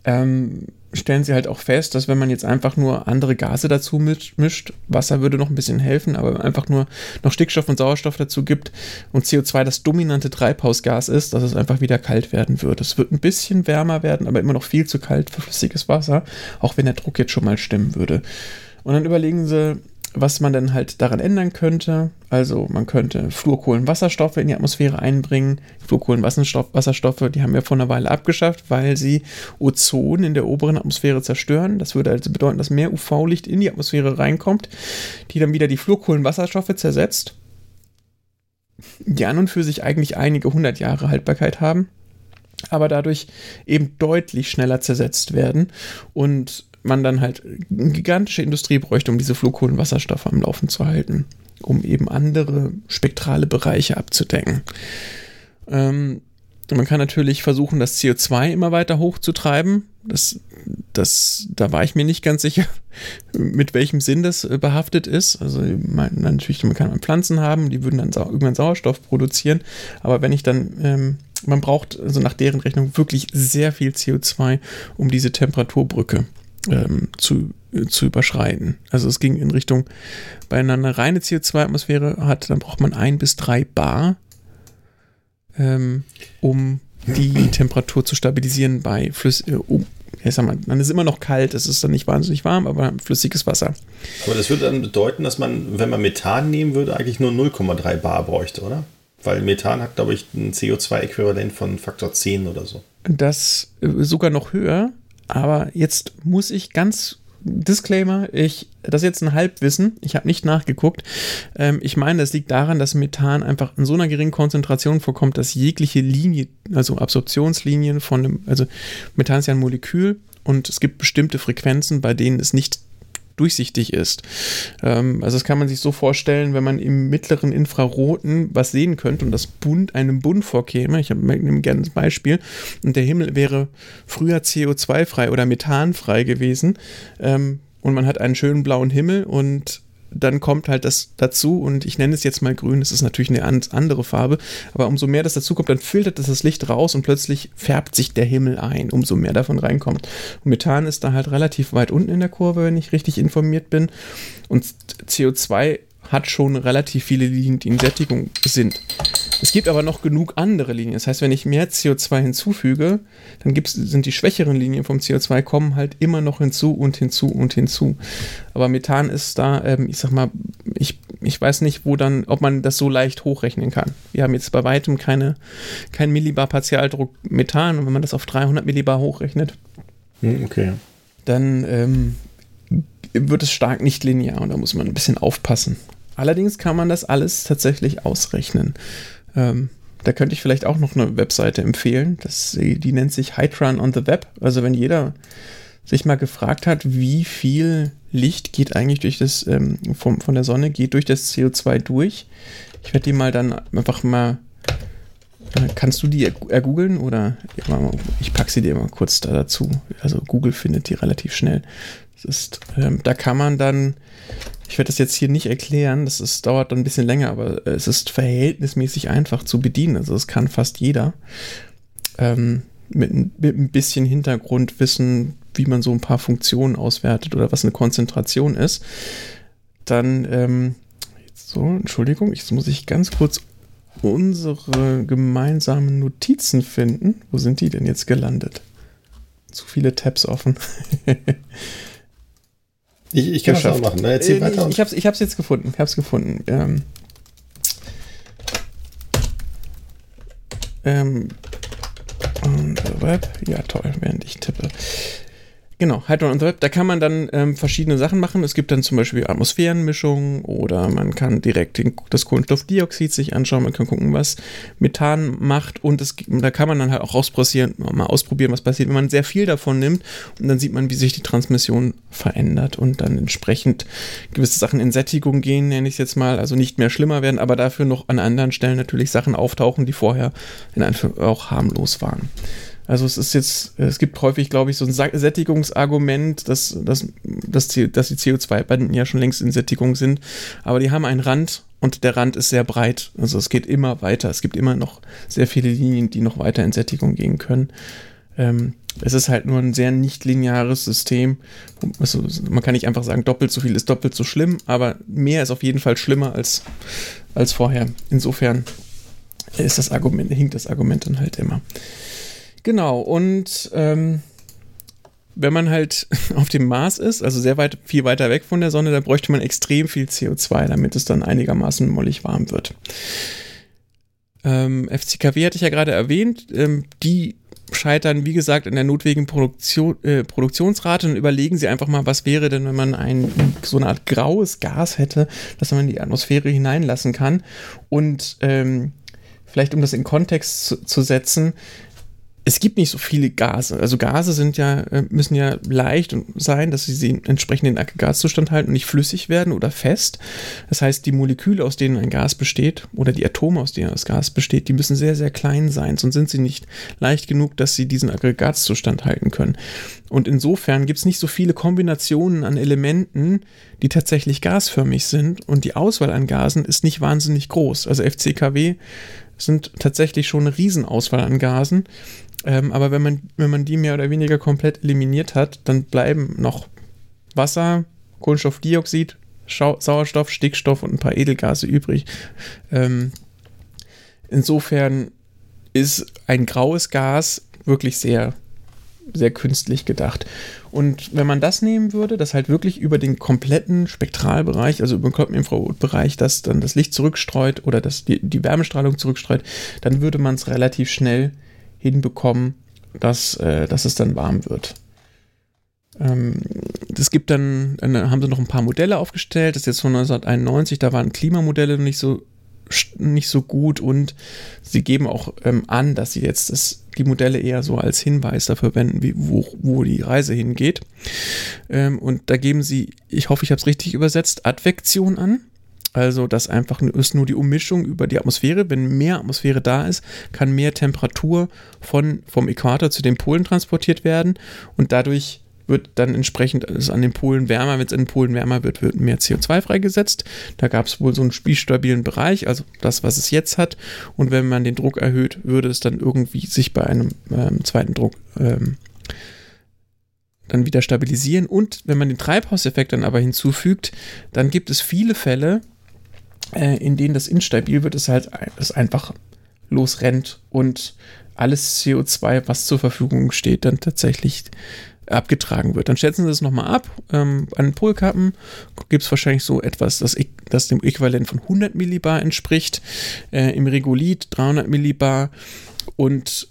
ähm, stellen sie halt auch fest, dass wenn man jetzt einfach nur andere Gase dazu mischt, Wasser würde noch ein bisschen helfen, aber einfach nur noch Stickstoff und Sauerstoff dazu gibt und CO2 das dominante Treibhausgas ist, dass es einfach wieder kalt werden würde. Es wird ein bisschen wärmer werden, aber immer noch viel zu kalt für flüssiges Wasser, auch wenn der Druck jetzt schon mal stimmen würde. Und dann überlegen sie, was man dann halt daran ändern könnte. Also man könnte Fluorkohlenwasserstoffe in die Atmosphäre einbringen. Fluorkohlenwasserstoffe, die haben wir vor einer Weile abgeschafft, weil sie Ozon in der oberen Atmosphäre zerstören. Das würde also bedeuten, dass mehr UV-Licht in die Atmosphäre reinkommt, die dann wieder die Fluorkohlenwasserstoffe zersetzt, die an und für sich eigentlich einige hundert Jahre Haltbarkeit haben. aber dadurch eben deutlich schneller zersetzt werden und man dann halt eine gigantische Industrie bräuchte, um diese Flughkohlenwasserstoffe am Laufen zu halten, um eben andere spektrale Bereiche abzudecken. Ähm, man kann natürlich versuchen, das CO2 immer weiter hochzutreiben. Das, das, da war ich mir nicht ganz sicher, mit welchem Sinn das äh, behaftet ist. Also man, natürlich, man kann Pflanzen haben, die würden dann sau irgendwann Sauerstoff produzieren. Aber wenn ich dann, ähm, man braucht also nach deren Rechnung wirklich sehr viel CO2, um diese Temperaturbrücke ähm, zu, äh, zu überschreiten. Also es ging in Richtung, bei einer reine CO2-Atmosphäre hat, dann braucht man ein bis drei Bar ähm, um die Temperatur zu stabilisieren bei Flüss, äh, um, ich sag mal, dann ist immer noch kalt, es ist dann nicht wahnsinnig warm, aber flüssiges Wasser. Aber das würde dann bedeuten, dass man, wenn man Methan nehmen würde, eigentlich nur 0,3 Bar bräuchte, oder? Weil Methan hat, glaube ich, ein CO2-Äquivalent von Faktor 10 oder so. Das äh, sogar noch höher, aber jetzt muss ich ganz Disclaimer, ich, das ist jetzt ein Halbwissen, ich habe nicht nachgeguckt. Ähm, ich meine, das liegt daran, dass Methan einfach in so einer geringen Konzentration vorkommt, dass jegliche Linie, also Absorptionslinien von dem, also Methan ist ja ein Molekül und es gibt bestimmte Frequenzen, bei denen es nicht durchsichtig ist. Ähm, also das kann man sich so vorstellen, wenn man im mittleren Infraroten was sehen könnte und das Bund einem Bund vorkäme. Ich nehme gerne das Beispiel und der Himmel wäre früher CO2-frei oder methanfrei gewesen ähm, und man hat einen schönen blauen Himmel und dann kommt halt das dazu und ich nenne es jetzt mal grün, das ist natürlich eine andere Farbe, aber umso mehr das dazu kommt, dann filtert das das Licht raus und plötzlich färbt sich der Himmel ein, umso mehr davon reinkommt. Und Methan ist da halt relativ weit unten in der Kurve, wenn ich richtig informiert bin und CO2 hat schon relativ viele Linien, die in Sättigung sind. Es gibt aber noch genug andere Linien. Das heißt, wenn ich mehr CO2 hinzufüge, dann gibt's, sind die schwächeren Linien vom CO2 kommen halt immer noch hinzu und hinzu und hinzu. Aber Methan ist da, ähm, ich sag mal, ich, ich weiß nicht, wo dann, ob man das so leicht hochrechnen kann. Wir haben jetzt bei weitem keine, kein Millibar Partialdruck Methan und wenn man das auf 300 Millibar hochrechnet, hm, okay. dann ähm, wird es stark nicht linear und da muss man ein bisschen aufpassen. Allerdings kann man das alles tatsächlich ausrechnen. Ähm, da könnte ich vielleicht auch noch eine Webseite empfehlen. Das, die nennt sich Hydran on the Web. Also wenn jeder sich mal gefragt hat, wie viel Licht geht eigentlich durch das, ähm, vom, von der Sonne, geht durch das CO2 durch. Ich werde die mal dann einfach mal. Äh, kannst du die ergoogeln oder ich packe sie dir mal kurz da dazu. Also Google findet die relativ schnell. Das ist, ähm, da kann man dann ich werde das jetzt hier nicht erklären, das ist, dauert dann ein bisschen länger, aber es ist verhältnismäßig einfach zu bedienen. Also es kann fast jeder. Ähm, mit, mit, ein bisschen Hintergrundwissen, wie man so ein paar Funktionen auswertet oder was eine Konzentration ist. Dann, ähm, so, Entschuldigung, jetzt muss ich ganz kurz unsere gemeinsamen Notizen finden. Wo sind die denn jetzt gelandet? Zu viele Tabs offen. Ich, ich kann das auch machen. Ne? Erzähl äh, weiter. Ich, ich habe es jetzt gefunden. Ich habe es gefunden. Ähm, ähm, Web. Ja, toll, während ich tippe. Genau, Hydron on the Web, da kann man dann ähm, verschiedene Sachen machen. Es gibt dann zum Beispiel Atmosphärenmischungen oder man kann direkt den, das Kohlenstoffdioxid sich anschauen, man kann gucken, was Methan macht. Und das, da kann man dann halt auch ausprobieren, mal ausprobieren, was passiert, wenn man sehr viel davon nimmt. Und dann sieht man, wie sich die Transmission verändert und dann entsprechend gewisse Sachen in Sättigung gehen, nenne ich es jetzt mal, also nicht mehr schlimmer werden, aber dafür noch an anderen Stellen natürlich Sachen auftauchen, die vorher in Anführungszeichen auch harmlos waren. Also es ist jetzt, es gibt häufig, glaube ich, so ein Sättigungsargument, dass, dass, dass, die, dass die CO2-Banden ja schon längst in Sättigung sind, aber die haben einen Rand und der Rand ist sehr breit. Also es geht immer weiter. Es gibt immer noch sehr viele Linien, die noch weiter in Sättigung gehen können. Ähm, es ist halt nur ein sehr nicht lineares System. Also man kann nicht einfach sagen, doppelt so viel ist doppelt so schlimm, aber mehr ist auf jeden Fall schlimmer als, als vorher. Insofern ist das Argument, hinkt das Argument dann halt immer. Genau, und ähm, wenn man halt auf dem Mars ist, also sehr weit, viel weiter weg von der Sonne, da bräuchte man extrem viel CO2, damit es dann einigermaßen mollig warm wird. Ähm, FCKW hatte ich ja gerade erwähnt, ähm, die scheitern, wie gesagt, in der notwendigen Produktion, äh, Produktionsrate und überlegen sie einfach mal, was wäre denn, wenn man ein, so eine Art graues Gas hätte, das man in die Atmosphäre hineinlassen kann. Und ähm, vielleicht um das in Kontext zu, zu setzen, es gibt nicht so viele Gase. Also Gase sind ja, äh, müssen ja leicht sein, dass sie, sie entsprechend den Aggregatzustand halten und nicht flüssig werden oder fest. Das heißt, die Moleküle, aus denen ein Gas besteht, oder die Atome, aus denen das Gas besteht, die müssen sehr, sehr klein sein, sonst sind sie nicht leicht genug, dass sie diesen Aggregatzustand halten können. Und insofern gibt es nicht so viele Kombinationen an Elementen, die tatsächlich gasförmig sind und die Auswahl an Gasen ist nicht wahnsinnig groß. Also FCKW sind tatsächlich schon eine Riesenauswahl an Gasen. Ähm, aber wenn man, wenn man die mehr oder weniger komplett eliminiert hat, dann bleiben noch Wasser, Kohlenstoffdioxid, Schau Sauerstoff, Stickstoff und ein paar Edelgase übrig. Ähm, insofern ist ein graues Gas wirklich sehr, sehr künstlich gedacht. Und wenn man das nehmen würde, das halt wirklich über den kompletten Spektralbereich, also über den kompletten Infrarotbereich, das dann das Licht zurückstreut oder das die, die Wärmestrahlung zurückstreut, dann würde man es relativ schnell hinbekommen, dass, äh, dass es dann warm wird. Ähm, es gibt dann, dann, haben sie noch ein paar Modelle aufgestellt, das ist jetzt von 1991, da waren Klimamodelle nicht so, nicht so gut und sie geben auch ähm, an, dass sie jetzt das, die Modelle eher so als Hinweis dafür verwenden, wie, wo, wo die Reise hingeht. Ähm, und da geben sie, ich hoffe, ich habe es richtig übersetzt, Advektion an. Also das einfach ist nur die Ummischung über die Atmosphäre. Wenn mehr Atmosphäre da ist, kann mehr Temperatur von, vom Äquator zu den Polen transportiert werden und dadurch wird dann entsprechend es an den Polen wärmer. Wenn es an den Polen wärmer wird, wird mehr CO2 freigesetzt. Da gab es wohl so einen spielstabilen Bereich, also das, was es jetzt hat. Und wenn man den Druck erhöht, würde es dann irgendwie sich bei einem ähm, zweiten Druck ähm, dann wieder stabilisieren. Und wenn man den Treibhauseffekt dann aber hinzufügt, dann gibt es viele Fälle, äh, in denen das instabil wird, ist halt es einfach losrennt und alles CO2, was zur Verfügung steht, dann tatsächlich abgetragen wird. Dann schätzen sie es nochmal ab. Ähm, an Polkappen gibt es wahrscheinlich so etwas, das, das dem Äquivalent von 100 Millibar entspricht. Äh, Im Regolith 300 Millibar. Und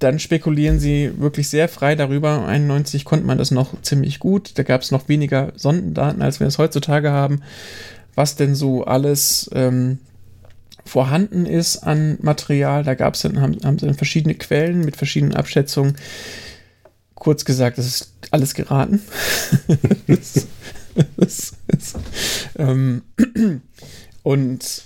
dann spekulieren sie wirklich sehr frei darüber. 91 konnte man das noch ziemlich gut. Da gab es noch weniger Sondendaten, als wir es heutzutage haben was denn so alles ähm, vorhanden ist an Material. Da gab es dann, haben, haben dann verschiedene Quellen mit verschiedenen Abschätzungen. Kurz gesagt, das ist alles geraten. das, das, das, ähm, und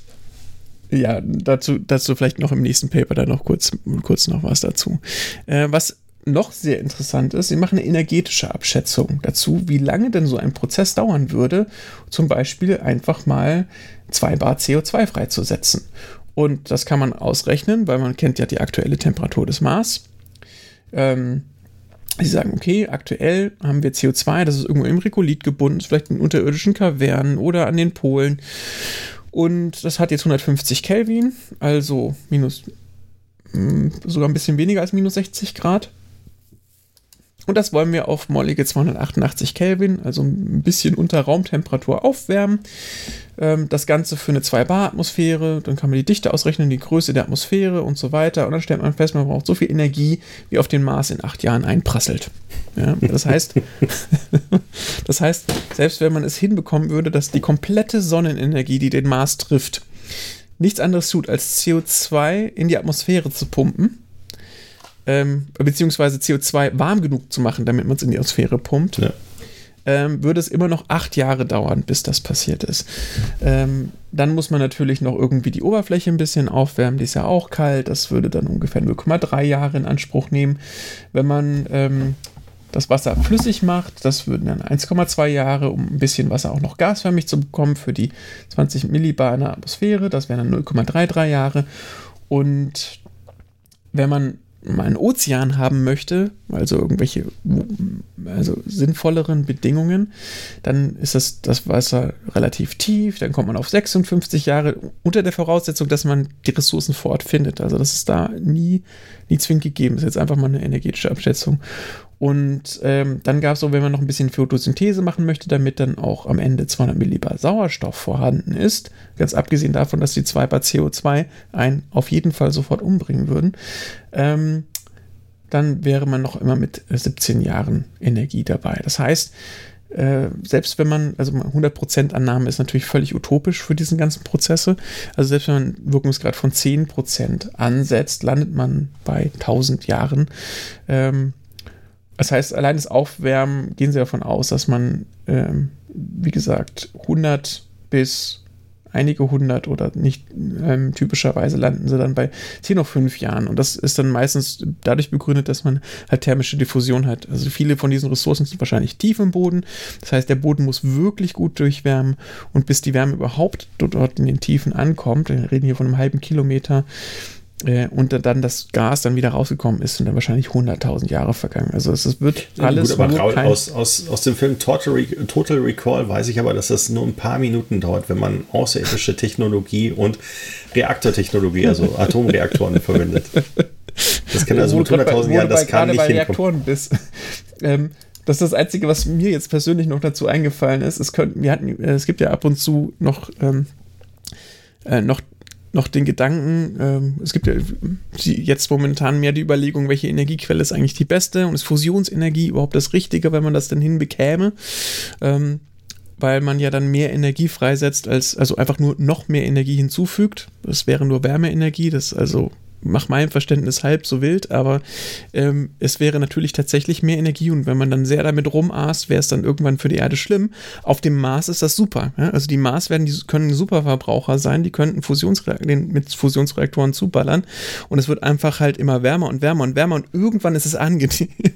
ja, dazu, dazu vielleicht noch im nächsten Paper dann noch kurz, kurz noch was dazu. Äh, was noch sehr interessant ist, sie machen eine energetische Abschätzung dazu, wie lange denn so ein Prozess dauern würde, zum Beispiel einfach mal 2 Bar CO2 freizusetzen. Und das kann man ausrechnen, weil man kennt ja die aktuelle Temperatur des Mars. Ähm, Sie sagen, okay, aktuell haben wir CO2, das ist irgendwo im Regolith gebunden, vielleicht in unterirdischen Kavernen oder an den Polen. Und das hat jetzt 150 Kelvin, also minus hm, sogar ein bisschen weniger als minus 60 Grad. Und das wollen wir auf mollige 288 Kelvin, also ein bisschen unter Raumtemperatur aufwärmen. Ähm, das Ganze für eine 2-Bar-Atmosphäre, dann kann man die Dichte ausrechnen, die Größe der Atmosphäre und so weiter. Und dann stellt man fest, man braucht so viel Energie, wie auf den Mars in acht Jahren einprasselt. Ja, das heißt, das heißt, selbst wenn man es hinbekommen würde, dass die komplette Sonnenenergie, die den Mars trifft, nichts anderes tut, als CO2 in die Atmosphäre zu pumpen, ähm, beziehungsweise CO2 warm genug zu machen, damit man es in die Atmosphäre pumpt, ja. ähm, würde es immer noch acht Jahre dauern, bis das passiert ist. Ähm, dann muss man natürlich noch irgendwie die Oberfläche ein bisschen aufwärmen, die ist ja auch kalt, das würde dann ungefähr 0,3 Jahre in Anspruch nehmen. Wenn man ähm, das Wasser flüssig macht. Das würden dann 1,2 Jahre, um ein bisschen Wasser auch noch gasförmig zu bekommen für die 20 Millibar in der Atmosphäre. Das wären dann 0,33 Jahre. Und wenn man einen Ozean haben möchte, also irgendwelche also sinnvolleren Bedingungen, dann ist das, das Wasser relativ tief, dann kommt man auf 56 Jahre unter der Voraussetzung, dass man die Ressourcen vor Ort findet. Also das ist da nie, nie zwingend gegeben. Das ist jetzt einfach mal eine energetische Abschätzung. Und ähm, dann gab es so, wenn man noch ein bisschen Photosynthese machen möchte, damit dann auch am Ende 200 Millibar Sauerstoff vorhanden ist, ganz abgesehen davon, dass die 2 Bar CO2 einen auf jeden Fall sofort umbringen würden, ähm, dann wäre man noch immer mit 17 Jahren Energie dabei. Das heißt, äh, selbst wenn man, also 100% Annahme ist natürlich völlig utopisch für diesen ganzen Prozesse. Also selbst wenn man einen Wirkungsgrad von 10% ansetzt, landet man bei 1000 Jahren. Ähm, das heißt, allein das Aufwärmen, gehen Sie davon aus, dass man, ähm, wie gesagt, 100 bis einige hundert oder nicht ähm, typischerweise landen sie dann bei 10 auf 5 Jahren. Und das ist dann meistens dadurch begründet, dass man halt thermische Diffusion hat. Also viele von diesen Ressourcen sind wahrscheinlich tief im Boden. Das heißt, der Boden muss wirklich gut durchwärmen und bis die Wärme überhaupt dort in den Tiefen ankommt, wir reden hier von einem halben Kilometer, äh, und dann das Gas dann wieder rausgekommen ist, sind dann wahrscheinlich 100.000 Jahre vergangen. Also es, wird alles ja, gut, aber aus, aus, aus dem Film Total, Re Total Recall weiß ich aber, dass das nur ein paar Minuten dauert, wenn man außerirdische Technologie und Reaktortechnologie, also Atomreaktoren verwendet. Das kann also mit 100.000 Jahren, das kann nicht bei Reaktoren bist. ähm, das ist das Einzige, was mir jetzt persönlich noch dazu eingefallen ist. Es, könnten, wir hatten, es gibt ja ab und zu noch, ähm, äh, noch noch den Gedanken, ähm, es gibt ja jetzt momentan mehr die Überlegung, welche Energiequelle ist eigentlich die beste und ist Fusionsenergie überhaupt das Richtige, wenn man das denn hinbekäme? Ähm, weil man ja dann mehr Energie freisetzt, als also einfach nur noch mehr Energie hinzufügt. Das wäre nur Wärmeenergie, das also nach meinem Verständnis halb so wild, aber ähm, es wäre natürlich tatsächlich mehr Energie und wenn man dann sehr damit rumaßt, wäre es dann irgendwann für die Erde schlimm. Auf dem Mars ist das super. Ja? Also die Mars werden, die können Superverbraucher sein, die könnten Fusionsreaktoren mit Fusionsreaktoren zuballern und es wird einfach halt immer wärmer und wärmer und wärmer und irgendwann ist es angenehm.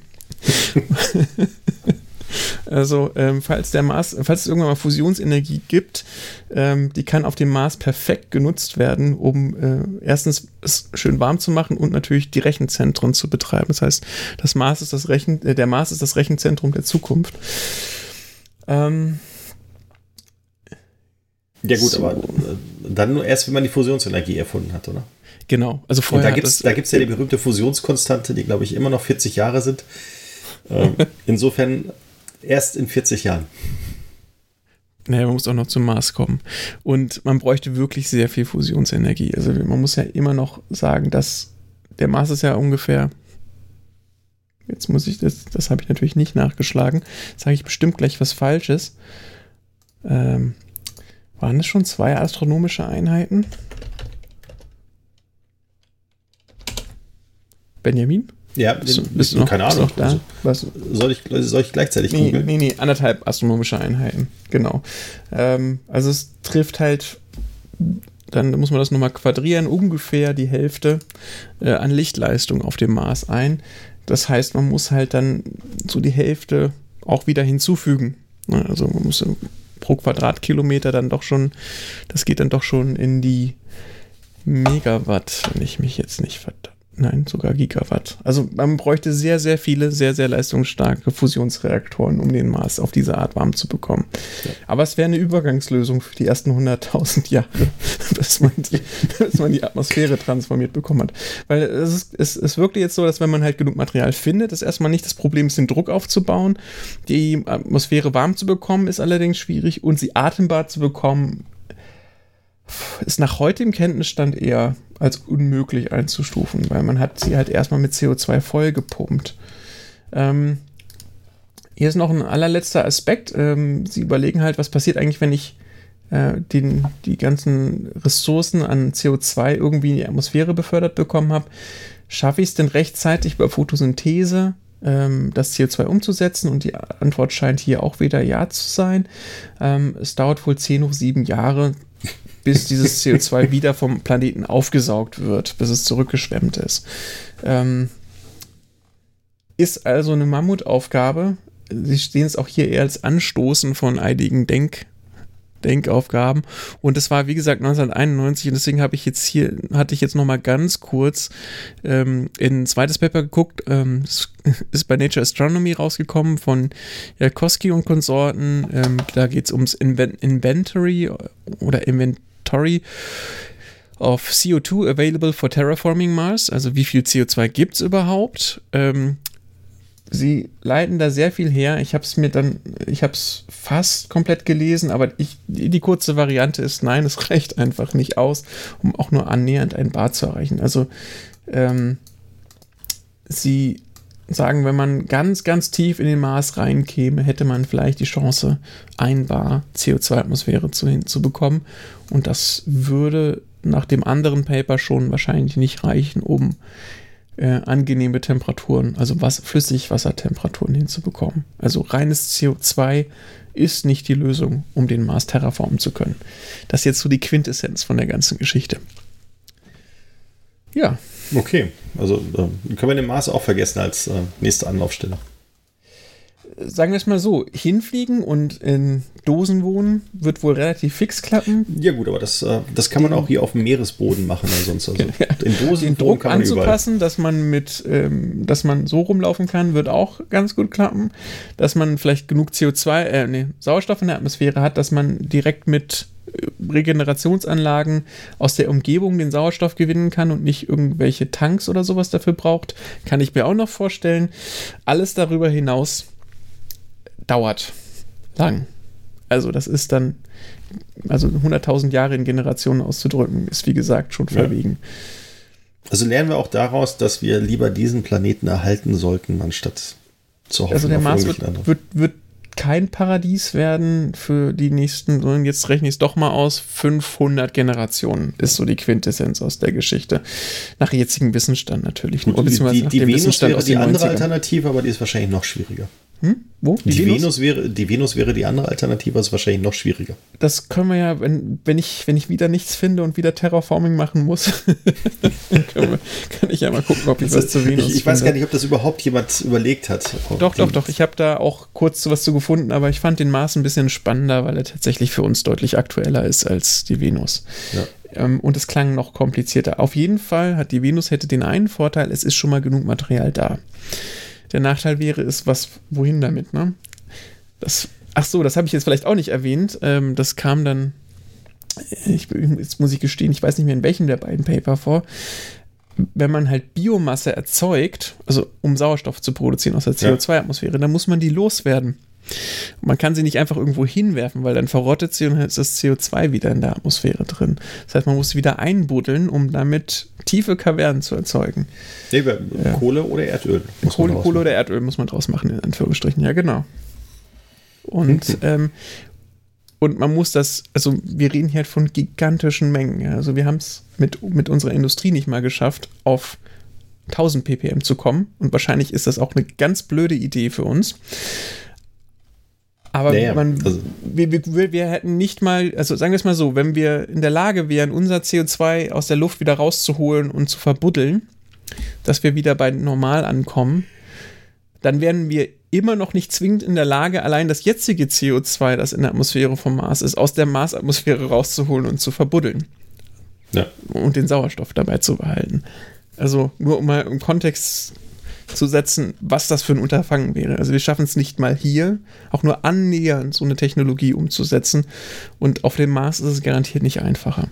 Also, ähm, falls der Mars, falls es irgendwann mal Fusionsenergie gibt, ähm, die kann auf dem Mars perfekt genutzt werden, um äh, erstens es schön warm zu machen und natürlich die Rechenzentren zu betreiben. Das heißt, das Mars ist das Rechen, äh, der Mars ist das Rechenzentrum der Zukunft. Ähm, ja gut, so. aber äh, dann nur erst, wenn man die Fusionsenergie erfunden hat, oder? Genau, also vorher. Und da gibt es ja die berühmte Fusionskonstante, die glaube ich immer noch 40 Jahre sind. Ähm, insofern erst in 40 Jahren. Naja, man muss auch noch zum Mars kommen. Und man bräuchte wirklich sehr viel Fusionsenergie. Also man muss ja immer noch sagen, dass der Mars ist ja ungefähr. Jetzt muss ich, das, das habe ich natürlich nicht nachgeschlagen. Sage ich bestimmt gleich was Falsches. Ähm, waren es schon zwei astronomische Einheiten? Benjamin? Ja, bist, bist du noch, keine Ahnung. Noch da? Also, soll, ich, soll ich gleichzeitig nee, googeln? Nee, nee, anderthalb astronomische Einheiten. Genau. Ähm, also es trifft halt, dann muss man das nochmal quadrieren, ungefähr die Hälfte äh, an Lichtleistung auf dem Mars ein. Das heißt, man muss halt dann so die Hälfte auch wieder hinzufügen. Ne, also man muss pro Quadratkilometer dann doch schon, das geht dann doch schon in die Megawatt, wenn ich mich jetzt nicht verdammt Nein, sogar Gigawatt. Also man bräuchte sehr, sehr viele, sehr, sehr leistungsstarke Fusionsreaktoren, um den Mars auf diese Art warm zu bekommen. Ja. Aber es wäre eine Übergangslösung für die ersten 100.000 Jahre, dass man, die, dass man die Atmosphäre transformiert bekommen hat. Weil es, ist, es, es wirkte jetzt so, dass wenn man halt genug Material findet, ist erstmal nicht das Problem ist, den Druck aufzubauen. Die Atmosphäre warm zu bekommen, ist allerdings schwierig und sie atembar zu bekommen, ist nach heutigem Kenntnisstand eher als unmöglich einzustufen, weil man hat sie halt erstmal mit CO2 vollgepumpt. Ähm, hier ist noch ein allerletzter Aspekt. Ähm, sie überlegen halt, was passiert eigentlich, wenn ich äh, den, die ganzen Ressourcen an CO2 irgendwie in die Atmosphäre befördert bekommen habe. Schaffe ich es denn rechtzeitig bei Photosynthese ähm, das CO2 umzusetzen? Und die Antwort scheint hier auch wieder ja zu sein. Ähm, es dauert wohl 10 hoch 7 Jahre, bis dieses CO2 wieder vom Planeten aufgesaugt wird, bis es zurückgeschwemmt ist. Ähm, ist also eine Mammutaufgabe. Sie stehen es auch hier eher als Anstoßen von einigen Denk Denkaufgaben. Und das war, wie gesagt, 1991 und deswegen habe ich jetzt hier, hatte ich jetzt nochmal ganz kurz ähm, in ein zweites Paper geguckt. Ähm, ist bei Nature Astronomy rausgekommen von Jakowski und Konsorten. Ähm, da geht es ums Inven Inventory oder Invent Inventory of CO2 available for terraforming Mars. Also wie viel CO2 gibt es überhaupt? Ähm, sie leiten da sehr viel her. Ich habe es mir dann, ich habe es fast komplett gelesen, aber ich, die kurze Variante ist, nein, es reicht einfach nicht aus, um auch nur annähernd ein Bar zu erreichen. Also ähm, sie sagen, wenn man ganz, ganz tief in den Mars reinkäme, hätte man vielleicht die Chance, ein Bar CO2-Atmosphäre zu, hinzubekommen. Und das würde nach dem anderen Paper schon wahrscheinlich nicht reichen, um äh, angenehme Temperaturen, also was, Flüssigwassertemperaturen hinzubekommen. Also reines CO2 ist nicht die Lösung, um den Mars terraformen zu können. Das ist jetzt so die Quintessenz von der ganzen Geschichte. Ja. Okay, also äh, können wir den Mars auch vergessen als äh, nächste Anlaufstelle sagen wir es mal so, hinfliegen und in Dosen wohnen wird wohl relativ fix klappen. Ja gut, aber das, äh, das kann man auch hier auf dem Meeresboden machen oder sonst. Also in Dosen den Druck anzupassen, überall. dass man mit, ähm, dass man so rumlaufen kann, wird auch ganz gut klappen. Dass man vielleicht genug CO2, äh, nee, Sauerstoff in der Atmosphäre hat, dass man direkt mit Regenerationsanlagen aus der Umgebung den Sauerstoff gewinnen kann und nicht irgendwelche Tanks oder sowas dafür braucht, kann ich mir auch noch vorstellen. Alles darüber hinaus dauert lang. Also das ist dann, also 100.000 Jahre in Generationen auszudrücken, ist wie gesagt schon verwegen. Ja. Also lernen wir auch daraus, dass wir lieber diesen Planeten erhalten sollten, anstatt zu hoffen. Also der Mars wird, wird, wird, kein Paradies werden für die nächsten, sondern jetzt rechne ich es doch mal aus, 500 Generationen ist so die Quintessenz aus der Geschichte. Nach jetzigem Wissensstand natürlich. Gut, die, die, die Venus wäre die andere Alternative, aber die ist wahrscheinlich noch schwieriger. Hm? Wo? Die, die Venus? Venus? wäre, die Venus wäre die andere Alternative, ist wahrscheinlich noch schwieriger. Das können wir ja, wenn, wenn, ich, wenn ich wieder nichts finde und wieder Terraforming machen muss, wir, kann ich ja mal gucken, ob ich also, was zu Venus Ich, ich weiß gar nicht, ob das überhaupt jemand überlegt hat. Doch, doch, doch. Ich habe da auch kurz was zu gefunden, aber ich fand den Mars ein bisschen spannender, weil er tatsächlich für uns deutlich aktueller ist als die Venus. Ja. Ähm, und es klang noch komplizierter. Auf jeden Fall hat die Venus hätte den einen Vorteil, es ist schon mal genug Material da. Der Nachteil wäre, ist, was, wohin damit, ne? Das, ach so, das habe ich jetzt vielleicht auch nicht erwähnt. Ähm, das kam dann, ich, jetzt muss ich gestehen, ich weiß nicht mehr in welchem der beiden Paper vor. Wenn man halt Biomasse erzeugt, also um Sauerstoff zu produzieren aus der CO2-Atmosphäre, dann muss man die loswerden. Man kann sie nicht einfach irgendwo hinwerfen, weil dann verrottet sie und dann ist das CO2 wieder in der Atmosphäre drin. Das heißt, man muss sie wieder einbuddeln, um damit tiefe Kavernen zu erzeugen. Nee, ja. Kohle oder Erdöl. Kohle, Kohle oder Erdöl muss man draus machen, in Anführungsstrichen. Ja, genau. Und, mhm. ähm, und man muss das, also wir reden hier halt von gigantischen Mengen. Also wir haben es mit, mit unserer Industrie nicht mal geschafft, auf 1000 ppm zu kommen. Und wahrscheinlich ist das auch eine ganz blöde Idee für uns. Aber naja, man, also. wir, wir, wir, hätten nicht mal, also sagen wir es mal so, wenn wir in der Lage wären, unser CO2 aus der Luft wieder rauszuholen und zu verbuddeln, dass wir wieder bei normal ankommen, dann wären wir immer noch nicht zwingend in der Lage, allein das jetzige CO2, das in der Atmosphäre vom Mars ist, aus der Marsatmosphäre rauszuholen und zu verbuddeln. Ja. Und den Sauerstoff dabei zu behalten. Also nur um mal im Kontext zu setzen, was das für ein Unterfangen wäre. Also wir schaffen es nicht mal hier, auch nur annähernd so eine Technologie umzusetzen. Und auf dem Mars ist es garantiert nicht einfacher.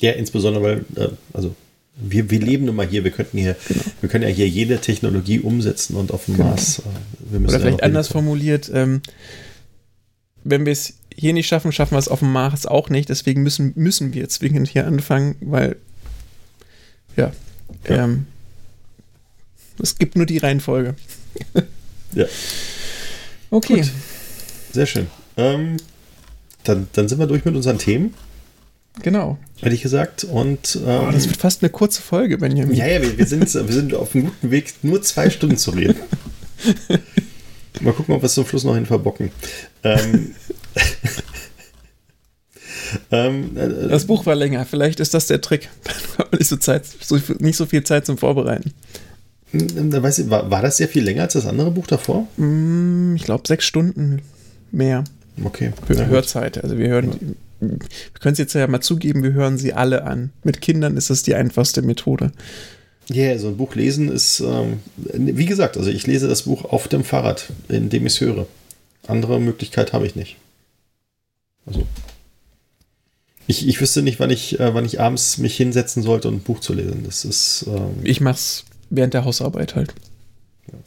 Ja, insbesondere weil, äh, also wir, wir leben nun mal hier, wir könnten hier, genau. wir können ja hier jede Technologie umsetzen und auf dem genau. Mars. Äh, Oder vielleicht anders formuliert, ähm, wenn wir es hier nicht schaffen, schaffen wir es auf dem Mars auch nicht. Deswegen müssen, müssen wir zwingend hier anfangen, weil ja, ja. Ähm, es gibt nur die Reihenfolge. ja. Okay. Gut. Sehr schön. Ähm, dann, dann sind wir durch mit unseren Themen. Genau. Hätte ich gesagt. Und, ähm, oh, das wird fast eine kurze Folge, Benjamin. Ja, ja, wir, wir, sind, wir sind auf einem guten Weg, nur zwei Stunden zu reden. Mal gucken, ob wir es zum Schluss noch hin verbocken. Ähm, ähm, äh, das Buch war länger, vielleicht ist das der Trick. nicht, so Zeit, so, nicht so viel Zeit zum Vorbereiten. Hm, weiß ich, war, war das sehr viel länger als das andere Buch davor? Hm, ich glaube sechs Stunden mehr. Okay. Hör Hörzeit. Also wir hören, ja. wir können es jetzt ja mal zugeben, wir hören sie alle an. Mit Kindern ist das die einfachste Methode. Ja, yeah, so ein Buch lesen ist, ähm, wie gesagt, also ich lese das Buch auf dem Fahrrad, indem ich es höre. Andere Möglichkeit habe ich nicht. Also ich, ich wüsste nicht, wann ich, äh, wann ich abends mich hinsetzen sollte um ein Buch zu lesen. Das ist. Ähm, ich mach's während der Hausarbeit halt. Ja,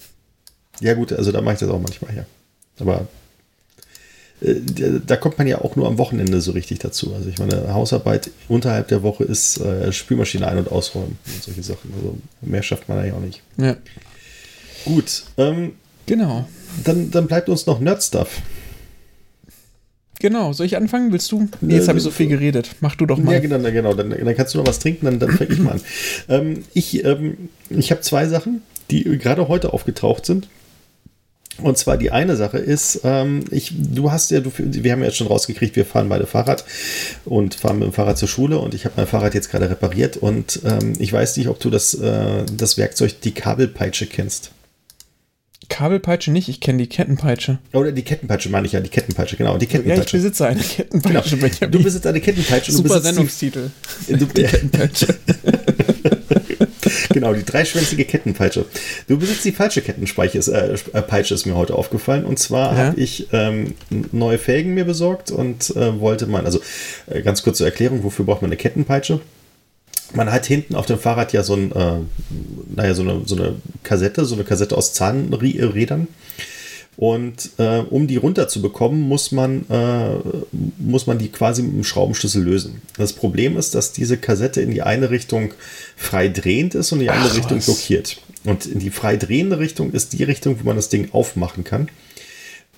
ja gut, also da mache ich das auch manchmal, ja. Aber äh, da kommt man ja auch nur am Wochenende so richtig dazu. Also ich meine, Hausarbeit unterhalb der Woche ist äh, Spülmaschine ein- und ausräumen und solche Sachen. Also mehr schafft man ja auch nicht. Ja. Gut, ähm, Genau. dann, dann bleibt uns noch Nerd-Stuff. Genau. Soll ich anfangen? Willst du? Nee, jetzt habe ich so viel geredet. Mach du doch mal. Ja, genau, dann- genau. Dann, dann kannst du noch was trinken, dann, dann fange ich mal an. Ähm, ich ähm, ich habe zwei Sachen, die gerade heute aufgetaucht sind. Und zwar die eine Sache ist, ähm, ich, du hast ja, du, wir haben ja jetzt schon rausgekriegt, wir fahren beide Fahrrad und fahren mit dem Fahrrad zur Schule und ich habe mein Fahrrad jetzt gerade repariert und ähm, ich weiß nicht, ob du das, äh, das Werkzeug, die Kabelpeitsche kennst. Kabelpeitsche nicht, ich kenne die Kettenpeitsche. Oder die Kettenpeitsche meine ich ja, die Kettenpeitsche, genau, die Ja, ich Kettenpeitsche. besitze eine genau. Kettenpeitsche. Benjamin. Du besitzt eine Kettenpeitsche. Super die- Sendungstitel. Du, Die Kettenpeitsche. genau, die dreischwänzige Kettenpeitsche. Du besitzt die falsche Kettenspeiche, ist, äh, äh, Peitsche ist mir heute aufgefallen. Und zwar Ja. habe ich ähm, neue Felgen mir besorgt und äh, wollte man, also äh, ganz kurz zur Erklärung, wofür braucht man eine Kettenpeitsche? Man hat hinten auf dem Fahrrad ja so, ein, äh, naja, so, eine, so eine Kassette, so eine Kassette aus Zahnrädern. Und äh, um die runterzubekommen, muss man, äh, muss man die quasi mit einem Schraubenschlüssel lösen. Das Problem ist, dass diese Kassette in die eine Richtung frei drehend ist und in die andere Ach, Richtung was. blockiert. Und in die frei drehende Richtung ist die Richtung, wo man das Ding aufmachen kann.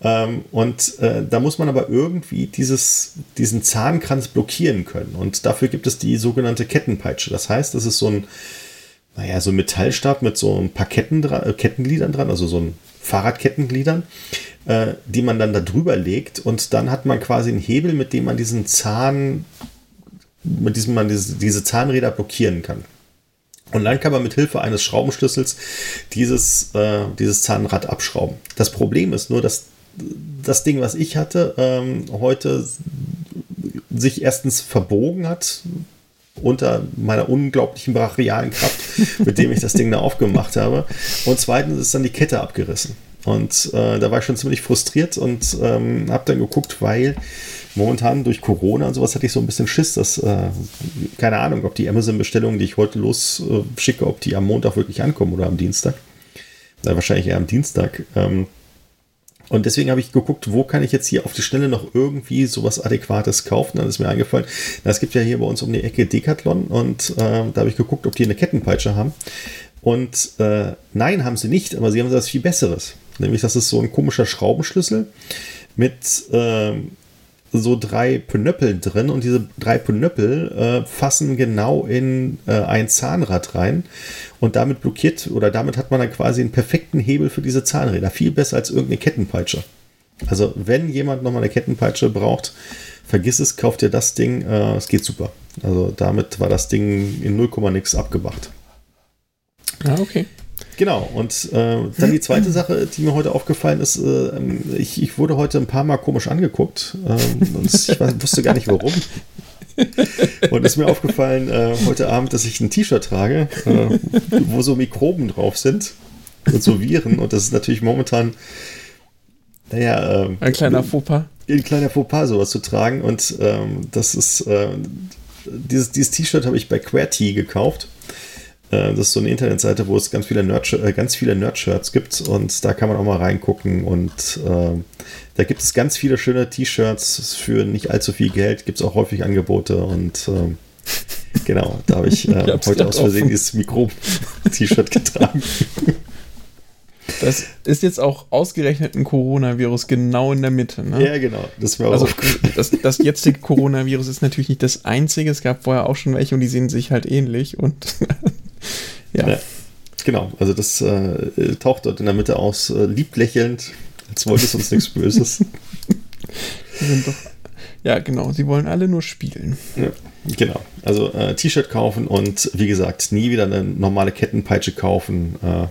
Ähm, und äh, da muss man aber irgendwie dieses, diesen Zahnkranz blockieren können. Und dafür gibt es die sogenannte Kettenpeitsche. Das heißt, das ist so ein, naja, so ein Metallstab mit so ein paar Ketten dran, äh, Kettengliedern dran, also so ein Fahrradkettengliedern, äh, die man dann da drüber legt. Und dann hat man quasi einen Hebel, mit dem man diesen Zahn, mit diesem man diese, diese Zahnräder blockieren kann. Und dann kann man mit Hilfe eines Schraubenschlüssels dieses, äh, dieses Zahnrad abschrauben. Das Problem ist nur, dass das Ding, was ich hatte, ähm, heute sich erstens verbogen hat unter meiner unglaublichen brachialen Kraft, mit dem ich das Ding da aufgemacht habe. Und zweitens ist dann die Kette abgerissen. Und äh, da war ich schon ziemlich frustriert und ähm, habe dann geguckt, weil momentan durch Corona und sowas hatte ich so ein bisschen Schiss, dass, äh, keine Ahnung, ob die Amazon-Bestellungen, die ich heute los äh, schicke, ob die am Montag wirklich ankommen oder am Dienstag. Na, wahrscheinlich eher am Dienstag. Ähm, und deswegen habe ich geguckt, wo kann ich jetzt hier auf die Schnelle noch irgendwie sowas Adäquates kaufen. Dann ist mir eingefallen, es gibt ja hier bei uns um die Ecke Decathlon und äh, da habe ich geguckt, ob die eine Kettenpeitsche haben. Und äh, nein, haben sie nicht, aber sie haben was viel Besseres. Nämlich, das ist so ein komischer Schraubenschlüssel mit ähm, so drei Pnöppeln drin und diese drei Pnöppel äh, fassen genau in äh, ein Zahnrad rein und damit blockiert oder damit hat man dann quasi einen perfekten Hebel für diese Zahnräder. Viel besser als irgendeine Kettenpeitsche. Also, wenn jemand nochmal eine Kettenpeitsche braucht, vergiss es, kauft dir das Ding, äh, es geht super. Also, damit war das Ding in 0, nix abgemacht. Ja, okay. Genau, und äh, dann die zweite Sache, die mir heute aufgefallen ist, äh, ich, ich wurde heute ein paar Mal komisch angeguckt ähm, und ich weiß, wusste gar nicht warum. Und ist mir aufgefallen äh, heute Abend, dass ich ein T-Shirt trage, äh, wo so Mikroben drauf sind und so Viren und das ist natürlich momentan, naja, ähm, Ein kleiner Fauxpas. ein kleiner Fauxpas, sowas zu tragen. Und ähm, das ist, äh, dieses, dieses T-Shirt habe ich bei QWERTY gekauft. Äh, das ist so eine Internetseite, wo es ganz viele Nerd äh, ganz viele Nerd-Shirts gibt und da kann man auch mal reingucken und äh, da gibt es ganz viele schöne T-Shirts für nicht allzu viel Geld, gibt es auch häufig Angebote und ähm, genau, da habe ich äh, Ich heute aus Versehen offen. dieses Mikroben-T-Shirt getragen. Das ist jetzt auch ausgerechnet ein Coronavirus genau in der Mitte. Ne? Ja, genau, das auch Also das, das jetzige Coronavirus ist natürlich nicht das einzige. Es gab vorher auch schon welche und die sehen sich halt ähnlich. Und ja. Ja. Genau, also das äh, taucht dort in der Mitte aus, äh, lieb lächelnd, als wollte es uns nichts Böses. doch, ja, genau. Sie wollen alle nur spielen. Ja, genau, also äh, T-Shirt kaufen und wie gesagt, nie wieder eine normale Kettenpeitsche kaufen. Äh,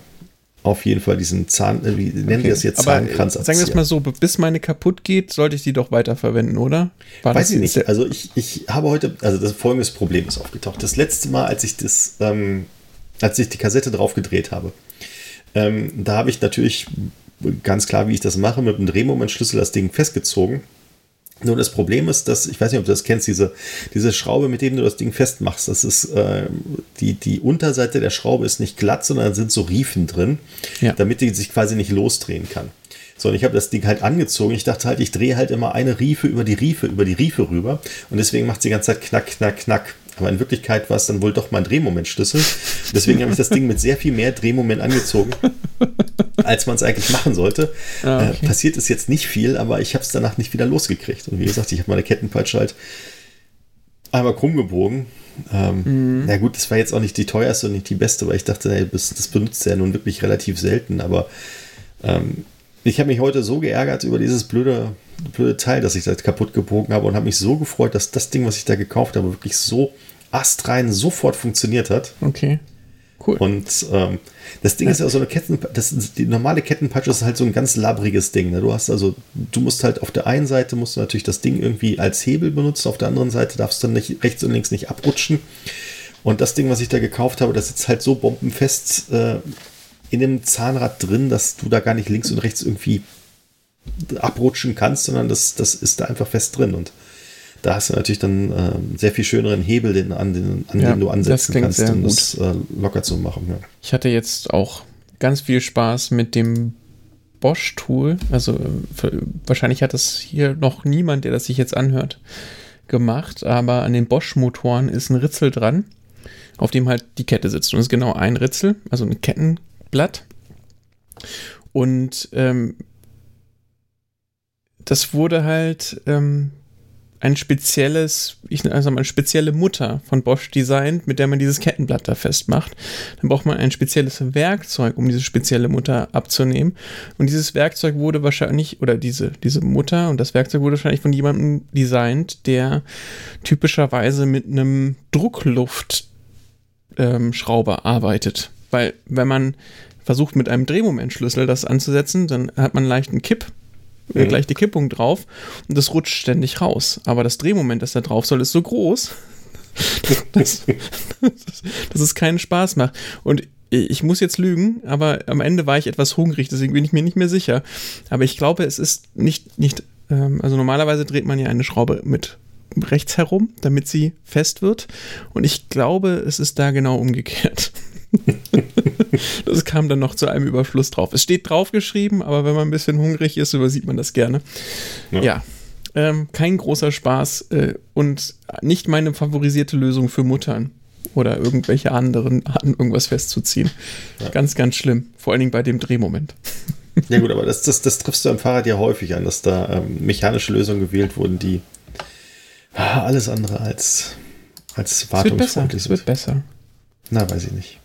auf jeden Fall diesen Zahn, äh, wie nennen wir das jetzt, Aber Zahnkranz sagen wir es mal so, bis meine kaputt geht, sollte ich die doch weiterverwenden, oder? War Weiß ich nicht. Also ich, ich habe heute, also das folgendes Problem ist aufgetaucht. Das letzte Mal, als ich das, ähm, als ich die Kassette drauf gedreht habe, ähm, da habe ich natürlich ganz klar, wie ich das mache, mit dem Drehmomentschlüssel das Ding festgezogen. Nur das Problem ist, dass, ich weiß nicht, ob du das kennst, diese, diese Schraube, mit dem du das Ding festmachst, das ist, äh, die, die Unterseite der Schraube ist nicht glatt, sondern sind so Riefen drin, Ja. damit die sich quasi nicht losdrehen kann. So, und ich habe das Ding halt angezogen. Ich dachte halt, ich drehe halt immer eine Riefe über die Riefe, über die Riefe rüber. Und deswegen macht es die ganze Zeit knack, knack, knack. Aber in Wirklichkeit war es dann wohl doch mein Drehmomentschlüssel. Deswegen habe ich das Ding mit sehr viel mehr Drehmoment angezogen, als man es eigentlich machen sollte. Ah, okay. äh, passiert ist jetzt nicht viel, aber ich habe es danach nicht wieder losgekriegt. Und wie gesagt, ich habe meine Kettenpeitsche halt einmal krumm gebogen. Ähm, mhm. Na gut, das war jetzt auch nicht die teuerste und nicht die beste, weil ich dachte, ey, das, das benutzt er nun wirklich relativ selten. Aber ähm, ich habe mich heute so geärgert über dieses blöde, blöde Teil, dass ich das kaputt gebogen habe und habe mich so gefreut, dass das Ding, was ich da gekauft habe, wirklich so astrein sofort funktioniert hat. Okay. Cool. Und ähm, das Ding ist ja so eine Ketten, das ist, die normale Kettenpatsche ist halt so ein ganz labbriges Ding. Ne? Du hast also, du musst halt auf der einen Seite musst du natürlich das Ding irgendwie als Hebel benutzen, auf der anderen Seite darfst du dann nicht rechts und links nicht abrutschen. Und das Ding, was ich da gekauft habe, das sitzt halt so bombenfest äh, in dem Zahnrad drin, dass du da gar nicht links und rechts irgendwie abrutschen kannst, sondern das, das ist da einfach fest drin. Und da hast du natürlich dann äh, sehr viel schöneren Hebel, den, an, den, an ja, den du ansetzen kannst, um gut. das äh, locker zu machen. Ja. Ich hatte jetzt auch ganz viel Spaß mit dem Bosch-Tool. Also für, wahrscheinlich hat es hier noch niemand, der das sich jetzt anhört, gemacht. Aber an den Bosch-Motoren ist ein Ritzel dran, auf dem halt die Kette sitzt. Und es ist genau ein Ritzel, also ein Kettenblatt. Und ähm, das wurde halt ähm, ein spezielles, ich also eine spezielle Mutter von Bosch designt, mit der man dieses Kettenblatt da festmacht. Dann braucht man ein spezielles Werkzeug, um diese spezielle Mutter abzunehmen. Und dieses Werkzeug wurde wahrscheinlich, oder diese, diese Mutter und das Werkzeug wurde wahrscheinlich von jemandem designt, der typischerweise mit einem Druckluftschrauber ähm, arbeitet. Weil wenn man versucht mit einem Drehmomentschlüssel das anzusetzen, dann hat man leicht einen Kipp mhm. gleich die Kippung drauf und das rutscht ständig raus. Aber das Drehmoment, das da drauf soll, ist so groß, dass, dass es keinen Spaß macht. Und ich muss jetzt lügen, aber am Ende war ich etwas hungrig, deswegen bin ich mir nicht mehr sicher. Aber ich glaube, es ist nicht, nicht ähm, also normalerweise dreht man ja eine Schraube mit rechts herum, damit sie fest wird. Und ich glaube, es ist da genau umgekehrt. das kam dann noch zu einem Überfluss drauf. Es steht draufgeschrieben, aber wenn man ein bisschen hungrig ist, übersieht man das gerne. Ja. ja. Ähm, kein großer Spaß äh, und nicht meine favorisierte Lösung für Muttern oder irgendwelche anderen Arten, irgendwas festzuziehen. Ja. Ganz, ganz schlimm. Vor allen Dingen bei dem Drehmoment. Ja, gut, aber das, das, das triffst du am Fahrrad ja häufig an, dass da ähm, mechanische Lösungen gewählt wurden, die ah, alles andere als, als wartungsfreundlich sind. Es wird besser. Na, weiß ich nicht.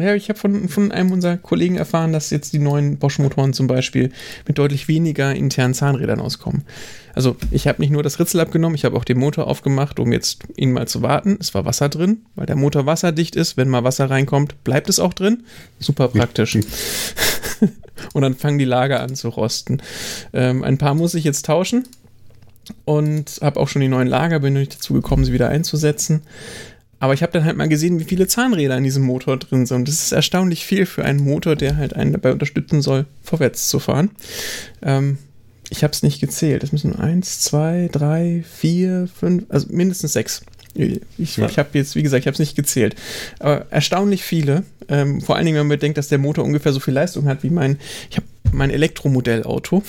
Ja, ich habe von, von einem unserer Kollegen erfahren, dass jetzt die neuen Bosch-Motoren zum Beispiel mit deutlich weniger internen Zahnrädern auskommen. Also ich habe nicht nur das Ritzel abgenommen, ich habe auch den Motor aufgemacht, um jetzt ihn mal zu warten. Es war Wasser drin, weil der Motor wasserdicht ist. Wenn mal Wasser reinkommt, bleibt es auch drin. Super praktisch. und dann fangen die Lager an zu rosten. Ähm, ein paar muss ich jetzt tauschen und habe auch schon die neuen Lager, bin nicht dazu gekommen, sie wieder einzusetzen. Aber ich habe dann halt mal gesehen, wie viele Zahnräder in diesem Motor drin sind. Und das ist erstaunlich viel für einen Motor, der halt einen dabei unterstützen soll, vorwärts zu fahren. Ähm, ich habe es nicht gezählt. Es müssen eins, zwei, drei, vier, fünf, also mindestens sechs. Ich, ja. ich habe jetzt, wie gesagt, ich habe es nicht gezählt. Aber erstaunlich viele. Ähm, vor allen Dingen, wenn man bedenkt, dass der Motor ungefähr so viel Leistung hat wie mein, ich habe mein Elektromodellauto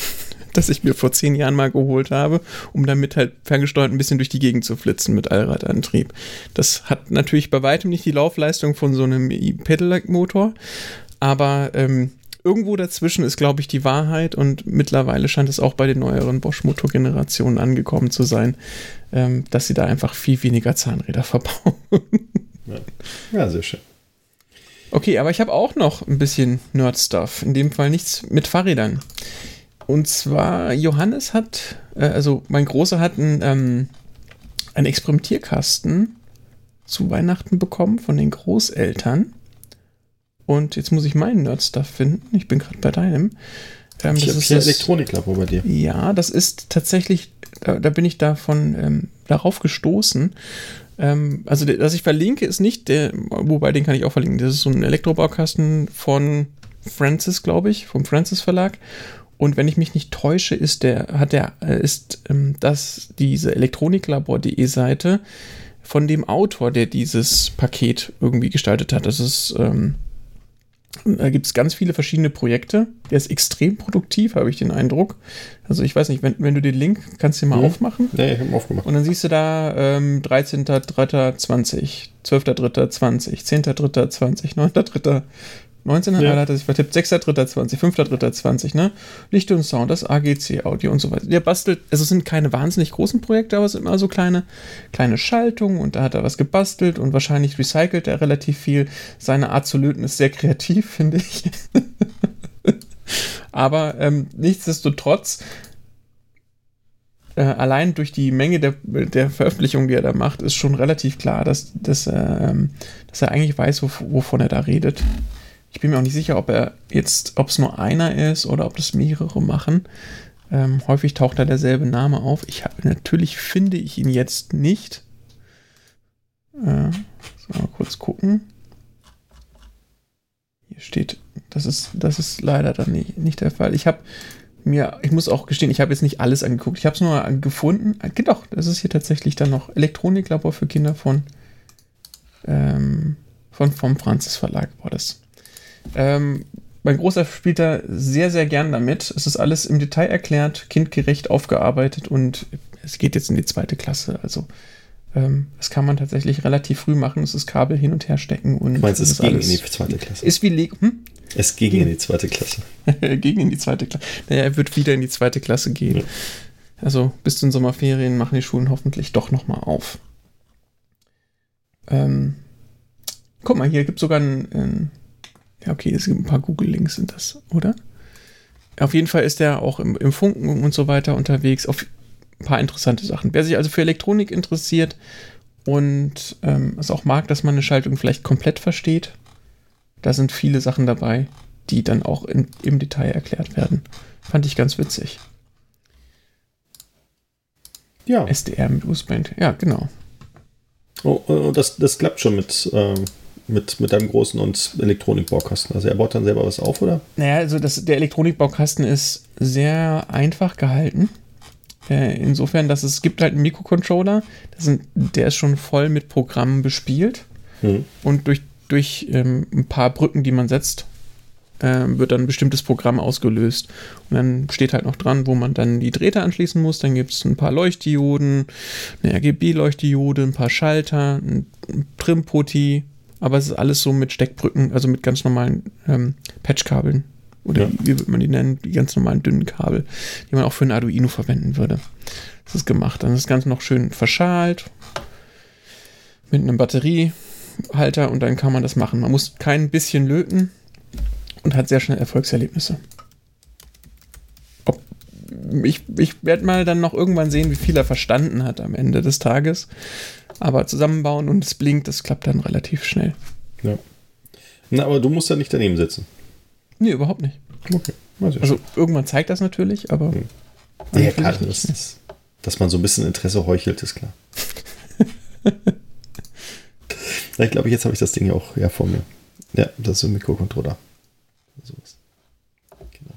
das ich mir vor zehn Jahren mal geholt habe, um damit halt ferngesteuert ein bisschen durch die Gegend zu flitzen mit Allradantrieb. Das hat natürlich bei weitem nicht die Laufleistung von so einem Pedelec-Motor, aber ähm, irgendwo dazwischen ist, glaube ich, die Wahrheit und mittlerweile scheint es auch bei den neueren Bosch-Motorgenerationen angekommen zu sein, ähm, dass sie da einfach viel weniger Zahnräder verbauen. ja. ja, sehr schön. Okay, aber ich habe auch noch ein bisschen Nerd-Stuff. In dem Fall nichts mit Fahrrädern. Und zwar, Johannes hat, äh, also mein Großer hat einen, ähm, einen Experimentierkasten zu Weihnachten bekommen von den Großeltern. Und jetzt muss ich meinen Nerdstuff finden. Ich bin gerade bei deinem. Ähm, ich das ist das Elektroniklabor bei dir. Ja, das ist tatsächlich, da, da bin ich davon ähm, darauf gestoßen. Ähm, also, dass ich verlinke, ist nicht der, wobei den kann ich auch verlinken. Das ist so ein Elektrobaukasten von Francis, glaube ich, vom Francis Verlag. Und wenn ich mich nicht täusche, ist der, hat der, äh, ist ähm, das diese elektroniklabor.de Seite von dem Autor, der dieses Paket irgendwie gestaltet hat. Das ist ähm, Da gibt es ganz viele verschiedene Projekte. Der ist extrem produktiv, habe ich den Eindruck. Also ich weiß nicht, wenn, wenn du den Link kannst du mal mhm. aufmachen. Nee, ich habe ihn aufgemacht. Und dann siehst du da ähm, 13.03.20, 12.03.20, 10.03.20, 9.03. 19 ja. hat er sich vertippt, 6.3.20, 5.3.20, ne? Licht und Sound, das AGC Audio und so weiter. Der bastelt, also es sind keine wahnsinnig großen Projekte, aber es sind immer so kleine, kleine Schaltungen und da hat er was gebastelt und wahrscheinlich recycelt er relativ viel. Seine Art zu löten ist sehr kreativ, finde ich. aber ähm, nichtsdestotrotz, äh, allein durch die Menge der, der Veröffentlichungen, die er da macht, ist schon relativ klar, dass, dass, äh, dass er eigentlich weiß, wovon er da redet. Ich bin mir auch nicht sicher, ob er jetzt, ob es nur einer ist oder ob das mehrere machen. Ähm, häufig taucht da derselbe Name auf. Ich hab, natürlich finde ich ihn jetzt nicht. Äh, so, mal kurz gucken. Hier steht, das ist, das ist leider dann nicht, nicht der Fall. Ich habe mir, ich muss auch gestehen, ich habe jetzt nicht alles angeguckt. Ich habe es nur gefunden. Äh, doch, das ist hier tatsächlich dann noch Elektroniklabor für Kinder von, ähm, von vom Franzis Verlag war das. Ähm, mein Großer spielt da sehr, sehr gern damit. Es ist alles im Detail erklärt, kindgerecht aufgearbeitet und es geht jetzt in die zweite Klasse. Also ähm, das kann man tatsächlich relativ früh machen. Es ist Kabel hin und her stecken und. Du meinst, es ging in die zweite Klasse? Ist wie Lego. Hm? Es ging in die zweite Klasse. ging in die zweite Klasse. Naja, er wird wieder in die zweite Klasse gehen. Ja. Also bis zu den Sommerferien machen die Schulen hoffentlich doch nochmal auf. Ähm, guck mal, hier gibt es sogar ein, ein ja, okay, es gibt ein paar Google-Links, sind das, oder? Auf jeden Fall ist er auch im, im Funken und so weiter unterwegs. Auf ein paar interessante Sachen. Wer sich also für Elektronik interessiert und ähm, es auch mag, dass man eine Schaltung vielleicht komplett versteht, da sind viele Sachen dabei, die dann auch in, im Detail erklärt werden. Fand ich ganz witzig. Ja. SDR mit USB. Ja, genau. Oh, oh, das, das klappt schon mit ähm, mit, mit einem großen und Elektronikbaukasten. Also er baut dann selber was auf, oder? Naja, also das, der Elektronikbaukasten ist sehr einfach gehalten. Äh, insofern, dass es gibt halt einen Mikrocontroller, sind, der ist schon voll mit Programmen bespielt. Hm. Und durch, durch ähm, ein paar Brücken, die man setzt, äh, wird dann ein bestimmtes Programm ausgelöst. Und dann steht halt noch dran, wo man dann die Drähte anschließen muss. Dann gibt es ein paar Leuchtdioden, eine RGB-Leuchtdiode, ein paar Schalter, ein Trim-Putty, aber es ist alles so mit Steckbrücken, also mit ganz normalen ähm, Patchkabeln. Oder ja. wie würde man die nennen? Die ganz normalen dünnen Kabel, die man auch für ein Arduino verwenden würde. Das ist gemacht. Dann ist das Ganze noch schön verschalt mit einem Batteriehalter und dann kann man das machen. Man muss kein bisschen löten und hat sehr schnell Erfolgserlebnisse. Ob, ich ich werde mal dann noch irgendwann sehen, wie viel er verstanden hat am Ende des Tages. Aber zusammenbauen und es blinkt, das klappt dann relativ schnell. Ja. Na, aber du musst ja nicht daneben sitzen. Nee, überhaupt nicht. Okay. Also irgendwann zeigt das natürlich, aber. Hm. Ja, klar, das, das, dass man so ein bisschen Interesse heuchelt, ist klar. ich glaube, jetzt habe ich das Ding ja auch ja, vor mir. Ja, das ist ein Mikrocontroller. Sowas. Genau.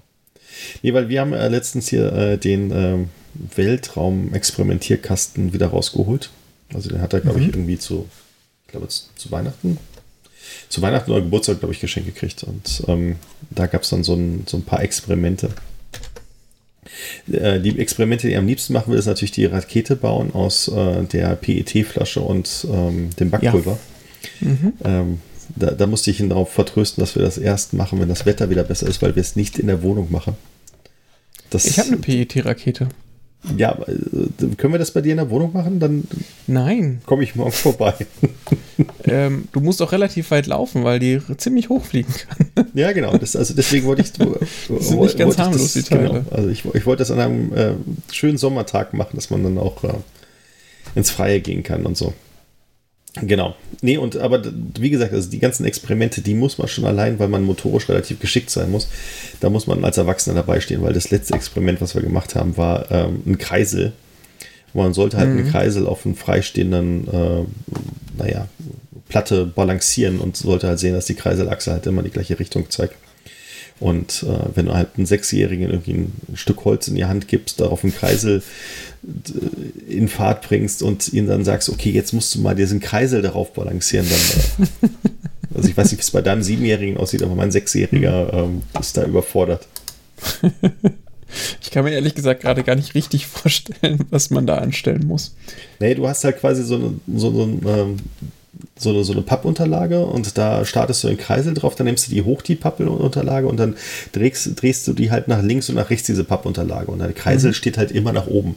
Nee, weil wir haben äh, letztens hier äh, den äh, Weltraum-Experimentierkasten wieder rausgeholt. Also den hat er, glaube mhm. ich, irgendwie zu, ich glaube, zu Weihnachten. Zu Weihnachten oder Geburtstag, glaube ich, geschenkt gekriegt. Und ähm, da gab es dann so ein, so ein paar Experimente. Äh, die Experimente, die er am liebsten machen will, ist natürlich die Rakete bauen aus äh, der PET-Flasche und ähm, dem Backpulver. Ja. Mhm. Ähm, da, da, musste ich ihn darauf vertrösten, dass wir das erst machen, wenn das Wetter wieder besser ist, weil wir es nicht in der Wohnung machen. Das, ich habe eine PET-Rakete. Ja, äh, können wir das bei dir in der Wohnung machen? Dann Nein. komme ich morgen vorbei. ähm, du musst auch relativ weit laufen, weil die ziemlich hoch fliegen kann. ja, genau. Das, also deswegen wollte ich. das sind nicht ganz harmlos, das, die Teile. Genau, also ich, ich wollte das an einem äh, schönen Sommertag machen, dass man dann auch äh, ins Freie gehen kann und so. Genau. Nee, und aber wie gesagt, also die ganzen Experimente, die muss man schon allein, weil man motorisch relativ geschickt sein muss. Da muss man als Erwachsener dabei stehen, weil das letzte Experiment, was wir gemacht haben, war ähm, ein Kreisel. Man sollte halt mhm. einen Kreisel auf einen freistehenden, äh, naja, Platte balancieren und sollte halt sehen, dass die Kreiselachse halt immer die gleiche Richtung zeigt. Und äh, wenn du halt einen Sechsjährigen irgendwie ein Stück Holz in die Hand gibst, darauf einen Kreisel äh, in Fahrt bringst und ihn dann sagst, okay, jetzt musst du mal diesen Kreisel darauf balancieren, dann, äh, Also ich weiß nicht, wie es bei deinem Siebenjährigen aussieht, aber mein Sechsjähriger ähm, ist da überfordert. Ich kann mir ehrlich gesagt gerade gar nicht richtig vorstellen, was man da anstellen muss. Nee, du hast halt quasi so eine, so, so, ähm, so eine, so eine Pappunterlage und da startest du den Kreisel drauf, dann nimmst du die hoch, die Pappunterlage und dann drehst, drehst du die halt nach links und nach rechts, diese Pappunterlage. Und der Kreisel Mhm. steht halt immer nach oben.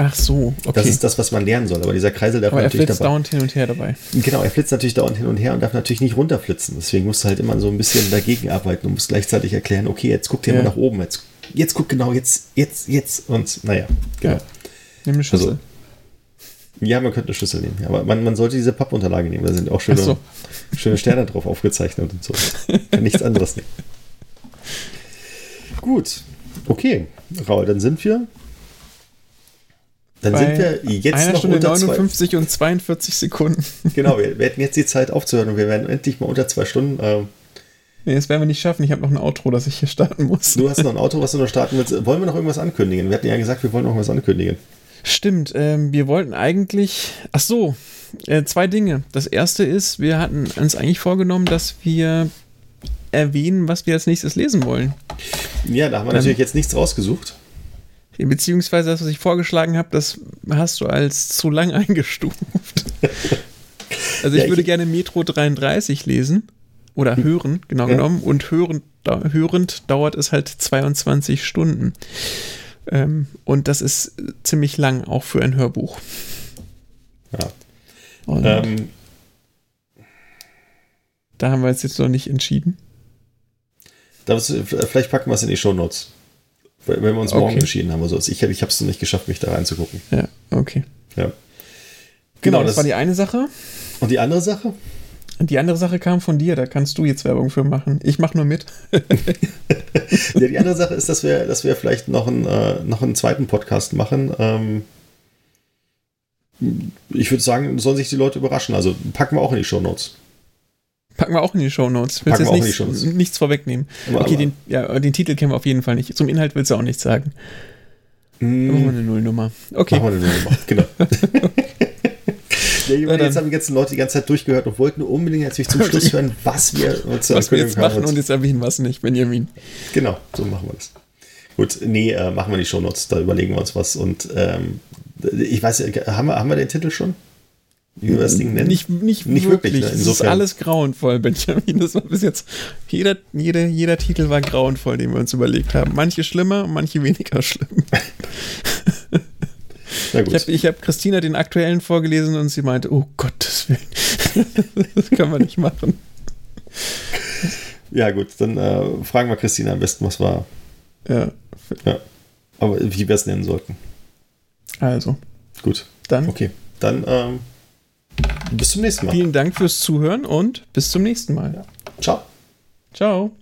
Ach so, okay. Das ist das, was man lernen soll. Aber dieser Kreisel darf Aber er natürlich flitzt dabei. dauernd hin und her dabei. Genau, er flitzt natürlich dauernd hin und her und darf natürlich nicht runterflitzen. Deswegen musst du halt immer so ein bisschen dagegen arbeiten und musst gleichzeitig erklären, okay, jetzt guck dir Ja. mal nach oben, jetzt, jetzt guck genau, jetzt, jetzt, jetzt und naja, genau. Ja. Nimm eine Schüssel. Also, Ja, man könnte eine Schlüssel nehmen, aber man, man sollte diese Pappunterlage nehmen. Da sind auch schöne, so. schöne Sterne drauf aufgezeichnet und so. Kann nichts anderes nehmen. Gut, okay, Raul, dann sind wir. Dann sind wir jetzt einer noch Stunde unter zwei, 59 und 42 Sekunden. Genau, wir, wir hätten jetzt die Zeit aufzuhören und wir werden endlich mal unter zwei Stunden. Ähm, Nee, das werden wir nicht schaffen. Ich habe noch ein Outro, das ich hier starten muss. du hast noch ein Auto, was du noch starten willst. Wollen wir noch irgendwas ankündigen? Wir hatten ja gesagt, wir wollen noch was ankündigen. Stimmt, ähm, wir wollten eigentlich. Ach so, äh, zwei Dinge. Das erste ist, wir hatten uns eigentlich vorgenommen, dass wir erwähnen, was wir als nächstes lesen wollen. Ja, da haben wir Ähm. natürlich jetzt nichts rausgesucht. Beziehungsweise das, was ich vorgeschlagen habe, das hast du als zu lang eingestuft. Also ich Ja, ich- würde gerne Metro 33 lesen. Oder hören, genau Ja. genommen. Und hören, da, hörend dauert es halt 22 Stunden. Ähm, und das ist ziemlich lang, auch für ein Hörbuch. Ja. Und Ähm, da haben wir uns jetzt noch nicht entschieden. das, vielleicht packen wir es in die Shownotes. Wenn wir uns morgen Okay. entschieden haben. Also ich, ich habe es noch nicht geschafft, mich da reinzugucken. Ja, okay. Ja. Genau, das, war die eine Sache. Und die andere Sache? Die andere Sache kam von dir, da kannst du jetzt Werbung für machen. Ich mache nur mit. Ja, die andere Sache ist, dass wir, dass wir vielleicht noch einen, äh, noch einen zweiten Podcast machen. Ähm, ich würde sagen, sollen sich die Leute überraschen. Also packen wir auch in die Shownotes. Packen wir auch in die Shownotes. Packen Willst wir jetzt auch in die nichts, nichts vorwegnehmen. Aber- okay, aber- den, ja, den Titel kennen wir auf jeden Fall nicht. Zum Inhalt willst du auch nichts sagen. Dann machen wir eine Nullnummer. Okay. Machen wir eine Nummer. Genau. Ja, jetzt haben die ganzen Leute die ganze Zeit durchgehört und wollten unbedingt natürlich zum Schluss hören, was wir uns was wir jetzt machen und jetzt erwähnen es nicht, Benjamin. Genau, so machen wir das. Gut, nee, äh, machen wir die Shownotes, da überlegen wir uns was. Und ähm, ich weiß, haben wir, haben wir den Titel schon? Wie wir das Ding nennen? Nicht, nicht, Nicht wirklich. wirklich, ne? Es ist alles grauenvoll, Benjamin. Das war bis jetzt. Jeder, jeder, jeder Titel war grauenvoll, den wir uns überlegt haben. Manche schlimmer, manche weniger schlimm. Ich habe hab Christina den aktuellen vorgelesen und sie meinte, oh Gottes Willen, das können wir nicht machen. ja, gut, dann äh, fragen wir Christina am besten, was war. Ja, Ja. Aber wie wir es nennen sollten. also, Gut, dann okay. Dann ähm, bis zum nächsten Mal. vielen Dank fürs Zuhören und bis zum nächsten Mal. Ciao. Ciao.